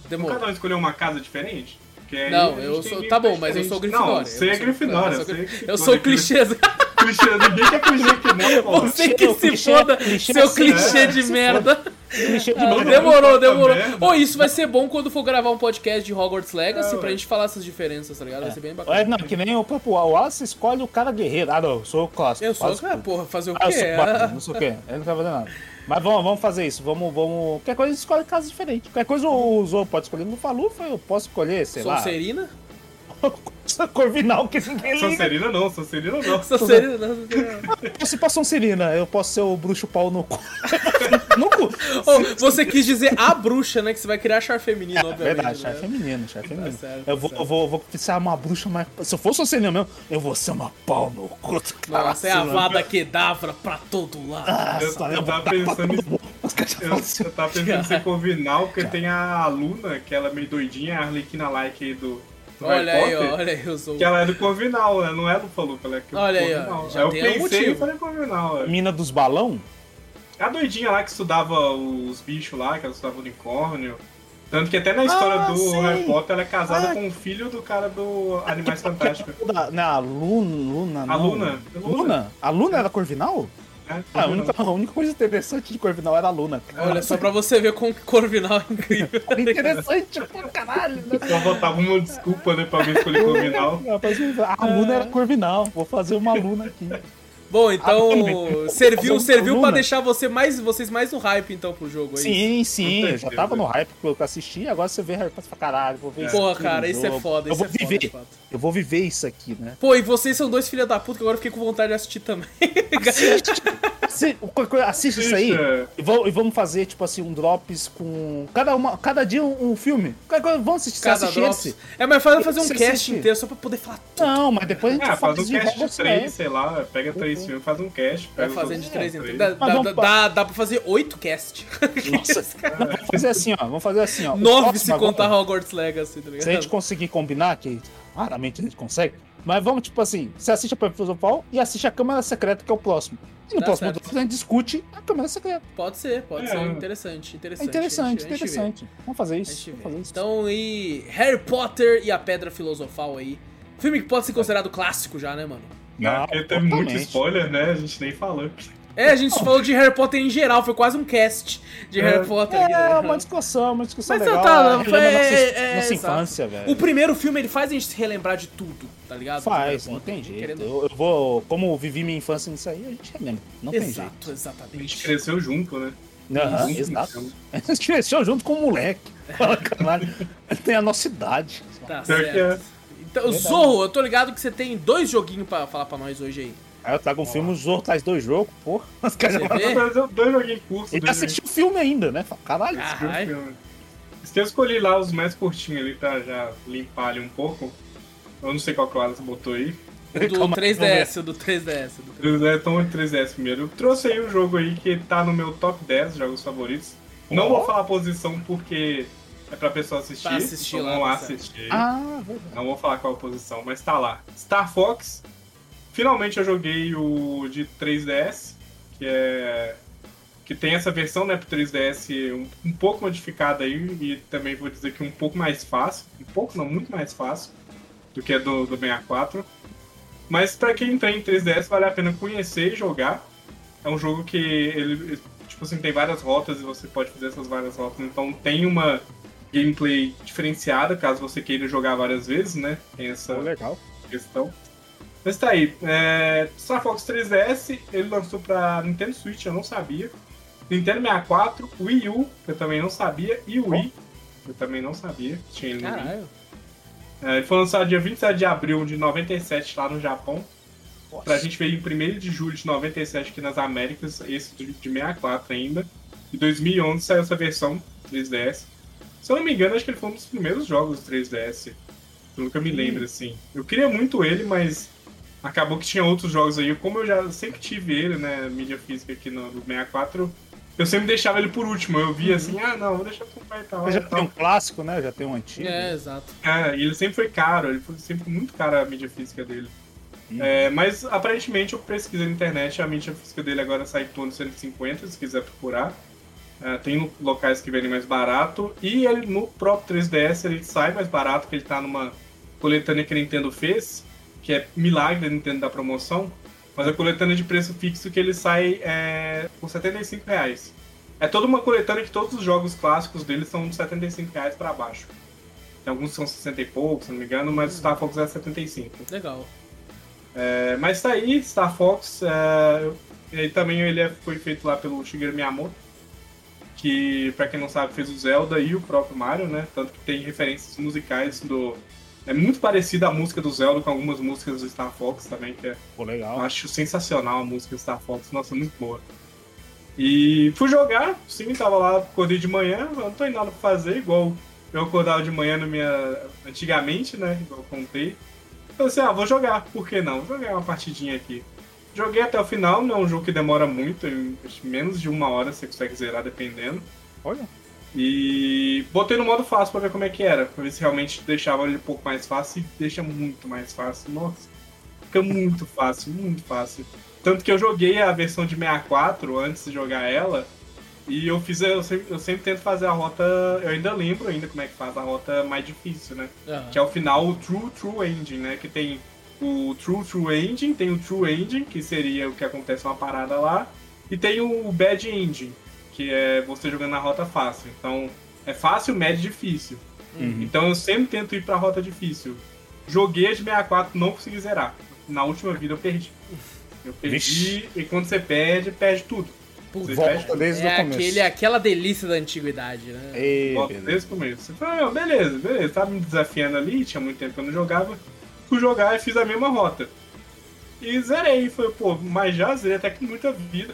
Demorou. cada um escolheu uma casa diferente? Aí Não, eu tem sou. Tá bom, mas eu sou. Grifinória. Não, você é Eu sou- Grifinória. eu sou- é sou clichê. Clichê, ninguém quer clichê que não, pô. Você clichê, que o se clichê- foda, clichê seu assim, clichê é, de merda. Clichê de Ah, demorou, demorou. merda. Ô, isso vai ser bom quando for gravar um podcast de Hogwarts Legacy É, pra gente falar essas diferenças, tá ligado? Vai ser bem É, bacana. não, que nem o próprio o Wallace escolhe o cara guerreiro. Ah, não, eu sou o clássico. Eu sou. clássico. Ah, porra, fazer o Ah, eu quê? sou É. não sei o quê. Ele não quer fazer nada. Mas vamos, vamos fazer isso. Vamos, vamos. Qualquer coisa a gente escolhe casas diferentes. Qualquer coisa o Zou pode escolher. No Falufa eu posso escolher, sei lá. Sonserina? Corvinal, que ninguém liga. Sonserina não, Sonserina não. Sonserina, não, Sonserina. Eu posso ir pra Sonserina, eu posso ser o bruxo pau no cu. no cu. Ô, você quis dizer a bruxa, né? Que você vai criar char feminino, obviamente. É Verdade, né? char feminino, char feminino. certo, eu tá vou, certo. eu vou, eu vou ser uma bruxa mais. Se eu for Sonserina mesmo, eu vou ser uma pau no cu. Nossa, é a vada Kedavra pra todo lado. Eu, Nossa, eu vou tava pensando em Eu, assim, eu tava pensando em ser Corvinal, porque tem a Luna, que ela é meio doidinha, a Arlequina like aí do Olha Harry aí, Potter, ó, olha aí, eu sou. Que ela é do Corvinal, ela não é do Falupa, ela é do Olha aí, ó, Corvinal. já Aí eu tem um pensei e falei Corvinal. é. Mina dos balão? A doidinha lá que estudava os bichos lá, que ela estudava unicórnio. Tanto que até na história Ah, do sei. Harry Potter ela é casada Ah. com o filho do cara do Animais Fantásticos. Da, não, a Luna. Luna A. Luna. Luna? A Luna era Corvinal? É, Ah, a, única, a única coisa interessante de Corvinal era a Luna. cara. Olha, só pra você ver como Corvinal é incrível. Interessante pra caralho. né? Só botava uma desculpa, né, pra alguém escolher Corvinal. Rapaz, A Luna era Corvinal. Vou fazer uma Luna aqui. Bom, então Ah, serviu, um serviu pra Luna. deixar você mais, vocês mais no hype então pro jogo aí. Sim, sim. Com Eu já tava no hype porque eu assisti. Agora você vê Harry Potter e fala, caralho, vou ver isso. Porra, cara, isso é foda, Eu isso vou é foda, viver. de fato. Eu vou viver isso aqui, né? Pô, e vocês são dois filha da puta que agora eu fiquei com vontade de assistir também. Assi- qualquer coisa- Assiste isso aí. Assista. E vamos, e vamos fazer, tipo assim, um drops com. Cada, uma, cada dia um, um filme. Vamos assistir. Cada assistir drops. esse? É, mas faz fazer um cast assiste? inteiro só pra poder falar tudo. Não, mas depois a gente Ah, faz um de cast de três, Legacy. sei lá, pega três filmes, faz um cast. Vai fazendo de três em três. três. Dá, dá, vamos- dá, dá pra fazer oito cast. Nossa, vamos fazer assim, ó. Vamos fazer assim, ó. Nove se agora- contar Hogwarts Legacy, tá ligado? Se a gente conseguir combinar, que raramente a gente consegue, mas vamos, tipo assim, você assiste a Pedra Filosofal e assiste a Câmara Secreta, que é o próximo. E no Tá próximo certo. A gente discute a Câmara Secreta. Pode ser, pode É. ser. Interessante, É interessante. interessante, A gente- interessante. Vamos fazer isso. Vamos fazer isso. Então, e Harry Potter e a Pedra Filosofal aí. Filme que pode ser considerado clássico já, né, mano? Não, porque teve muito spoiler, né? A gente nem falou. É, a gente falou de Harry Potter em geral, foi quase um cast de É. Harry Potter. aqui, É, uma discussão, uma discussão Mas legal. tá, tá, relembra foi- nossa, é, nossa exato. infância, velho. O primeiro filme, ele faz a gente se relembrar de tudo, tá ligado? Faz, não tem Potter, jeito. querendo- Eu, eu vou, como eu vivi minha infância nisso aí, a gente relembra. Não tem Exato, jeito. A gente exatamente. cresceu junto, né? Junto, exato. então. A gente cresceu junto com o moleque. Fala, caralho. Ele tem a nossa idade. Tá certo. Então. Zorro, eu tô ligado que você tem dois joguinhos pra falar pra nós hoje aí. Aí eu trago um filme, o Zorro traz dois jogos, porra. Os caras vê? Dois, dois joguinhos curtos. Ele assistiu o filme ainda, né? Caralho. Ah. Ai. filme. Se eu escolhi lá os mais curtinhos ali pra já limpar ali um pouco. Eu não sei qual que o Alex botou aí. O do Calma, 3DS, o do 3DS. o do 3DS. Eles é tão 3DS primeiro. Eu trouxe aí um jogo aí que tá no meu top 10 jogos favoritos. Não vou falar a posição porque é pra pessoa assistir. Pra assistir então lá, vamos lá tá assistir. Ah, verdade. Não vou falar qual a posição, mas tá lá. Star Fox. Finalmente eu joguei o de 3DS, que é. Que tem essa versão né, pro 3DS um, um pouco modificada aí, e também vou dizer que um pouco mais fácil. Um pouco não, muito mais fácil do que a do, do 64. Mas pra quem tem 3DS vale a pena conhecer e jogar. É um jogo que ele. tipo assim, tem várias rotas e você pode fazer essas várias rotas. Então tem uma gameplay diferenciada, caso você queira jogar várias vezes, né? Tem essa Oh, legal. questão. Mas tá aí. É... Star Fox 3DS, ele lançou pra Nintendo Switch, eu não sabia. Nintendo 64, Wii U, eu também não sabia, e Wii, eu também não sabia. Tinha ele. Caralho. É, ele foi lançado dia 27 de abril de 97 lá no Japão. Pra gente ver em 1 de julho de 97 aqui nas Américas, esse de, de 64 ainda. Em 2011 saiu essa versão 3DS. Se eu não me engano, acho que ele foi um dos primeiros jogos do 3DS. Eu nunca me lembro, assim. Eu queria muito ele, mas acabou que tinha outros jogos aí. Como eu já sempre tive ele, né, mídia física aqui no, no 64, eu sempre deixava ele por último. Eu via assim, ah, não, vou deixar pro pai e tal. Mas já tal. tem um clássico, né? Já tem um antigo. É, exato. É, e ele sempre foi caro, ele foi sempre muito caro a mídia física dele. Hum. É, mas aparentemente eu pesquisei na internet, a mídia física dele agora sai em torno de 150, se quiser procurar. É, tem locais que vendem mais barato. E ele no próprio 3DS ele sai mais barato, que ele tá numa coletânea que a Nintendo fez, que é milagre a Nintendo da promoção. Mas a coletânea de preço fixo que ele sai é, por 75 reais. É toda uma coletânea que todos os jogos clássicos dele são de 75 reais pra baixo. Tem alguns que são 60 e pouco, se não me engano, mas o Star Fox é 75. Legal. É, mas tá aí, Star Fox. É, também ele é- foi feito lá pelo Shigeru Miyamoto, que, pra quem não sabe, fez o Zelda e o próprio Mario, né? Tanto que tem referências musicais do. É muito parecida a música do Zelda com algumas músicas do Star Fox também, que é Pô, legal. acho sensacional a música Star Fox, nossa, muito boa. E fui jogar, sim, tava lá, acordei de manhã, não tô nada pra fazer, igual eu acordava de manhã no minha. antigamente, né? Igual eu contei. Falei assim, ah, vou jogar, por que não? Vou jogar uma partidinha aqui. Joguei até o final, não é um jogo que demora muito, em acho que menos de uma hora você consegue zerar dependendo. Olha. E botei no modo fácil pra ver como é que era, pra ver se realmente deixava ele um pouco mais fácil e deixa muito mais fácil. Nossa, fica muito fácil, muito fácil. Tanto que eu joguei a versão de 64 antes de jogar ela, e eu fiz, eu sempre, eu sempre tento fazer a rota, eu ainda lembro ainda como é que faz a rota mais difícil, né? Aham. Que é o final o True True Ending, né? Que tem o True True Ending, tem o True Ending, que seria o que acontece uma parada lá, e tem o Bad Ending, que é você jogando na rota fácil. Então, é fácil, médio e difícil. Uhum. Então eu sempre tento ir pra rota difícil. Joguei de 64, não consegui zerar. Na última vida eu perdi. Eu perdi, Vixe. e quando você perde, perde tudo. Você Volta desde é o começo. aquele, aquela delícia da antiguidade, né? Ei, Volta beleza. desde o começo. Você fala, "Ah, beleza, beleza, tava me desafiando ali, tinha muito tempo que eu não jogava. Fui jogar e fiz a mesma rota. E zerei, foi, pô, mas já zerei até com muita vida.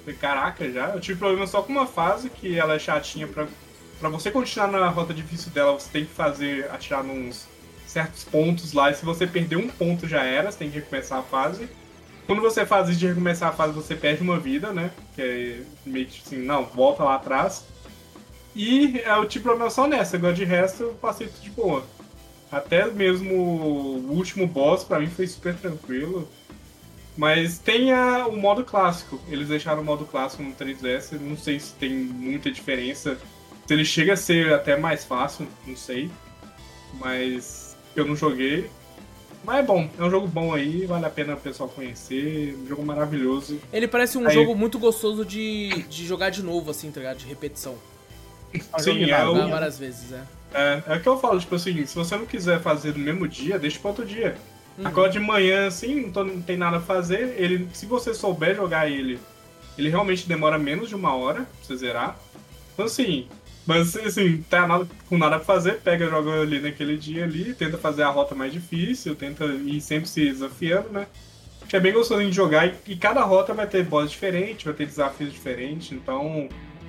Falei, caraca, já. Eu tive problema só com uma fase que ela é chatinha pra, pra você continuar na rota difícil dela, você tem que fazer, atirar nos certos pontos lá, e se você perder um ponto já era, você tem que recomeçar a fase. Quando você faz isso de recomeçar a fase, você perde uma vida, né? Que é meio que assim, não, volta lá atrás. E eu tive problema só nessa, agora de resto eu passei tudo de boa. Até mesmo o último boss pra mim foi super tranquilo. Mas tem a- o modo clássico. Eles deixaram o modo clássico no 3DS. eu Não sei se tem muita diferença. Se ele chega a ser até mais fácil, não sei. Mas eu não joguei. Mas é bom, é um jogo bom aí, vale a pena o pessoal conhecer. Um jogo maravilhoso. Ele parece um Aí- jogo muito gostoso de, de jogar de novo, assim, tá ligado? De repetição. Um Sim, é o- várias vezes, é. É, é o que eu falo, tipo assim, se você não quiser fazer no mesmo dia, deixa para outro dia. Uhum. Acorda de manhã, assim, não, tô- não tem nada a fazer. Ele, se você souber jogar ele, ele realmente demora menos de uma hora pra você zerar. Então assim, mas assim, tá nada, com nada pra fazer, pega, joga ali naquele dia ali, tenta fazer a rota mais difícil, tenta ir sempre se desafiando, né? Que é bem gostosinho de jogar e, e cada rota vai ter boss diferente, vai ter desafios diferentes, então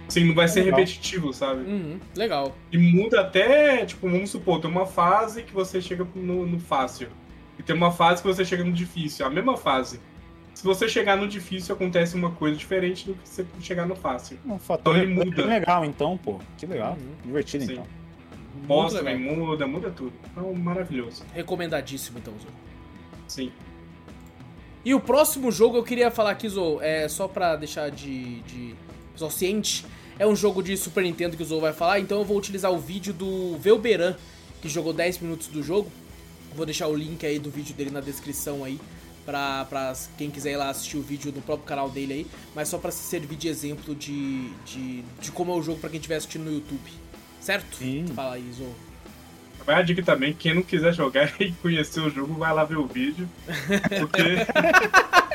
assim, não vai ser Legal. repetitivo, sabe? Uhum, legal. E muda até, tipo, vamos supor, tem uma fase que você chega no, no fácil. E tem uma fase que você chega no difícil, a mesma fase. Se você chegar no difícil, acontece uma coisa diferente do que você chegar no fácil. Um fator Então ele muda. bem legal, então, pô. Que legal. Uhum. Divertido, Sim. então. Boss também muda, muda tudo. Então, maravilhoso. Recomendadíssimo, então, Zou. Sim. E o próximo jogo eu queria falar aqui, Zou, é só pra deixar de, de pessoal ciente, é um jogo de Super Nintendo que o Zou vai falar, então eu vou utilizar o vídeo do Velberan, que jogou 10 minutos do jogo. Vou deixar o link aí do vídeo dele na descrição aí, pra, pra quem quiser ir lá assistir o vídeo no próprio canal dele aí, mas só pra servir de exemplo de, de, de como é o jogo pra quem estiver assistindo no YouTube. Certo? Sim. Fala aí, Zou. Vai a dica também, quem não quiser jogar e conhecer o jogo, vai lá ver o vídeo. Porque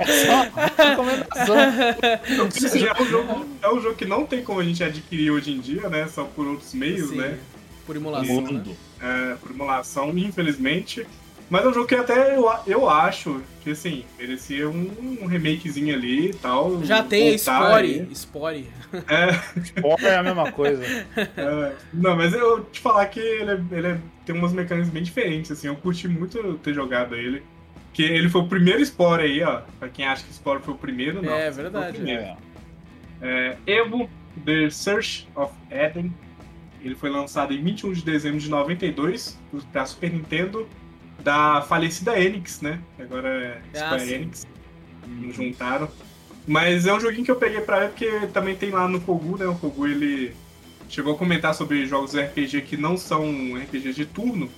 É só recomendação. é um, jogo, é um jogo que não tem como a gente adquirir hoje em dia, né? Só por outros meios, Sim, né? Por emulação, né? Mundo. É, por emulação, infelizmente. Mas é um jogo que até eu, eu acho que, assim, merecia um, um remakezinho ali e tal. Já tem Spore. aí. Spore. É, Porra, é a mesma coisa. é, não, mas eu te falar que ele, é- ele é- tem umas mecânicas bem diferentes, assim. Eu curti muito ter jogado ele. Que ele foi o primeiro Spore aí, ó. Pra quem acha que Spore foi o primeiro, não. É verdade. primeiro. É. É, Evo The Search of Eden. Ele foi lançado em 21 de dezembro de 92 para Super Nintendo da falecida Enix, né? Agora é Ah, Square. Enix. Nos juntaram. Mas é um joguinho que eu peguei pra ver porque também tem lá no Kogu, né? O Kogu ele chegou a comentar sobre jogos RPG que não são RPGs de turno.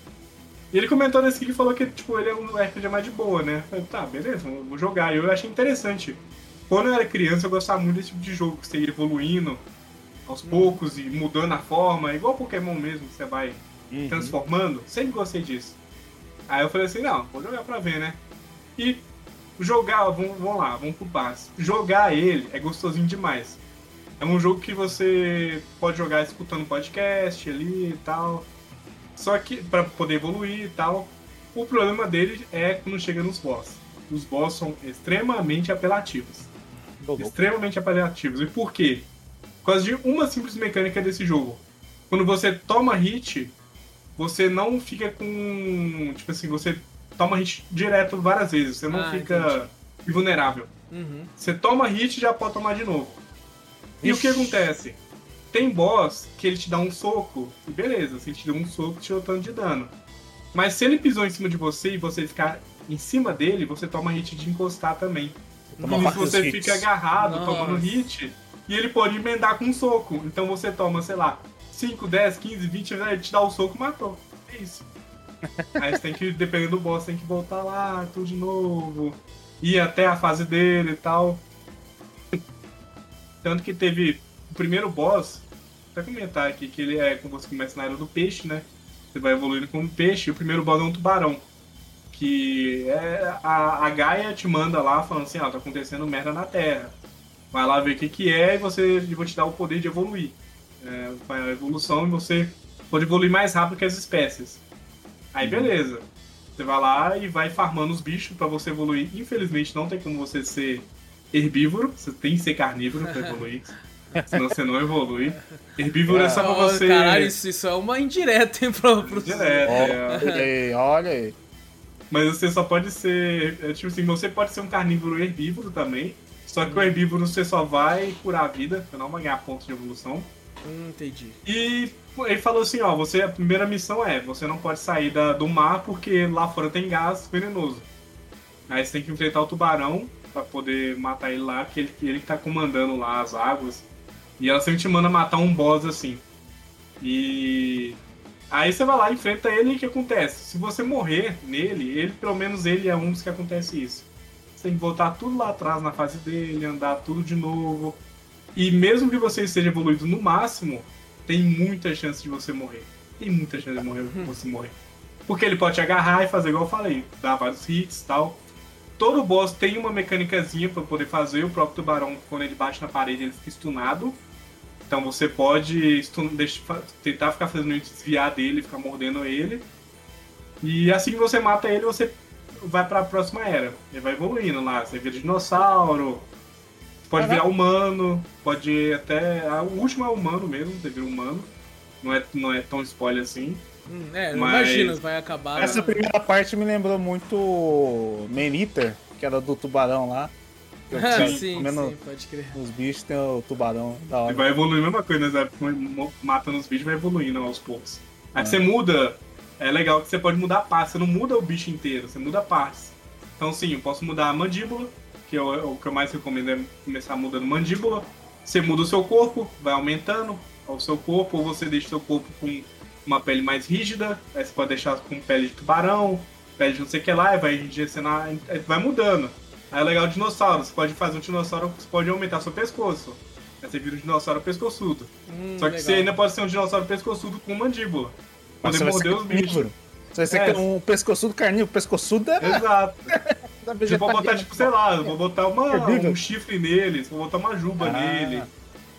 E ele comentou nesse aqui e falou que tipo, ele é um RPG mais de boa, né? Eu falei, tá, beleza, vou jogar. E eu achei interessante. Quando eu era criança, eu gostava muito desse tipo de jogo, que você ia evoluindo aos poucos e mudando a forma, igual Pokémon mesmo, que você vai Uhum. transformando. Sempre gostei disso. Aí eu falei assim, não, vou jogar pra ver, né? E jogar, vamos, vamos lá, vamos pro básico. Jogar ele é gostosinho demais. É um jogo que você pode jogar escutando podcast ali e tal. Só que pra poder evoluir e tal. O problema dele é quando chega nos boss. Os boss são extremamente apelativos extremamente apelativos. E por quê? Por causa de uma simples mecânica desse jogo. Quando você toma hit, você não fica com. Tipo assim, você toma hit direto várias vezes. Você não Ah, fica invulnerável. Uhum. Você toma hit e já pode tomar de novo. E o que acontece? Tem boss que ele te dá um soco, e beleza, se ele te deu um soco, te deu tanto de dano. Mas se ele pisou em cima de você e você ficar em cima dele, você toma hit de encostar também. Toma E você hits. fica agarrado, Nossa. tomando hit, e ele pode emendar com um soco. Então você toma, sei lá, 5, 10, 15, 20, ele te dá o soco matou. É isso. Aí você tem que, dependendo do boss, tem que voltar lá, tudo de novo. Ir até a fase dele e tal. Tanto que teve o primeiro boss, até comentar aqui, que ele é como você começa na era do peixe, né? Você vai evoluindo como peixe, e o primeiro boss é um tubarão. Que é a, a Gaia te manda lá falando assim, ó, tá acontecendo merda na Terra. Vai lá ver o que, que é e você eu vou te dar o poder de evoluir. É, vai a evolução e você pode evoluir mais rápido que as espécies. Aí beleza. Você vai lá e vai farmando os bichos pra você evoluir. Infelizmente não tem como você ser herbívoro, você tem que ser carnívoro pra evoluir. Senão você não evolui. Herbívoro é só pra você. Caralho, isso, isso é uma indireta, hein, pro, pro... Direto, é. Olha aí, olha aí. Mas você só pode ser. é, Tipo assim, você pode ser um carnívoro herbívoro também. Só que o herbívoro você só vai curar a vida, você não vai ganhar pontos de evolução. Hum, entendi. E ele falou assim, ó, você a primeira missão é, você não pode sair da- do mar porque lá fora tem gás venenoso. Aí você tem que enfrentar o tubarão pra poder matar ele lá, porque ele, ele que tá comandando lá as águas. E ela sempre te manda matar um boss assim. E aí você vai lá, enfrenta ele e o que acontece? Se você morrer nele, ele pelo menos ele é um dos que acontece isso. Você tem que voltar tudo lá atrás na fase dele, andar tudo de novo. E mesmo que você esteja evoluído no máximo, tem muita chance de você morrer. Tem muita chance de morrer, você morrer. Porque ele pode te agarrar e fazer igual eu falei, dar vários hits e tal. Todo boss tem uma mecânicazinha pra poder fazer. O próprio tubarão, quando ele bate na parede, ele fica stunado. Então você pode tentar ficar fazendo isso, desviar dele, ficar mordendo ele. E assim que você mata ele, você vai pra próxima era. Ele vai evoluindo lá. Você vira dinossauro, pode virar humano, pode até. O último é humano mesmo, você vira humano. Não é, não é tão spoiler assim. Hum, é, não Mas- imagina, vai acabar. Essa primeira parte me lembrou muito Man Eater, que era do tubarão lá. Eu Ah, sim, comendo sim, pode crer. os bichos tem o tubarão da Ele hora. vai evoluindo a mesma coisa, né? Você matando os bichos vai evoluindo aos poucos. Aí você muda, é legal que você pode mudar partes, você não muda o bicho inteiro, você muda partes. Então sim, eu posso mudar a mandíbula, que é o, o que eu mais recomendo é começar mudando mandíbula. Você muda o seu corpo, vai aumentando o seu corpo, ou você deixa o seu corpo com uma pele mais rígida, aí você pode deixar com pele de tubarão, pede não sei o que lá, e vai enrijecendo, a- vai mudando. Aí é legal o dinossauro, você pode fazer um dinossauro, você pode aumentar seu pescoço. Aí você vira um dinossauro pescoçudo. Hum, Só que legal. você ainda pode ser um dinossauro pescoçudo com mandíbula. Poder Você vai ser morder os bichos. carnívoro. Você vai ser É. um pescoçudo carnívoro. Pescoçudo é Exato. da Você pode botar, tipo, sei lá, eu vou botar uma, um chifre nele, vou botar uma juba Ah. nele.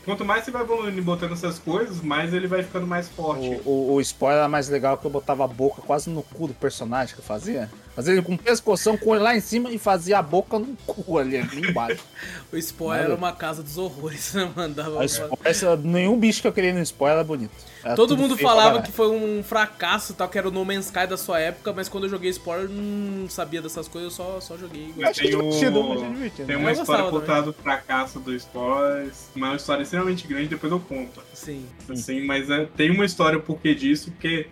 Quanto mais você vai evoluindo e botando essas coisas, mais ele vai ficando mais forte. O, o, o spoiler era mais legal que eu botava a boca quase no cu do personagem que eu fazia. Ele com pescoção, com o olho lá em cima e fazia a boca no cu ali, ali embaixo. O spoiler era uma casa dos horrores, né? Mandava. A spoiler, essa- nenhum bicho que eu queria no spoiler era bonito. Era Todo mundo falava que foi um fracasso tal, que era o No Man's Sky da sua época, mas quando eu joguei spoiler eu não sabia dessas coisas, eu só, só joguei. Mas achei tem, o- divertido, eu achei divertido. tem Eu uma história gostava por trás do fracasso do Spoilers, uma história extremamente grande, depois eu conto. Sim. Assim, mas é, tem uma história por que disso, porque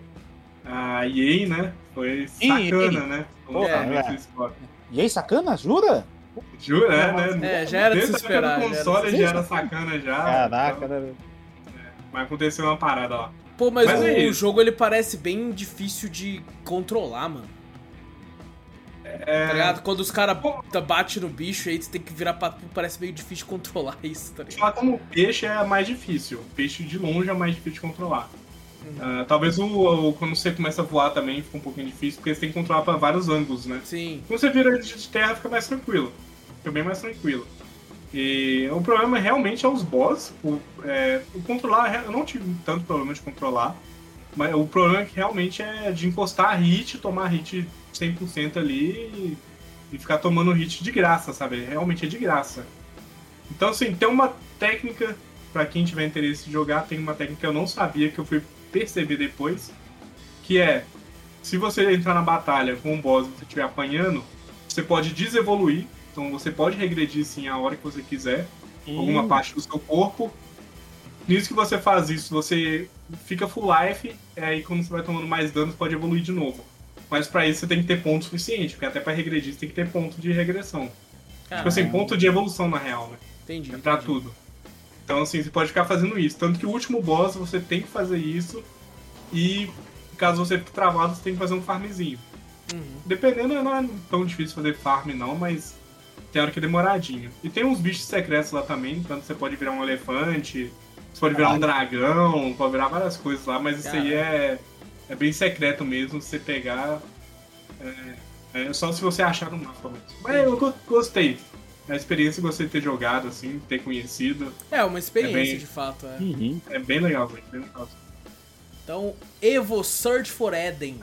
a EA, né, foi sacana, né? Porra, lançamento é. E aí, sacana? Jura? Jura, é, né? É, já era de se esperar, do já era console já era sacana já. Caraca, então, né? mas aconteceu uma parada lá. Pô, mas, Mas o, é jogo ele parece bem difícil de controlar, mano. É, Tá ligado? Quando os caras batem no bicho aí, você tem que virar pra parece meio difícil de controlar isso, tá ligado? Falar como peixe é mais difícil. Peixe de longe é mais difícil de controlar. Ah, talvez o, o- quando você começa a voar também fica um pouquinho difícil, porque você tem que controlar para vários ângulos, né? Sim. Quando você vira de terra fica mais tranquilo. Fica bem mais tranquilo. E o problema realmente é os boss. O, é, o controlar, eu não tive tanto problema de controlar. Mas o problema é que realmente é de encostar a hit, tomar hit 100% ali e, e ficar tomando hit de graça, sabe? Realmente é de graça. Então, assim, tem uma técnica, pra quem tiver interesse de jogar, tem uma técnica que eu não sabia, que eu fui perceber depois, que é, se você entrar na batalha com um boss e você estiver apanhando, você pode desevoluir, então você pode regredir sim a hora que você quiser, alguma parte do seu corpo. Nisso que você faz isso, você fica full life, e aí quando você vai tomando mais dano, você pode evoluir de novo. Mas pra isso você tem que ter ponto suficiente, porque até pra regredir você tem que ter ponto de regressão. Tipo assim, ponto de evolução na real, né? Entendi. É pra entendi. tudo. Então, assim, você pode ficar fazendo isso. Tanto que o último boss você tem que fazer isso. E caso você fique travado, você tem que fazer um farmzinho. Uhum. Dependendo, não é tão difícil fazer farm, não, mas tem hora que é demoradinho. E tem uns bichos secretos lá também, tanto você pode virar um elefante, você pode virar um dragão, pode virar várias coisas lá, mas isso aí é, é bem secreto mesmo, se você pegar. É, é só se você achar no mapa mesmo. Mas eu go- gostei. A experiência, gostei de ter jogado, assim, ter conhecido. É, uma experiência É bem- de fato, é. Uhum. É bem legal, velho. Bem legal. Então, Evo Search for Eden.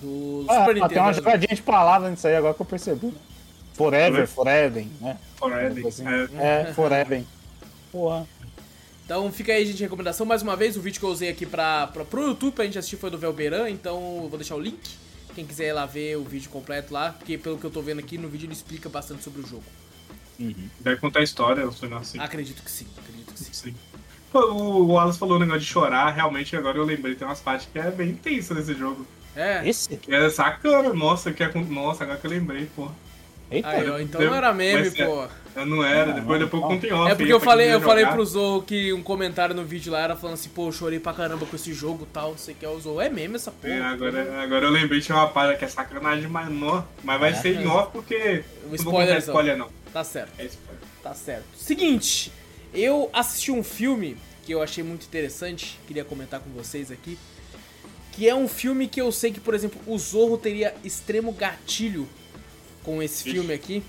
Do Ah, Super ah, tem uma Nintendo. jogadinha de palavra nisso aí agora que eu percebi. Forever? Forever, né? Forever. Assim. É, É, Forever. Porra. Então fica aí, gente, recomendação. Mais uma vez, o vídeo que eu usei aqui pra, pra, pro YouTube pra gente assistir foi do Velberan, então eu vou deixar o link. Quem quiser ir lá ver o vídeo completo lá, porque pelo que eu tô vendo aqui no vídeo ele explica bastante sobre o jogo. Deve contar a história, eu sei assim. Acredito que sim, acredito que sim. Sim. Pô, o Wallace falou o negócio de chorar, realmente agora eu lembrei, tem umas partes que é bem intensa nesse jogo. É. Esse? Que é sacana, nossa, que é com... Nossa, agora que eu lembrei, pô. Eita. Aí, ó, então não era meme, é- pô. Eu não era, depois, depois eu contei off. É porque aí, eu falei, eu falei pro Zou que um comentário no vídeo lá era falando assim, pô, eu chorei pra caramba com esse jogo e tal, sei que é o Zou. É meme essa porra. É, agora, agora eu lembrei, tinha uma parada que é sacanagem, mas não. Mas vai É. ser em off porque. O não vou contar spoilerzão. spoiler, não. Tá certo. É spoiler. Tá certo. Seguinte, eu assisti um filme que eu achei muito interessante, queria comentar com vocês aqui. Que é um filme que eu sei que, por exemplo, o Zorro teria extremo gatilho com esse Ixi. filme aqui.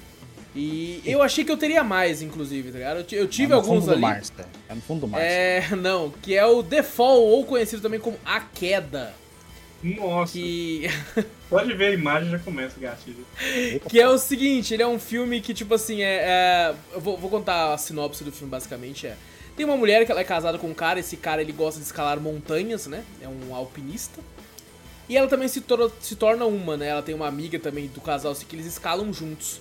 E eu achei que eu teria mais, inclusive, tá ligado? Eu, eu tive é no alguns fundo ali. do mar, cara. É no fundo do mar. É, não, que é o The Fall, ou conhecido também como A Queda. Nossa, Que, pode ver a imagem já começa o gatilho. que é o seguinte, ele é um filme que, tipo assim, é. é- eu vou, vou contar a sinopse do filme, basicamente. É. Tem uma mulher que ela é casada com um cara, esse cara ele gosta de escalar montanhas, né? É um alpinista. E ela também se, tor- se torna uma, né? Ela tem uma amiga também do casal, assim, que eles escalam juntos.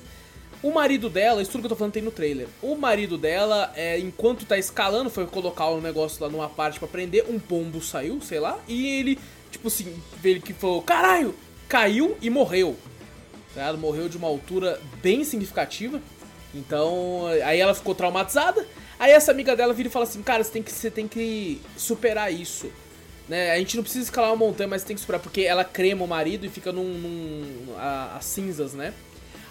O marido dela, isso tudo que eu tô falando tem no trailer. O marido dela, é, enquanto tá escalando, foi colocar um negócio lá numa parte pra prender, um pombo saiu, sei lá, e ele, tipo assim, ele que falou, caralho, caiu e morreu. Tá? Morreu de uma altura bem significativa. Então, aí ela ficou traumatizada. Aí essa amiga dela vira e fala assim, cara, você tem que, você tem que superar isso. Né? A gente não precisa escalar uma montanha, mas tem que superar, porque ela crema o marido e fica num. num a, as cinzas, né?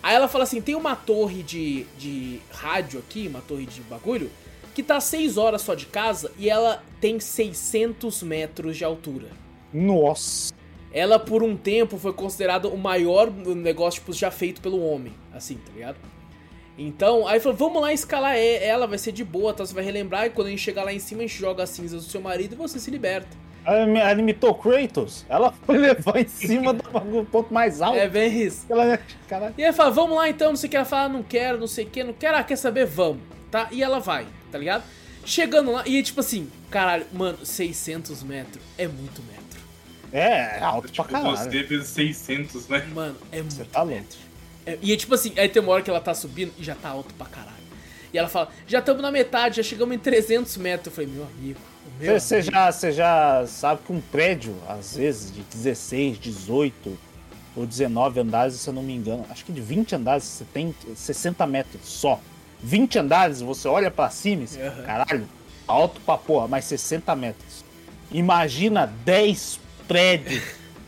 Aí ela fala assim: tem uma torre de, de rádio aqui, uma torre de bagulho, que tá 6 horas só de casa e ela tem 600 metros de altura. Nossa. Ela, por um tempo, foi considerada o maior negócio tipo, já feito pelo homem, assim, tá ligado? Então, aí falou, vamos lá escalar ela, vai ser de boa, tá? Você vai relembrar e quando a gente chegar lá em cima, a gente joga as cinzas do seu marido e você se liberta. Ela imitou Kratos. Ela foi levar em cima do ponto mais alto. É bem isso. Ela... E ela fala, vamos lá então, não sei o que. Ela fala, não quero, não sei o que, não quero. Ah, quer saber? Vamos, tá? E ela vai, tá ligado? Chegando lá, e tipo assim, caralho, mano, 600 metros é muito metro. É, é alto tipo, pra caralho. Você vezes 600, né? Mano, é muito tá metro. É, e é tipo assim, aí tem uma hora que ela tá subindo e já tá alto pra caralho. E ela fala, já estamos na metade, já chegamos em 300 metros. Eu falei, meu amigo, você já, já sabe que um prédio, às vezes, de 16, 18 ou 19 andares, se eu não me engano, acho que de 20 andares você tem 60 metros só. 20 andares, você olha para cima e uhum. caralho, alto pra porra, mas 60 metros. Imagina 10 prédios,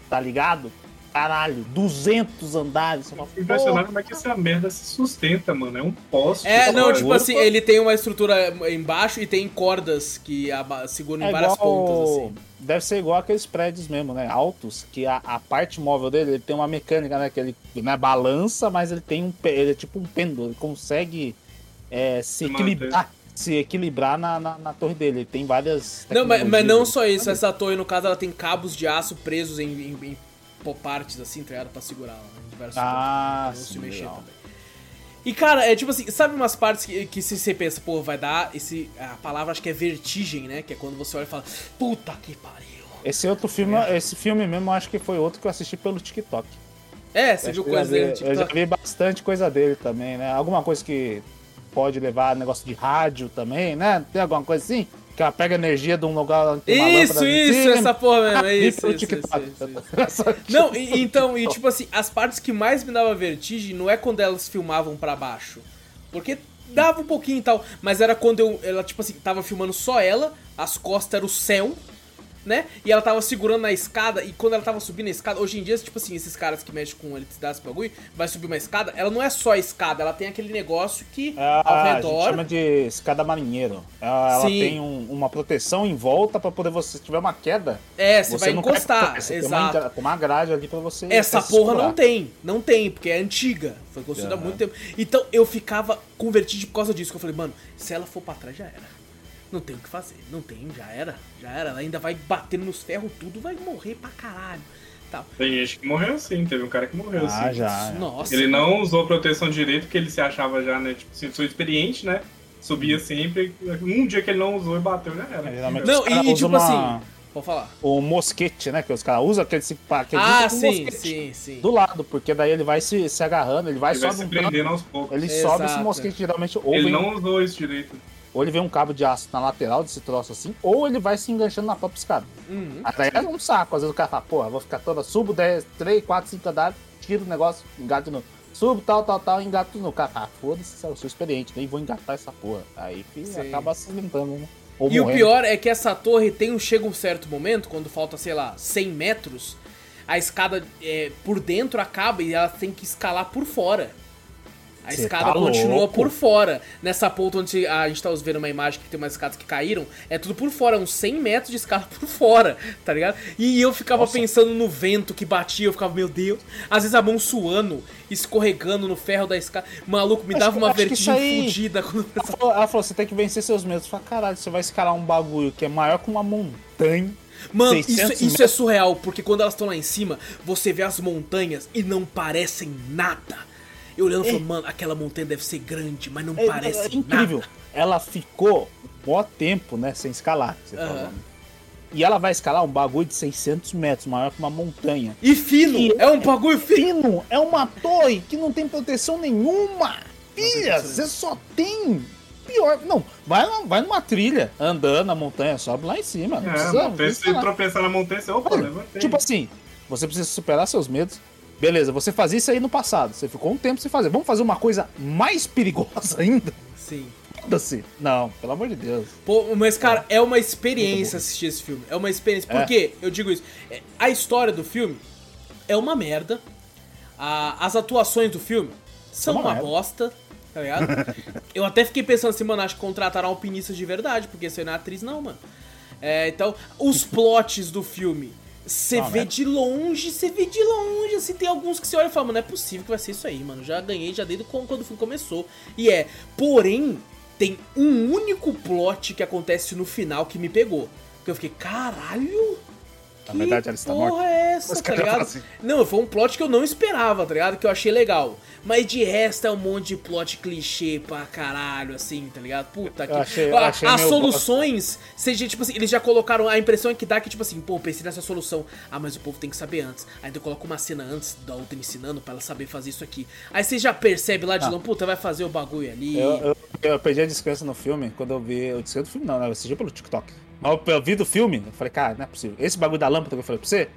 tá ligado? Caralho, 200 andares. Fala, impressionado como é que essa merda se sustenta, mano. É um poste. É, não, tipo assim, ele tem uma estrutura embaixo e tem cordas que seguram é em várias igual... pontas, assim. Deve ser igual aqueles prédios mesmo, né? Altos, que a, a parte móvel dele ele tem uma mecânica, né? Que ele né, balança, mas ele tem um. Ele é tipo um pêndulo, ele consegue é, se equilibrar se equilibrar na, na, na, torre dele. Ele tem várias. Não, mas, mas não só isso. Essa torre, no caso, ela tem cabos de aço presos em, em, em partes assim, tá ligado? Pra segurar? Diversos ah, sim, se mexer legal. também. E cara, é tipo assim, sabe umas partes que, que se você pensa, pô, vai dar esse. A palavra acho que é vertigem, né? Que é quando você olha e fala, puta que pariu. Esse outro filme, é. esse filme mesmo, acho que foi outro que eu assisti pelo TikTok. É, você viu coisa dele no TikTok? Eu já vi bastante coisa dele também, né? Alguma coisa que pode levar negócio de rádio também, né? Tem alguma coisa assim? Que ela pega energia de um lugar tem Isso, isso, essa porra mesmo. É isso, isso, isso, isso, Não, e, então, e tipo assim, as partes que mais me dava vertigem não é quando elas filmavam para baixo. Porque dava um pouquinho e tal, mas era quando eu, ela, tipo assim, tava filmando só ela, as costas era o céu, né? E ela tava segurando na escada, e quando ela tava subindo a escada, hoje em dia, tipo assim, esses caras que mexem com eletricidade, esse bagulho, vai subir uma escada, ela não é só a escada, ela tem aquele negócio que ah, ao redor. A gente chama de escada marinheiro. Ela, ela tem um, uma proteção em volta para poder você, se tiver uma queda. É, você, você vai encostar. Você exato. Tem uma, uma grade ali pra você. Essa porra não tem, não tem, porque é antiga. Foi construída uhum. há muito tempo. Então eu ficava convertido por causa disso, que eu falei, mano, se ela for pra trás já era não tem o que fazer. Não tem, já era. Já era. Ela ainda vai batendo nos ferros tudo, vai morrer pra caralho. Tal. Tem gente que morreu assim, teve um cara que morreu ah, assim. já. Nossa. Ele não usou proteção direito porque ele se achava já, né? Tipo, assim, sou experiente, né? Subia sempre. Um dia que ele não usou e bateu, já era. É, não, e, e tipo uma... assim. Vou falar. O mosquete, né? Que os caras usam aquele, aquele ah, sim, sim, sim. do lado, porque daí ele vai se, se agarrando, ele vai, ele vai se prendendo aos poucos. Ele Exato. sobe esse mosquete geralmente. Ou ele vem... não usou isso direito. Ou ele vê um cabo de aço na lateral desse troço assim, ou ele vai se enganchando na própria escada. Uhum. Aí é um saco. Às vezes o cara fala, porra, vou ficar toda, subo 10, 3, 4, 5 andares, tiro o negócio, engato de novo. Subo, tal, tal, tal, engato de novo. Cara, ah, foda-se, eu sou experiente, nem vou engatar essa porra. Aí filho, acaba se limpando, né? Ou e morrendo. o pior é que essa torre tem um, chega um certo momento, quando falta, sei lá, 100 metros, a escada é, por dentro acaba e ela tem que escalar por fora. A Cê escada tá continua louco. por fora. Nessa ponta onde a gente tá vendo uma imagem que tem umas escadas que caíram, é tudo por fora, uns 100 metros de escada por fora, tá ligado? E eu ficava Nossa. pensando no vento que batia, eu ficava, meu Deus. Às vezes a mão suando, escorregando no ferro da escada. Maluco, me dava uma vertigem aí... fodida quando ela falou, ela falou, você tem que vencer seus medos. Eu falei, caralho, você vai escalar um bagulho que é maior que uma montanha. Mano, isso, isso é surreal, porque quando elas estão lá em cima, você vê as montanhas e não parecem nada. Eu olhando e é. falando, mano, aquela montanha deve ser grande, mas não é, parece é incrível. Nada. Ela ficou um bom tempo, né, sem escalar, você uhum. E ela vai escalar um bagulho de 600 metros, maior que uma montanha. E fino! E é um bagulho fino. fino! É uma torre que não tem proteção nenhuma! Filha, você só tem pior. Não, vai, vai numa trilha, andando na montanha, sobe lá em cima. Não é, precisa, montanha, se tropeçar na montanha, você opa, levantei. Tipo assim, você precisa superar seus medos, Beleza, você fazia isso aí no passado. Você ficou um tempo sem fazer. Vamos fazer uma coisa mais perigosa ainda? Sim. foda-se. Não, pelo amor de Deus. Pô, mas, cara, é uma experiência assistir esse filme. É uma experiência. Por É. quê? Eu digo isso. É, A história do filme é uma merda. A- as atuações do filme são Uma uma, merda. bosta, tá ligado? Eu até fiquei pensando assim, mano, acho que contrataram alpinistas de verdade, porque você não é atriz, não, mano. É, então, os plots do filme. Você vê merda. de longe, você vê de longe, assim, tem alguns que você olha e fala, mano, não é possível que vai ser isso aí, mano. Já ganhei já desde quando quando o filme começou. E é, porém, tem um único plot que acontece no final que me pegou. Que eu fiquei, caralho! Na verdade, ela está porra morta. é essa, Os tá ligado? assim. Não, foi um plot que eu não esperava, tá ligado? Que eu achei legal. Mas de resto é um monte de plot clichê pra caralho, assim, tá ligado? Puta que. achei- eu A- achei As soluções, seja, tipo assim, eles já colocaram a impressão é que dá que, tipo assim, pô, pensei nessa solução. Ah, mas o povo tem que saber antes. Aí tu coloca uma cena antes da outra ensinando pra ela saber fazer isso aqui. Aí você já percebe lá de Ah. longe, puta, vai fazer o bagulho ali. Eu, eu, eu perdi a descanso no filme quando eu vi. Eu descanso do filme, não, né? Eu assisti pelo TikTok. Mas eu, vi do filme, eu falei, cara, não é possível. Esse bagulho da lâmpada que eu falei pra você.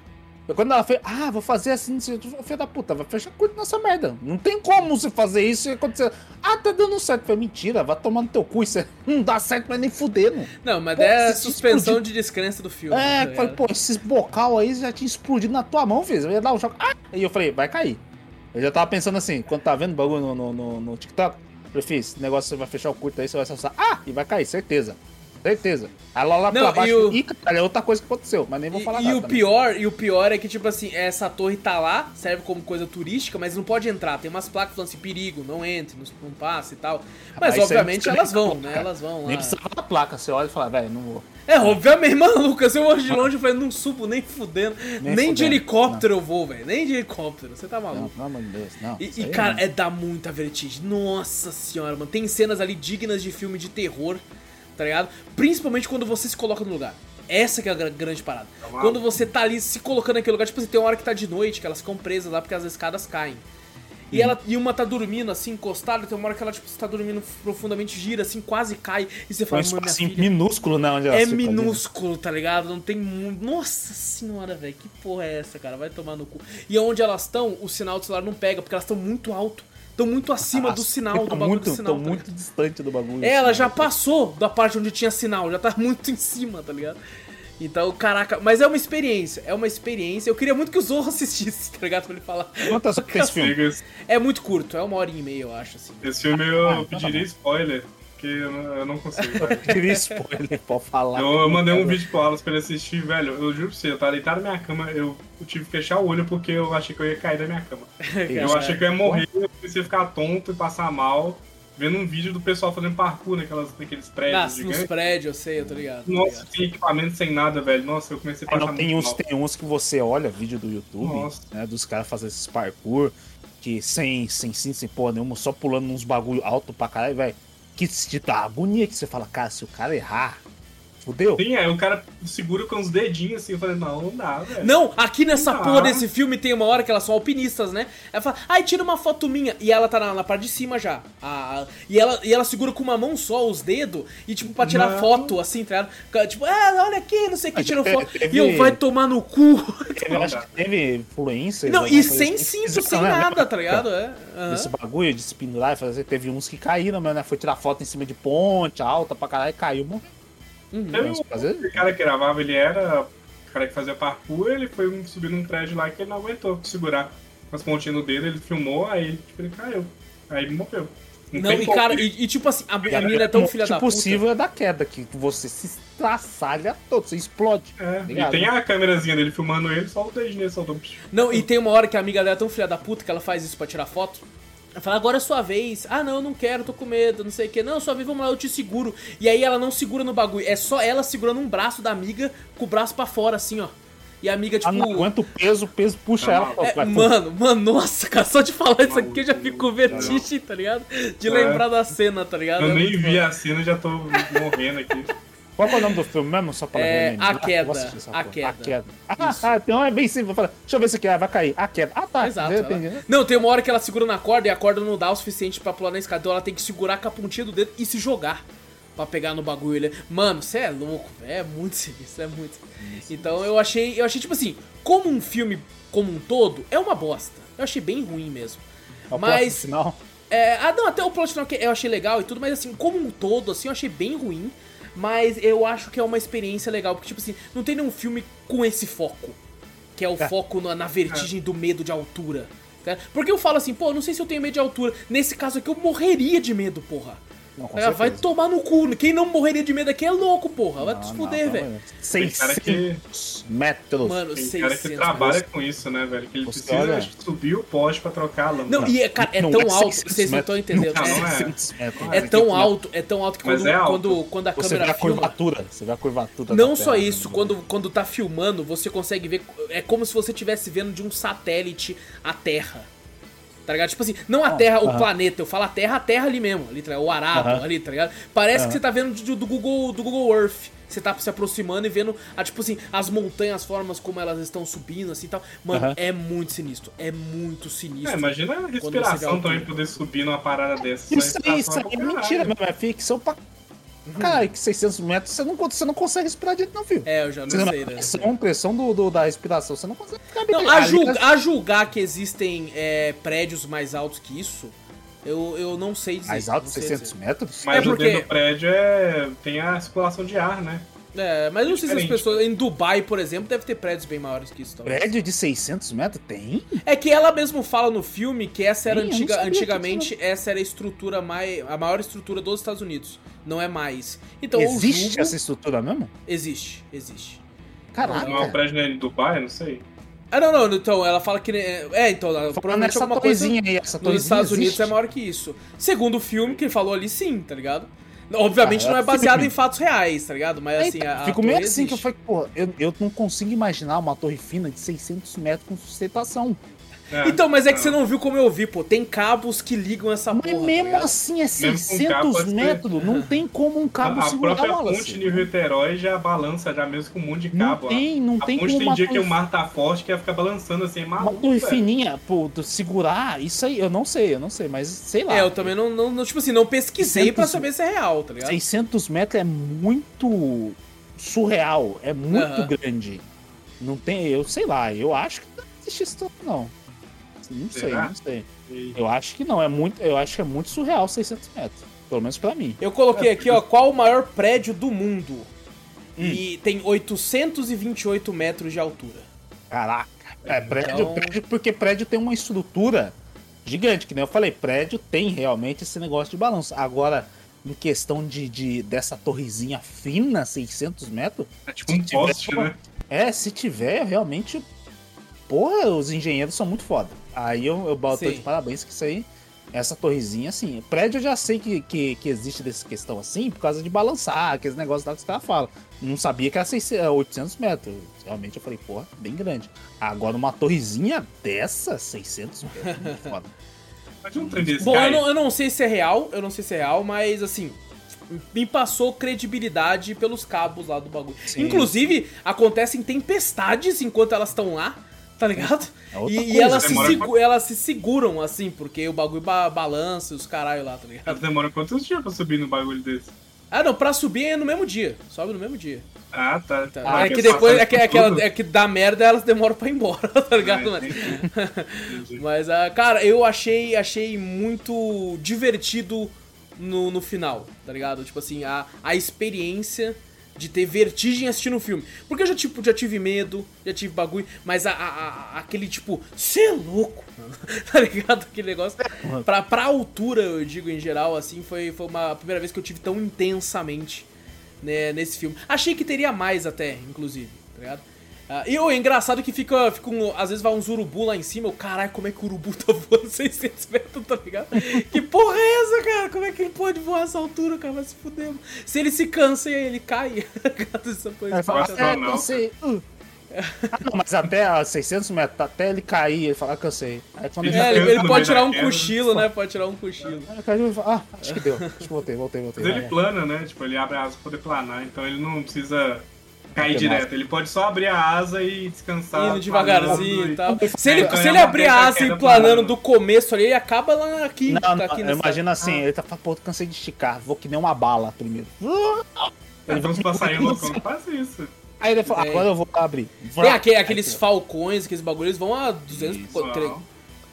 eu- quando ela fez, ah, vou fazer assim, assim, filho da puta, vai fechar curto nessa merda. Não tem como você fazer isso e acontecer. Ah, tá dando certo. Eu falei, mentira, vai tomar no teu cu. Isso é- não dá certo, mas nem fudendo. Não, mas Pô, é se suspensão de descrença do filme. É, tá eu falei, pô, esses bocal aí já tinha explodido na tua mão, filho. Eu ia dar um choque. Ah! E eu falei, vai cair. Eu já tava pensando assim, quando tava vendo o bagulho no, no, no, no TikTok, eu falei, filho, esse negócio você vai fechar o curto aí, você vai acessar. Ah! E vai cair, certeza. Certeza. Aí lá, Não, pra e baixo, o- ih, cara, é outra coisa que aconteceu, mas nem vou falar e, nada. e o também. pior, e o pior é que, tipo assim, essa torre tá lá, serve como coisa turística, mas não pode entrar. Tem umas placas falando assim, perigo, não entre, não, não passe e tal. Mas, isso aí obviamente, não elas vão, né? Elas vão lá. Nem precisa da placa, você olha e fala, velho, não vou. É, obviamente, mano, Lucas, eu olho de longe e falei, não subo nem fudendo. Nem, Nem de fudendo, helicóptero eu vou, velho. Nem de helicóptero, você tá Não, maluco. pelo amor de Deus, não. E, e, cara, não. é dá muita vertigem. Nossa senhora, mano. Tem cenas ali dignas de filme de terror, tá ligado? Principalmente quando você se coloca no lugar. Essa que é a gra- grande parada. Tá Quando você tá ali se colocando naquele lugar, tipo assim, tem uma hora que tá de noite, que elas ficam presas lá porque as escadas caem. E, ela, e uma tá dormindo assim, encostada, tem uma hora que ela, tipo, tá dormindo profundamente, gira assim, quase cai. E você fala, um mano, filha, minúsculo, né? Onde ela é ali, né? minúsculo, tá ligado? Não tem muito. Nossa senhora, velho. Que porra é essa, cara? Vai tomar no cu. E onde elas estão, o sinal do celular não pega, porque elas estão muito alto. Estão muito acima do sinal, do bagulho muito, do sinal. Tô tá muito ligado? distante do bagulho. É, ela assim, já né? passou da parte onde tinha sinal, já tá muito em cima, tá ligado? Então, caraca, mas é uma experiência, é uma experiência. Eu queria muito que o Zorro assistisse, tá ligado? Pra ele falar. Quantas horas tem esse filme? Esse, É muito curto, é uma hora e meia, eu acho, assim. esse filme eu Ah, pediria spoiler, porque eu não, consigo. spoiler, pode falar. Eu, eu mandei um vídeo pro Alas pra ele assistir, velho. Eu juro pra você, eu tava deitado na minha cama, eu, tive que fechar o olho porque eu achei que eu ia cair da minha cama. Eu achei que eu ia morrer, eu comecei a ficar tonto e passar mal, vendo um vídeo do pessoal fazendo parkour naquelas, naqueles prédios Nas, nos gigantes. prédios, eu sei, eu tô ligado. tô Nossa, ligado. sem equipamento, sem nada, velho. Nossa, eu comecei a Aí passar não, tem, muito uns, mal. tem uns que você olha vídeo do YouTube, Nossa. né? Dos caras fazendo esses parkour, que sem, sem cinto, sem porra nenhuma, só pulando uns bagulho alto pra caralho, velho. Que te dá agonia que você fala, cara, se o cara errar, fudeu. Sim, aí o cara segura com os dedinhos assim, eu falei, não, não dá, velho. Não, aqui nessa Não. porra desse filme tem uma hora que elas são alpinistas, né? Ela fala, ai, tira uma foto minha. E ela tá na, na parte de cima já. A- a- e, ela, e ela segura com uma mão só os dedos e, tipo, pra tirar Não. foto, assim, tá ligado? Tipo, ah, olha aqui, não sei o que, tirou foto. teve- E eu, vai tomar no cu. Eu acho que teve influência. não, e sem assim. cinto, sem né? nada, tá ligado? É. aham. Esse bagulho de se pendurar e fazer. Teve uns que caíram, mas né? Foi tirar foto em cima de ponte, alta pra caralho, e caiu, morreu. Uhum. Teve Mas um fazer- o cara que gravava, ele era o cara que fazia parkour, ele foi um- subir num prédio lá que ele não aguentou segurar com as pontinhas no dedo, ele filmou, aí tipo, ele caiu. Aí ele morreu. Não, tem e como. cara, e, e tipo assim, a, a mina é tão filha da puta. possível é da queda, que você se estraçalha todo, você explode. É, Ligado? e tem a câmerazinha dele filmando ele, só o dedinho dele soltou. Não, e tem uma hora que a amiga dela é tão filha da puta que ela faz isso pra tirar foto. Ela fala, agora é sua vez. Ah, não, eu não quero, tô com medo, não sei o que. Não, sua vez, vamos lá, eu te seguro. E aí ela não segura no bagulho. É só ela segurando um braço da amiga com o braço pra fora, assim, ó. E a amiga, tipo. Ah, não aguenta o peso, o peso puxa ela. É, vai, mano, mano, nossa, cara, só de falar isso aqui eu já fico com vertigem, tá ligado? De É. lembrar da cena, tá ligado? Eu É nem vi foda. a cena e já tô morrendo aqui. Qual é o nome do filme mesmo? Só pra É, relembrar? A Eu vou Queda, essa A. Queda. A queda. Ah, ah, então é bem simples. Falar, deixa eu ver se aqui ah, vai cair. A queda. Ah, tá. Exato. ela- né? Não, tem uma hora que ela segura na corda e a corda não dá o suficiente pra pular na escada. Então ela tem que segurar com a pontinha do dedo e se jogar pra pegar no bagulho. Mano, você é louco, velho. É muito sinistro, é muito. Então eu achei, eu achei tipo assim, como um filme como um todo, é uma bosta. Eu achei bem ruim mesmo. É o Mas final. É, ah, não, até o plot final que eu achei legal e tudo, mas assim, como um todo, assim, eu achei bem ruim. Mas eu acho que é uma experiência legal, porque, tipo assim, não tem nenhum filme com esse foco. Que é o É. foco na, na vertigem do medo de altura. tá? Porque eu falo assim, pô, não sei se eu tenho medo de altura. Nesse caso aqui, eu morreria de medo, porra. Não, É, vai tomar no cu. Quem não morreria de medo aqui é louco, porra. Vai Não, não, fuder, velho. não. Tem cara que- 600 metros. Mano, Tem 600 cara que trabalha metros. com isso, né, velho? Que ele Você precisa olha- subir o poste pra trocar a lâmpada. Não, e é, cara, é Não tão é alto, 600 vocês não estão entendendo. Não, É- não é. 600. É tão alto, é tão alto que Mas quando, é alto. quando, quando a Você vê câmera a filma. curvatura. Você vê a curvatura. Não da só Terra, isso, né? quando, quando tá filmando, você consegue ver. É como se você estivesse vendo de um satélite a Terra. Tá ligado? Tipo assim, não a Terra, o aham. planeta, eu falo a Terra, a Terra ali mesmo, ali, tá o arado Aham. ali, tá ligado? Parece que você tá vendo de- do Google, do Google Earth. Você tá se aproximando e vendo, a, tipo assim, as montanhas, as formas como elas estão subindo, assim e tal. Mano, é muito sinistro. É muito sinistro. É, imagina a respiração também poder subir numa parada dessa. Isso aí, a isso é mentira mesmo. É ficção pra. Cara, que 600 metros você não, você não consegue respirar direito, não, filho. É, eu já Você não não- sei, né? pressão, pressão do, do- da respiração, você não consegue ficar bem. Não, a, julga- né? a julgar que existem é, prédios mais altos que isso, eu, eu não sei dizer. Mais alto, não sei 600 dizer. metros? Mas É o porque- dentro do prédio é... tem a circulação de ar, né? É, mas eu não sei se as pessoas. Em Dubai, por exemplo, deve ter prédios bem maiores que isso. talvez. Prédio de 600 metros? Tem? É que ela mesmo fala no filme que essa era Sim, antiga, antigamente essa era a estrutura mais a maior estrutura dos Estados Unidos, não é mais. Então Existe julgo- essa estrutura mesmo? existe, existe. Caraca. Não é um prédio em Dubai, eu não sei. Ah, não, não, então ela fala que é, então, Falando provavelmente nessa alguma coisa aí, essa nos Estados Unidos existe? é maior que isso. Segundo o filme que ele falou ali, sim, tá ligado? Obviamente Ah, não é é baseado em fatos reais, tá ligado? Mas Aí, assim, a, a Fico meio assim que eu existe. falei, pô, eu, eu não consigo imaginar uma torre fina de 600 metros com sustentação. É, Então, mas é que não. você não viu como eu vi, pô. Tem cabos que ligam essa Mas porra. tá mesmo ligado? assim é Mesmo com cabo 600 pode ser. metros, não tem como um A, cabo a segurar própria uma ponte Wallace. de Rio-Herói já balança, já mesmo com um monte de Não cabo. tem, não a tem ponte como tem uma dia que o mar tá forte que ia ficar balançando assim, é Uma maluco, velho. fininha, pô, segurar, isso aí, eu não sei, eu não sei, mas sei lá. É, eu também não, não, não, tipo assim, não pesquisei 600 pra saber se é real, tá ligado? 600 metros é muito surreal, é muito Aham. grande. Não tem, eu sei lá, eu acho que não existe isso tudo, não. Não sei, Será? não sei. Eu acho que não, é muito, eu acho que é muito surreal 600 metros, pelo menos pra mim. Eu coloquei aqui, ó, qual o maior prédio do mundo? Hum. E tem 828 metros de altura. Caraca. É, prédio, Então- prédio, porque prédio tem uma estrutura gigante, que nem eu falei, prédio tem realmente esse negócio de balanço. Agora, em questão de, de dessa torrezinha fina, 600 metros, É tipo um poste, né? é, se tiver, realmente, porra, os engenheiros são muito foda. Aí eu, eu boto de parabéns que isso aí, essa torrezinha, assim, prédio eu já sei que, que, que existe dessa questão assim, por causa de balançar, aqueles negócios lá que os caras falam. Não sabia que era 600, 800 metros. Realmente eu falei, porra, bem grande. Agora uma torrezinha dessa, 600 metros, é muito foda. Mas um trem desse Bom, eu não, eu não sei se é real, eu não sei se é real, mas assim, me passou credibilidade pelos cabos lá do bagulho. Sim. Inclusive, acontecem tempestades enquanto elas estão lá, tá ligado? É E, e elas, se demora segu- elas se seguram assim, porque o bagulho ba balança os caralho lá, tá ligado? Mas demora quantos dias pra subir no bagulho desse? Ah, não, pra subir é no mesmo dia. Sobe no mesmo dia. Ah, tá. Tá. Ah, é que depois é que, é, que ela- é que dá merda elas demoram pra ir embora, tá ligado, Ah. Entendi. Mas, ah, cara, eu achei, achei muito divertido no, no final, tá ligado? Tipo assim, a, a experiência de ter vertigem assistindo o filme. Porque eu já, tipo, já tive medo, já tive bagulho, mas a, a- a- aquele tipo, cê é louco, mano, tá ligado? Aquele negócio. Pra, pra altura, eu digo em geral, assim, foi, foi uma primeira vez que eu tive tão intensamente né, nesse filme. Achei que teria mais até, inclusive, tá ligado? Ah, e o engraçado que fica, fica um- às vezes vai uns urubu lá em cima, eu, caralho, como é que o urubu tá voando 600 metros, tá ligado? que porra é essa, cara? Como é que ele pode voar essa altura, cara? Vai se fuder. Se ele se cansa e aí ele cai, essa coisa Aí fala, Nossa, é, não. cansei. Uh. Ah, não, mas até a 600 metros, até ele cair, ele fala, ah, cansei. Aí quando ele É, ele, cansa ele no pode tirar um cochilo, né? Pode tirar um cochilo. Ele fala, ah, acho que deu. Acho que voltei, voltei, voltei. Mas ele plana, né? Tipo, ele abre a asa pra poder planar, então ele não precisa cair Que direto. Ele pode só abrir a asa e descansar. Indo devagarzinho e tal. Se ele, Então, se é ele abrir a asa e planando do começo ali, ele acaba lá aqui. Não, tá não, aqui nessa- imagina assim, ele tá falando, pô, cansei de esticar, vou que nem uma bala primeiro. Ele vai passarinho loucão, faz isso. Aí ele fala, É. agora eu vou abrir. Tem aque- aqueles falcões, aqueles bagulhos, vão a 200, Isso, pô, tre- ó.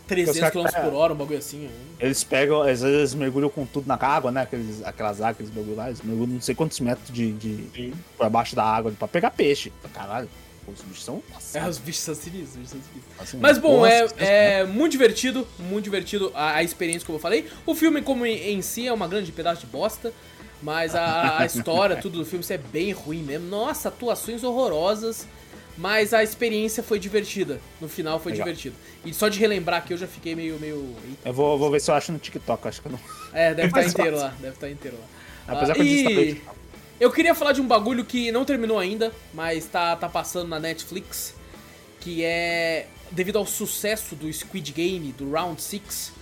300 km por hora, um bagulho assim. Né? Eles pegam, às vezes eles mergulham com tudo na água, né? Aqueles, aquelas águas que eles mergulham lá, eles mergulham não sei quantos metros de, de por baixo da água pra pegar peixe. Caralho. Os bichos são. Nossa, é, os bichos são sinistros. Bichos são sinistros. Assim, Mas bom, é, é muito divertido, muito divertido a, a, experiência, como eu falei. O filme, como em, em si, é uma grande pedaço de bosta. Mas a, a história, tudo do filme, isso é bem ruim mesmo. Nossa, atuações horrorosas. Mas a experiência foi divertida. No final foi Legal. divertido. E só de relembrar aqui eu já fiquei meio. meio... Eu vou, vou ver se eu acho no TikTok, acho que não. É, deve estar tá inteiro lá. Deve estar tá inteiro lá. Apesar ah, que e... Eu queria falar de um bagulho que não terminou ainda, mas tá, tá passando na Netflix. Que é. Devido ao sucesso do Squid Game, do Round 6,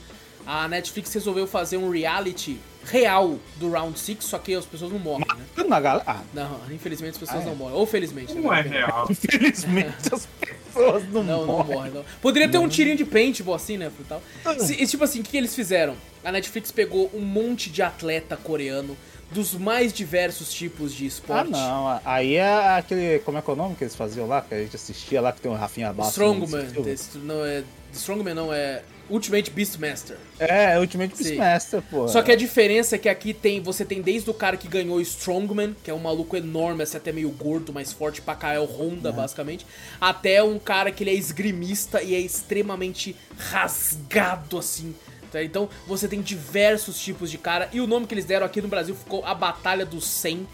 a Netflix resolveu fazer um reality real do Round 6, só que as pessoas não morrem, né? Na gal... ah. Não, infelizmente as pessoas ah, é. não morrem. Ou felizmente. Não né? é real. Infelizmente as pessoas não, não morrem. Não morrem não. Poderia ter um tirinho de paintball assim, né? Tal. E, tipo assim, o que, que eles fizeram? A Netflix pegou um monte de atleta coreano dos mais diversos tipos de esporte. Ah, não. Aí é aquele. Como é que é o nome que eles faziam lá? Que a gente assistia lá, que tem um Rafinha Bastos. Strongman. Não, é. Strongman não é. Ultimate Beastmaster. É, Ultimate Beastmaster, pô. Só que a diferença é que aqui tem, você tem desde o cara que ganhou Strongman, que é um maluco enorme, assim, até meio gordo, mais forte pra cá, é o Honda, é. basicamente, até um cara que ele é esgrimista e é extremamente rasgado, assim. Tá? Então você tem diversos tipos de cara, e o nome que eles deram aqui no Brasil ficou a Batalha dos 100,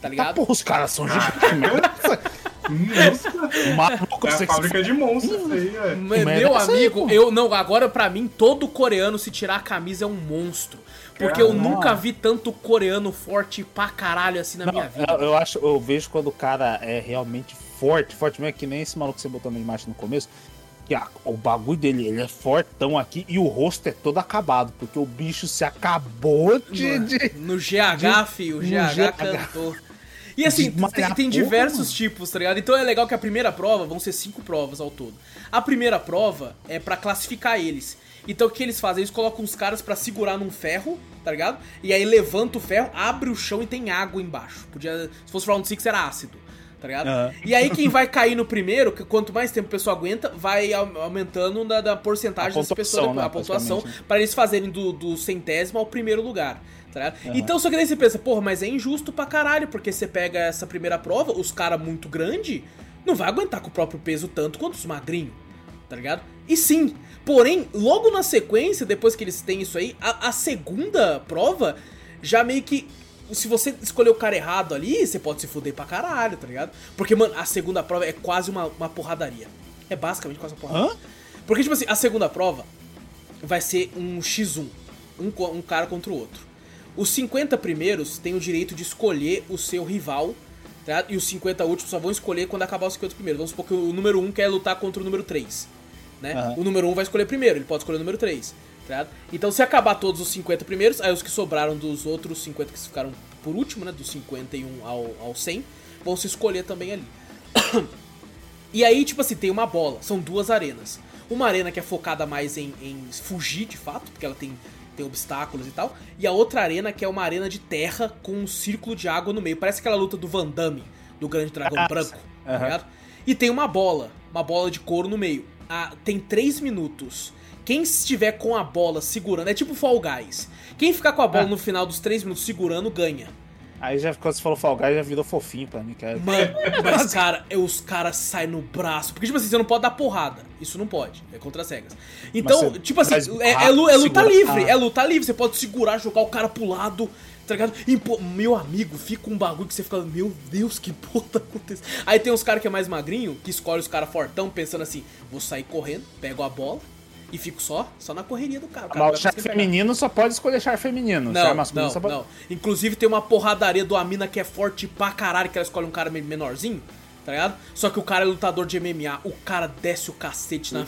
tá ligado? Tá, porra, os caras são gigantes. Monstro. É a fábrica de monstros aí, é. Meu amigo, eu não, agora para mim todo coreano se tirar a camisa é um monstro. Porque eu nunca vi tanto coreano forte pra caralho assim na não, minha vida. Eu, acho, eu vejo quando o cara é realmente forte, forte mesmo, que nem esse maluco que você botou na imagem no começo. Que a, o bagulho dele, ele é fortão aqui e o rosto é todo acabado, porque o bicho se acabou de. de no GH, de, filho, o GH, GH cantou. E assim, tem, tem diversos tipos, tá ligado? Então é legal que a primeira prova, vão ser cinco provas ao todo. A primeira prova é para classificar eles. Então o que eles fazem? Eles colocam os caras para segurar num ferro, tá ligado? E aí levanta o ferro, abre o chão e tem água embaixo. Podia, se fosse Round 6 era ácido, tá ligado? Uhum. E aí quem vai cair no primeiro, que quanto mais tempo a pessoa aguenta, vai aumentando da, da porcentagem das pessoas, né, a pontuação, para eles fazerem do, do centésimo ao primeiro lugar. Tá uhum. Então, só que daí você pensa, porra, mas é injusto pra caralho, porque você pega essa primeira prova, os caras muito grande não vai aguentar com o próprio peso tanto quanto os magrinhos, tá ligado? E sim, porém, logo na sequência, depois que eles têm isso aí, a, a segunda prova já meio que se você escolher o cara errado ali, você pode se fuder pra caralho, tá ligado? Porque, mano, a segunda prova é quase uma, uma porradaria. É basicamente quase uma porradaria. Hã? Porque, tipo assim, a segunda prova vai ser um X1. Um, um cara contra o outro. Os 50 primeiros têm o direito de escolher o seu rival, tá? E os 50 últimos só vão escolher quando acabar os 50 primeiros. Vamos supor que o número 1 quer lutar contra o número 3. Né? Uhum. O número 1 vai escolher primeiro, ele pode escolher o número 3. Tá? Então se acabar todos os 50 primeiros, aí os que sobraram dos outros 50 que ficaram por último, né? Dos 51 ao, ao 100, vão se escolher também ali. e aí, tipo assim, tem uma bola, são duas arenas. Uma arena que é focada mais em, em fugir de fato, porque ela tem tem obstáculos e tal. E a outra arena que é uma arena de terra com um círculo de água no meio. Parece aquela luta do Van Damme, do Grande Dragão ah, Branco, uhum. tá E tem uma bola, uma bola de couro no meio. Ah, tem 3 minutos. Quem estiver com a bola segurando, é tipo Fall Guys. Quem ficar com a bola ah. no final dos 3 minutos segurando, ganha. Aí já, quando você falou Fall Guys, já virou fofinho pra mim, cara. Mano, mas, cara, os caras saem no braço. Porque, tipo assim, você não pode dar porrada. Isso não pode. É contra as regras. Então, tipo assim, é, é, é, luta livre. É luta livre. Você pode segurar, jogar o cara pro lado. Tá ligado? E, pô, meu amigo, fica um bagulho que você fica, meu Deus, que porra tá acontecendo? Aí tem uns caras que é mais magrinho, que escolhe os caras fortão, pensando assim: vou sair correndo, pego a bola, e fico só, só na correria do cara. O, cara Mas o char feminino só pode escolher char feminino. Não, char masculino não, só pode... não. Inclusive tem uma porradaria do Amina que é forte pra caralho, que ela escolhe um cara menorzinho. Tá ligado? Só que o cara é lutador de MMA, o cara desce o cacete na.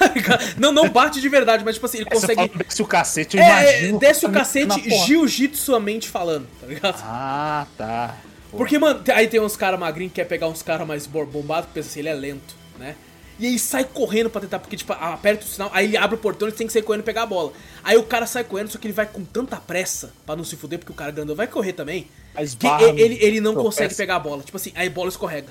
não, não bate de verdade, mas tipo assim, ele é, consegue. Desce o cacete, eu é, imagino. Desce o cacete jiu-jitsu mente falando, tá ligado? Ah, tá. Porque, mano, aí tem uns caras magrinhos que quer pegar uns caras mais bombados, pensa assim, ele é lento, né? E aí sai correndo pra tentar, porque, tipo, aperta o sinal, aí ele abre o portão e tem que sair correndo e pegar a bola. Aí o cara sai correndo, só que ele vai com tanta pressa pra não se fuder, porque o cara grandão vai correr também. Que ele, ele, ele não consegue pegar a bola. Tipo assim, aí a bola escorrega.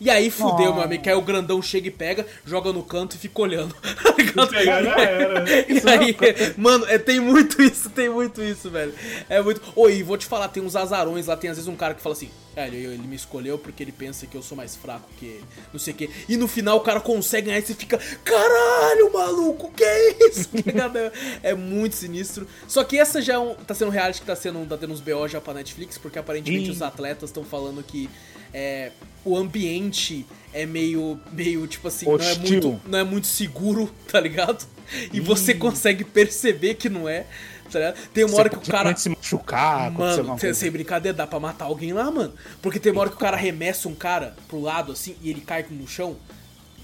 E aí fudeu, oh. meu amigo. Que aí o grandão chega e pega, joga no canto e fica olhando. Pegar já era. E aí, mano, é, tem muito isso, tem muito isso, velho. É muito. Oi, vou te falar, tem uns azarões lá, tem às vezes um cara que fala assim. É, ele, ele me escolheu porque ele pensa que eu sou mais fraco que ele. Não sei o quê. E no final o cara consegue ganhar e você fica. Caralho, maluco, que é isso? é muito sinistro. Só que essa já é um, tá sendo um reality que tá, sendo, tá tendo uns BO já pra Netflix, porque aparentemente Sim. os atletas estão falando que é, o ambiente é meio, meio tipo assim, não é, muito, não é muito seguro, tá ligado? E hum. você consegue perceber que não é. Tá tem uma você hora que o cara. se machucar, mano, sem, sem brincadeira, dá pra matar alguém lá, mano. Porque tem uma hora que o cara arremessa um cara pro lado assim e ele cai no chão,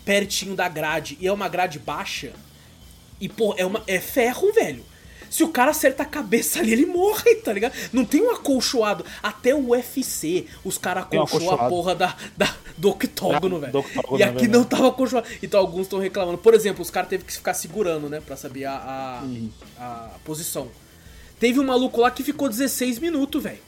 pertinho da grade. E é uma grade baixa. E, pô, é, uma, é ferro, velho. Se o cara acerta a cabeça ali, ele morre, tá ligado? Não tem um acolchoado. Até o UFC, os caras acolchoam a porra da, da, do octógono, é, velho. E aqui não tava acolchoado. Então alguns estão reclamando. Por exemplo, os caras teve que ficar segurando, né? Pra saber a, a, uhum. a posição. Teve um maluco lá que ficou 16 minutos, velho.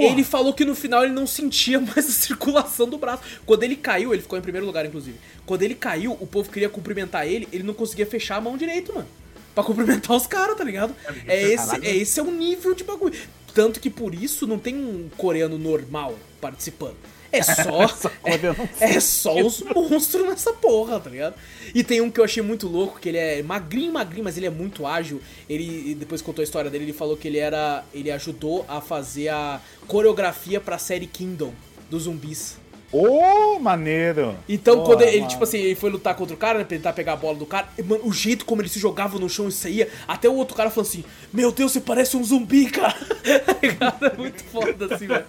ele falou que no final ele não sentia mais a circulação do braço. Quando ele caiu, ele ficou em primeiro lugar, inclusive. Quando ele caiu, o povo queria cumprimentar ele, ele não conseguia fechar a mão direito, mano pra cumprimentar os caras, tá ligado? É, é esse, é esse é o nível de bagulho. Tanto que por isso não tem um coreano normal participando. É só. é, é, só os monstros nessa porra, tá ligado? E tem um que eu achei muito louco, que ele é magrinho, magrinho, mas ele é muito ágil. Ele depois contou a história dele, ele falou que ele era. ele ajudou a fazer a coreografia pra série Kingdom dos zumbis. Ô, oh, maneiro! Então, quando ele, mano. tipo assim, ele foi lutar contra o cara, né? Pra tentar pegar a bola do cara, mano, o jeito como ele se jogava no chão e saía, até o outro cara falou assim: Meu Deus, você parece um zumbi, cara! é muito foda, assim, velho.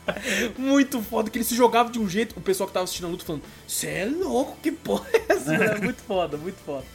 Muito foda, que ele se jogava de um jeito, o pessoal que tava assistindo a luta falando: Você é louco, que porra é essa? é muito foda, muito foda.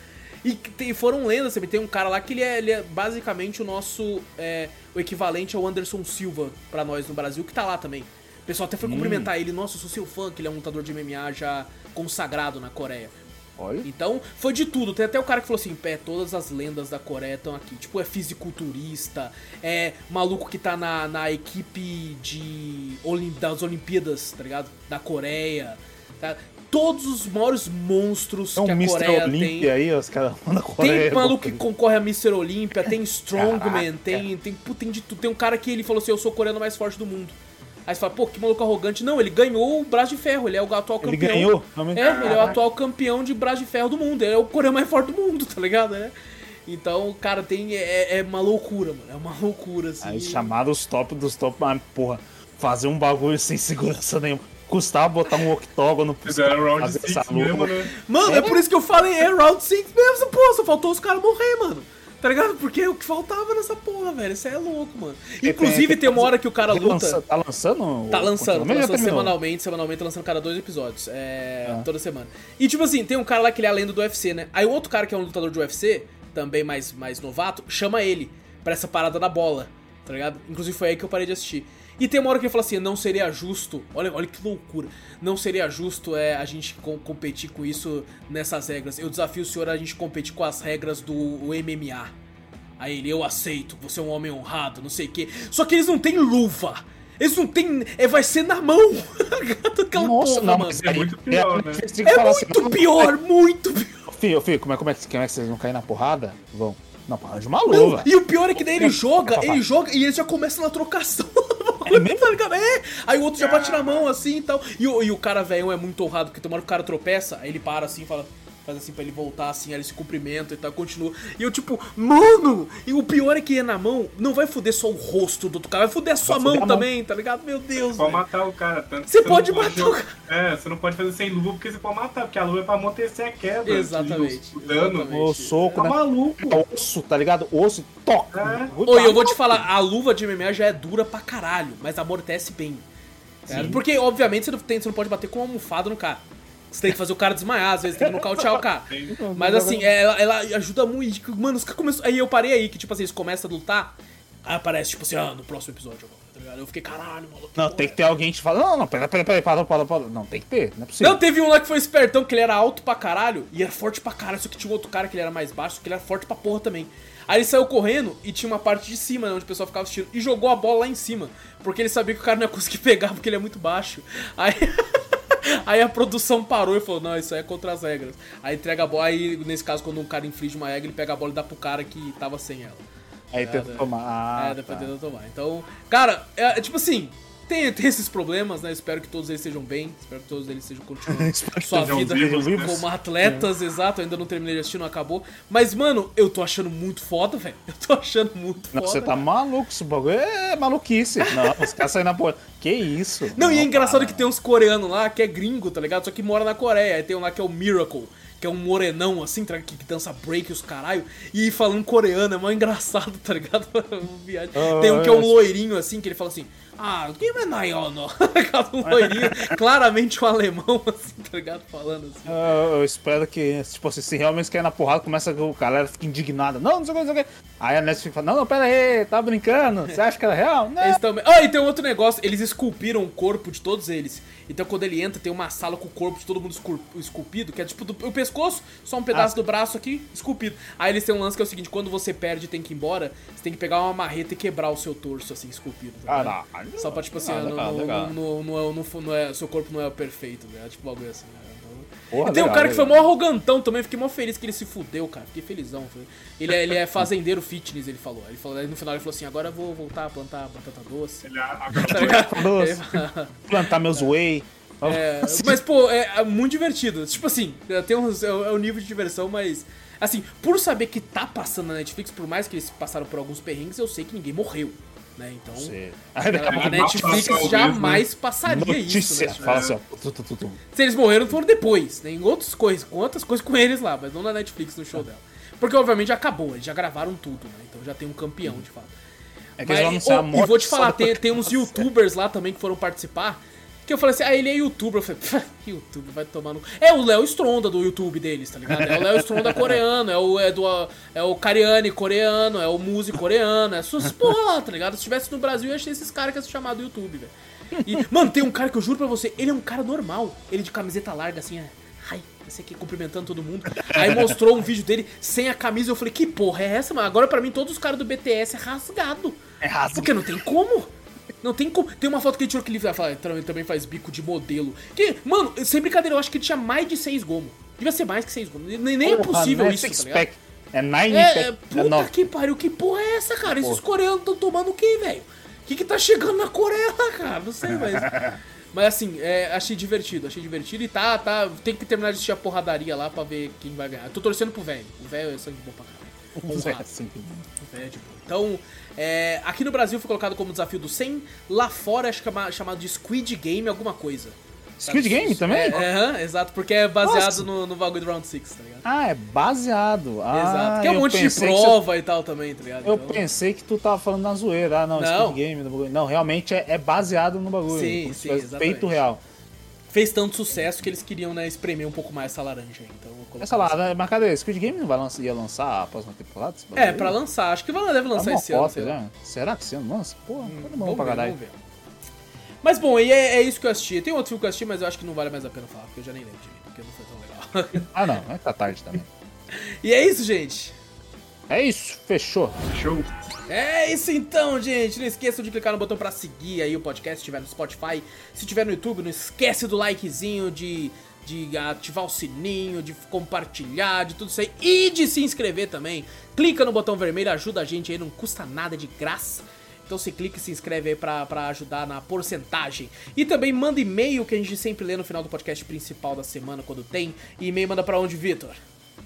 E tem, foram lendas, sabe? Tem um cara lá que ele é, ele é basicamente o nosso. É, o equivalente ao Anderson Silva para nós no Brasil, que tá lá também pessoal até foi hum. cumprimentar ele. Nossa, eu sou seu fã, que ele é um lutador de MMA já consagrado na Coreia. Olha. Então, foi de tudo. Tem até o cara que falou assim: pé, todas as lendas da Coreia estão aqui. Tipo, é fisiculturista, é maluco que tá na, na equipe de das Olimpíadas, tá ligado? Da Coreia. Tá? Todos os maiores monstros tem um que a Mr. Coreia Olympia tem. aí, os caras da Coreia. Tem maluco que concorre a Mr. Olympia, tem Strongman, tem, tem, tem de tudo. Tem um cara que ele falou assim: eu sou o coreano mais forte do mundo. Aí você fala, pô, que maluco arrogante. Não, ele ganhou o braço de ferro, ele é o atual campeão. Ele ganhou? É, ele é o atual campeão de braço de ferro do mundo. Ele é o coreano mais forte do mundo, tá ligado? É. Então, cara, tem. É, é, uma loucura, mano. É uma loucura, assim. Aí chamaram os top dos top, mas, porra, fazer um bagulho sem segurança nenhuma. Custava botar um octógono pro Fizeram round 6 mesmo, né? Mano, é? é? por isso que eu falei, é round 6 mesmo, pô, só faltou os caras morrer, mano. Tá ligado? Porque é o que faltava nessa porra, velho. Isso é louco, mano. Inclusive, tem, tem uma hora que o cara luta. tá lançando? Tá lançando, tá lançando semanalmente, semanalmente tá lançando cada dois episódios. É. Ah. Toda semana. E tipo assim, tem um cara lá que ele é a lenda do UFC, né? Aí o outro cara que é um lutador de UFC, também mais, mais novato, chama ele pra essa parada da bola. Tá ligado? Inclusive foi aí que eu parei de assistir. E tem uma hora que ele fala assim: não seria justo. Olha, olha que loucura. Não seria justo é, a gente com, competir com isso nessas regras. Eu desafio o senhor a gente competir com as regras do MMA. Aí ele, eu aceito, você é um homem honrado, não sei o quê. Só que eles não têm luva. Eles não têm. É, vai ser na mão. Aquela Nossa, porra, não, mano. É muito pior, é, né? É muito assim, pior, muito pior. Filho, filho, como é, como, é, como é que vocês vão cair na porrada? Vão. Não, arranja uma luva. Não, e o pior é que daí ele joga, ele joga e ele já começa na trocação. É, mesmo? Tá é. Aí o outro já bate na mão assim e tal. E, o, e o cara velho é muito honrado, porque tomara que o cara tropeça, aí ele para assim e fala: faz assim pra ele voltar, assim, aí ele se cumprimenta e tal, continua. E eu, tipo, mano! E o pior é que é na mão, não vai foder só o rosto do outro cara, vai foder a sua mão, também, mão. tá ligado? Meu Deus. Você pode matar o cara, tanto Você pode matar pode... o cara. É, você não pode fazer sem luva porque você pode matar, porque a luva é pra amortecer a queda. Exatamente. O dano. O soco, tá né? maluco. Osso, tá ligado? Osso, toca. É. Oi, eu vou te falar, a luva de MMA já é dura pra caralho, mas amortece bem. Porque, obviamente, você não, tem, você não pode bater com uma almofada no cara. Você tem que fazer o cara desmaiar, às vezes tem que nocautear o cara. Mas assim, ela, ela ajuda muito. Mano, os caras começam. Aí eu parei aí, que tipo assim, eles começam a lutar. Aí aparece, tipo assim, ah, no próximo episódio tá ligado? Eu fiquei, caralho, maluco. Não, tem que ter alguém que te fala, não, não, pera, pera, pera, para, para, para. Não, tem que ter, não é possível. Não, teve um lá que foi espertão, que ele era alto pra caralho e era forte pra caralho, só que tinha outro cara que ele era mais baixo, que ele era forte pra porra também. Aí ele saiu correndo e tinha uma parte de cima, né, onde o pessoal ficava assistindo, e jogou a bola lá em cima, porque ele sabia que o cara não ia conseguir pegar porque ele é muito baixo. Aí. Aí a produção parou e falou, não, isso aí é contra as regras. Aí entrega a bola, aí nesse caso, quando um cara inflige uma regra, ele pega a bola e dá pro cara que tava sem ela. Aí tenta É, tomar. Ah, é, depois tá. tenta tomar. Então, cara, é, é tipo assim, tem, tem esses problemas, né? Espero que todos eles sejam bem, espero que todos eles sejam continuando sua vida vivos, né? como atletas, exato. Ainda não terminei de assistir, não acabou. Mas, mano, eu tô achando muito foda, velho. Eu tô achando muito Não, foda. você tá maluco, esse bagulho é maluquice. Não, os caras saem na porra. Que isso? Não, e é engraçado para. que tem uns coreanos lá que é gringo, tá ligado? Só que mora na Coreia. Aí tem um lá que é o Miracle, que é um morenão assim, tá que, que dança break os caralho. E falando coreano, é mó engraçado, tá ligado? Ah, tem um que é um é. loirinho assim, que ele fala assim. Ah, quem é Nayono? um loirinho, claramente um alemão, assim, tá ligado? Falando assim. Eu, eu espero que, tipo assim, se realmente quer na porrada, começa que o galera fica indignada. Não, não sei o que, não sei o que. Aí a Netflix fala, não, não, pera aí, tá brincando? Você acha que era real? Não. Eles também. Ah, e tem um outro negócio, eles esculpiram o corpo de todos eles. Então quando ele entra, tem uma sala com o corpo de todo mundo escul- esculpido, que é tipo do, o pescoço, só um pedaço do braço aqui, esculpido. Aí eles têm um lance que é o seguinte, quando você perde e tem que ir embora, você tem que pegar uma marreta e quebrar o seu torso, assim, esculpido. tá? Caralho. Só pra, tipo assim, Ah, no, é- seu corpo não é perfeito, né? É tipo bagulho assim, né? Porra, e tem um cara que foi mó arrogantão também, fiquei mó feliz que ele se fudeu, cara. Fiquei felizão. foi- Ele é, ele é fazendeiro fitness, ele falou. Ele falou aí no final ele falou assim, agora eu vou voltar a plantar batata doce. Ele agora Tá? Doce. Plantar meus whey. é, mas, pô, é, é muito divertido. Tipo assim, é, tem uns, é, é um nível de diversão, mas. Assim, por saber que tá passando na Netflix, por mais que eles passaram por alguns perrengues, eu sei que ninguém morreu. Né? Então. A A, Netflix o jamais passaria notícia. isso, né? Fala assim. Tu, tu, tu. Se eles morreram, foram depois, né? Em outras coisas, com outras coisas com eles lá, mas não na Netflix, no show dela. Porque, obviamente, já acabou, eles já gravaram tudo, né? Então já tem um campeão, de fato. É que eles vão Mas, anunciar a oh, morte e vou te falar, tem, tem uns youtubers lá também que foram participar. Que eu falei assim, ah, ele é youtuber. Eu falei, "Pff, youtuber, vai tomar no. É o Léo Stronda do YouTube deles, tá ligado? É o Léo Stronda coreano, é o, é do, é o Cariani coreano, é o Muzi coreano, é essas porra lá, tá ligado? Se tivesse no Brasil, eu achar esses caras que ia se chamar do YouTube, velho. E, mano, tem um cara que eu juro pra você, ele é um cara normal. Ele de camiseta larga, assim, é. Ai, esse aqui cumprimentando todo mundo. Aí mostrou um vídeo dele sem a camisa. Eu falei, que porra é essa, mano? Agora pra mim, todos os caras do BTS é rasgado. É rasgado. Porque não tem como. Não tem como. Tem uma foto que ele tirou que ele fala, também, faz bico de modelo. Que, mano, sem brincadeira, eu acho que ele tinha mais de seis gomos. Devia ser mais que seis gomos. Nem, nem é Porra, possível não é isso, six tá pack. É nine É, pack. é, É puta nove. que pariu, que porra é essa, cara? Esses Porra. coreanos estão tomando o quê, velho? O que que tá chegando na Coreia cara? Não sei, mas... mas assim, é, achei divertido, achei divertido. E tá, tá, tem que terminar de assistir a porradaria lá pra ver quem vai ganhar. Eu tô torcendo pro velho. O velho é sangue bom pra caralho. Vamos É, lá. assim, O velho é de boa. Então, é, aqui no Brasil foi colocado como desafio do 100. Lá fora acho que é ma- chamado de Squid Game alguma coisa. Squid Game também? É, é, exato, porque é baseado Nossa. no, no bagulho do Round 6, tá ligado? Ah, é baseado. Ah, exato. Que é um eu monte de pensei que você- prova e tal também, tá ligado? Eu Então- pensei que tu tava falando na zoeira. Ah, não, Não. Squid Game. no bagulho. Não, realmente é, é baseado no bagulho. Sim, sim, tivesse exatamente. Feito real. Fez tanto sucesso que eles queriam, né, espremer um pouco mais essa laranja aí. Então, Essa lá, né, mas cadê? Squid Game não vai lançar, ia lançar a próxima temporada? É, pra lançar. Acho que vai- deve Tá lançar uma esse ano. né? Será que esse ano lança? Porra, todo mundo Vamos pra ver, caralho. Mas bom, e é, é isso que eu assisti. Tem outro filme que eu assisti, mas eu acho que não vale mais a pena falar, porque eu já nem lembro de mim, porque não foi tão legal. Ah, não, é tá tarde também. e é isso, gente. É isso, fechou. Show. É isso então, gente. Não esqueçam de clicar no botão pra seguir aí o podcast, se tiver no Spotify. Se tiver no YouTube, não esquece do likezinho, de, de ativar o sininho, de compartilhar, de tudo isso aí. E de se inscrever também. Clica no botão vermelho, ajuda a gente aí, não custa nada de graça. Então você clica e se inscreve aí pra, pra ajudar na porcentagem. E também manda e-mail que a gente sempre lê no final do podcast principal da semana, quando tem. E-mail manda pra onde, Vitor?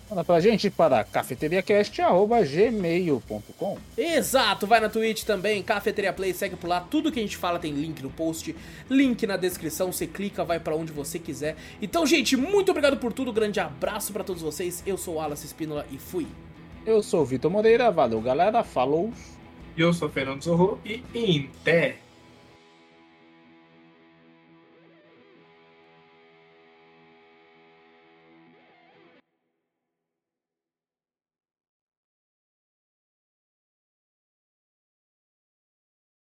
Manda pra gente para cafeteriacast.gmail.com Exato, vai na Twitch também, Cafeteria Play, segue por lá, tudo que a gente fala tem link no post, link na descrição, você clica, vai pra onde você quiser. Então, gente, muito obrigado por tudo, grande abraço pra todos vocês, eu sou o Wallace Espínola e fui. Eu sou o Vitor Moreira, valeu galera, falou. Eu sou o Fernando Zorro e em té.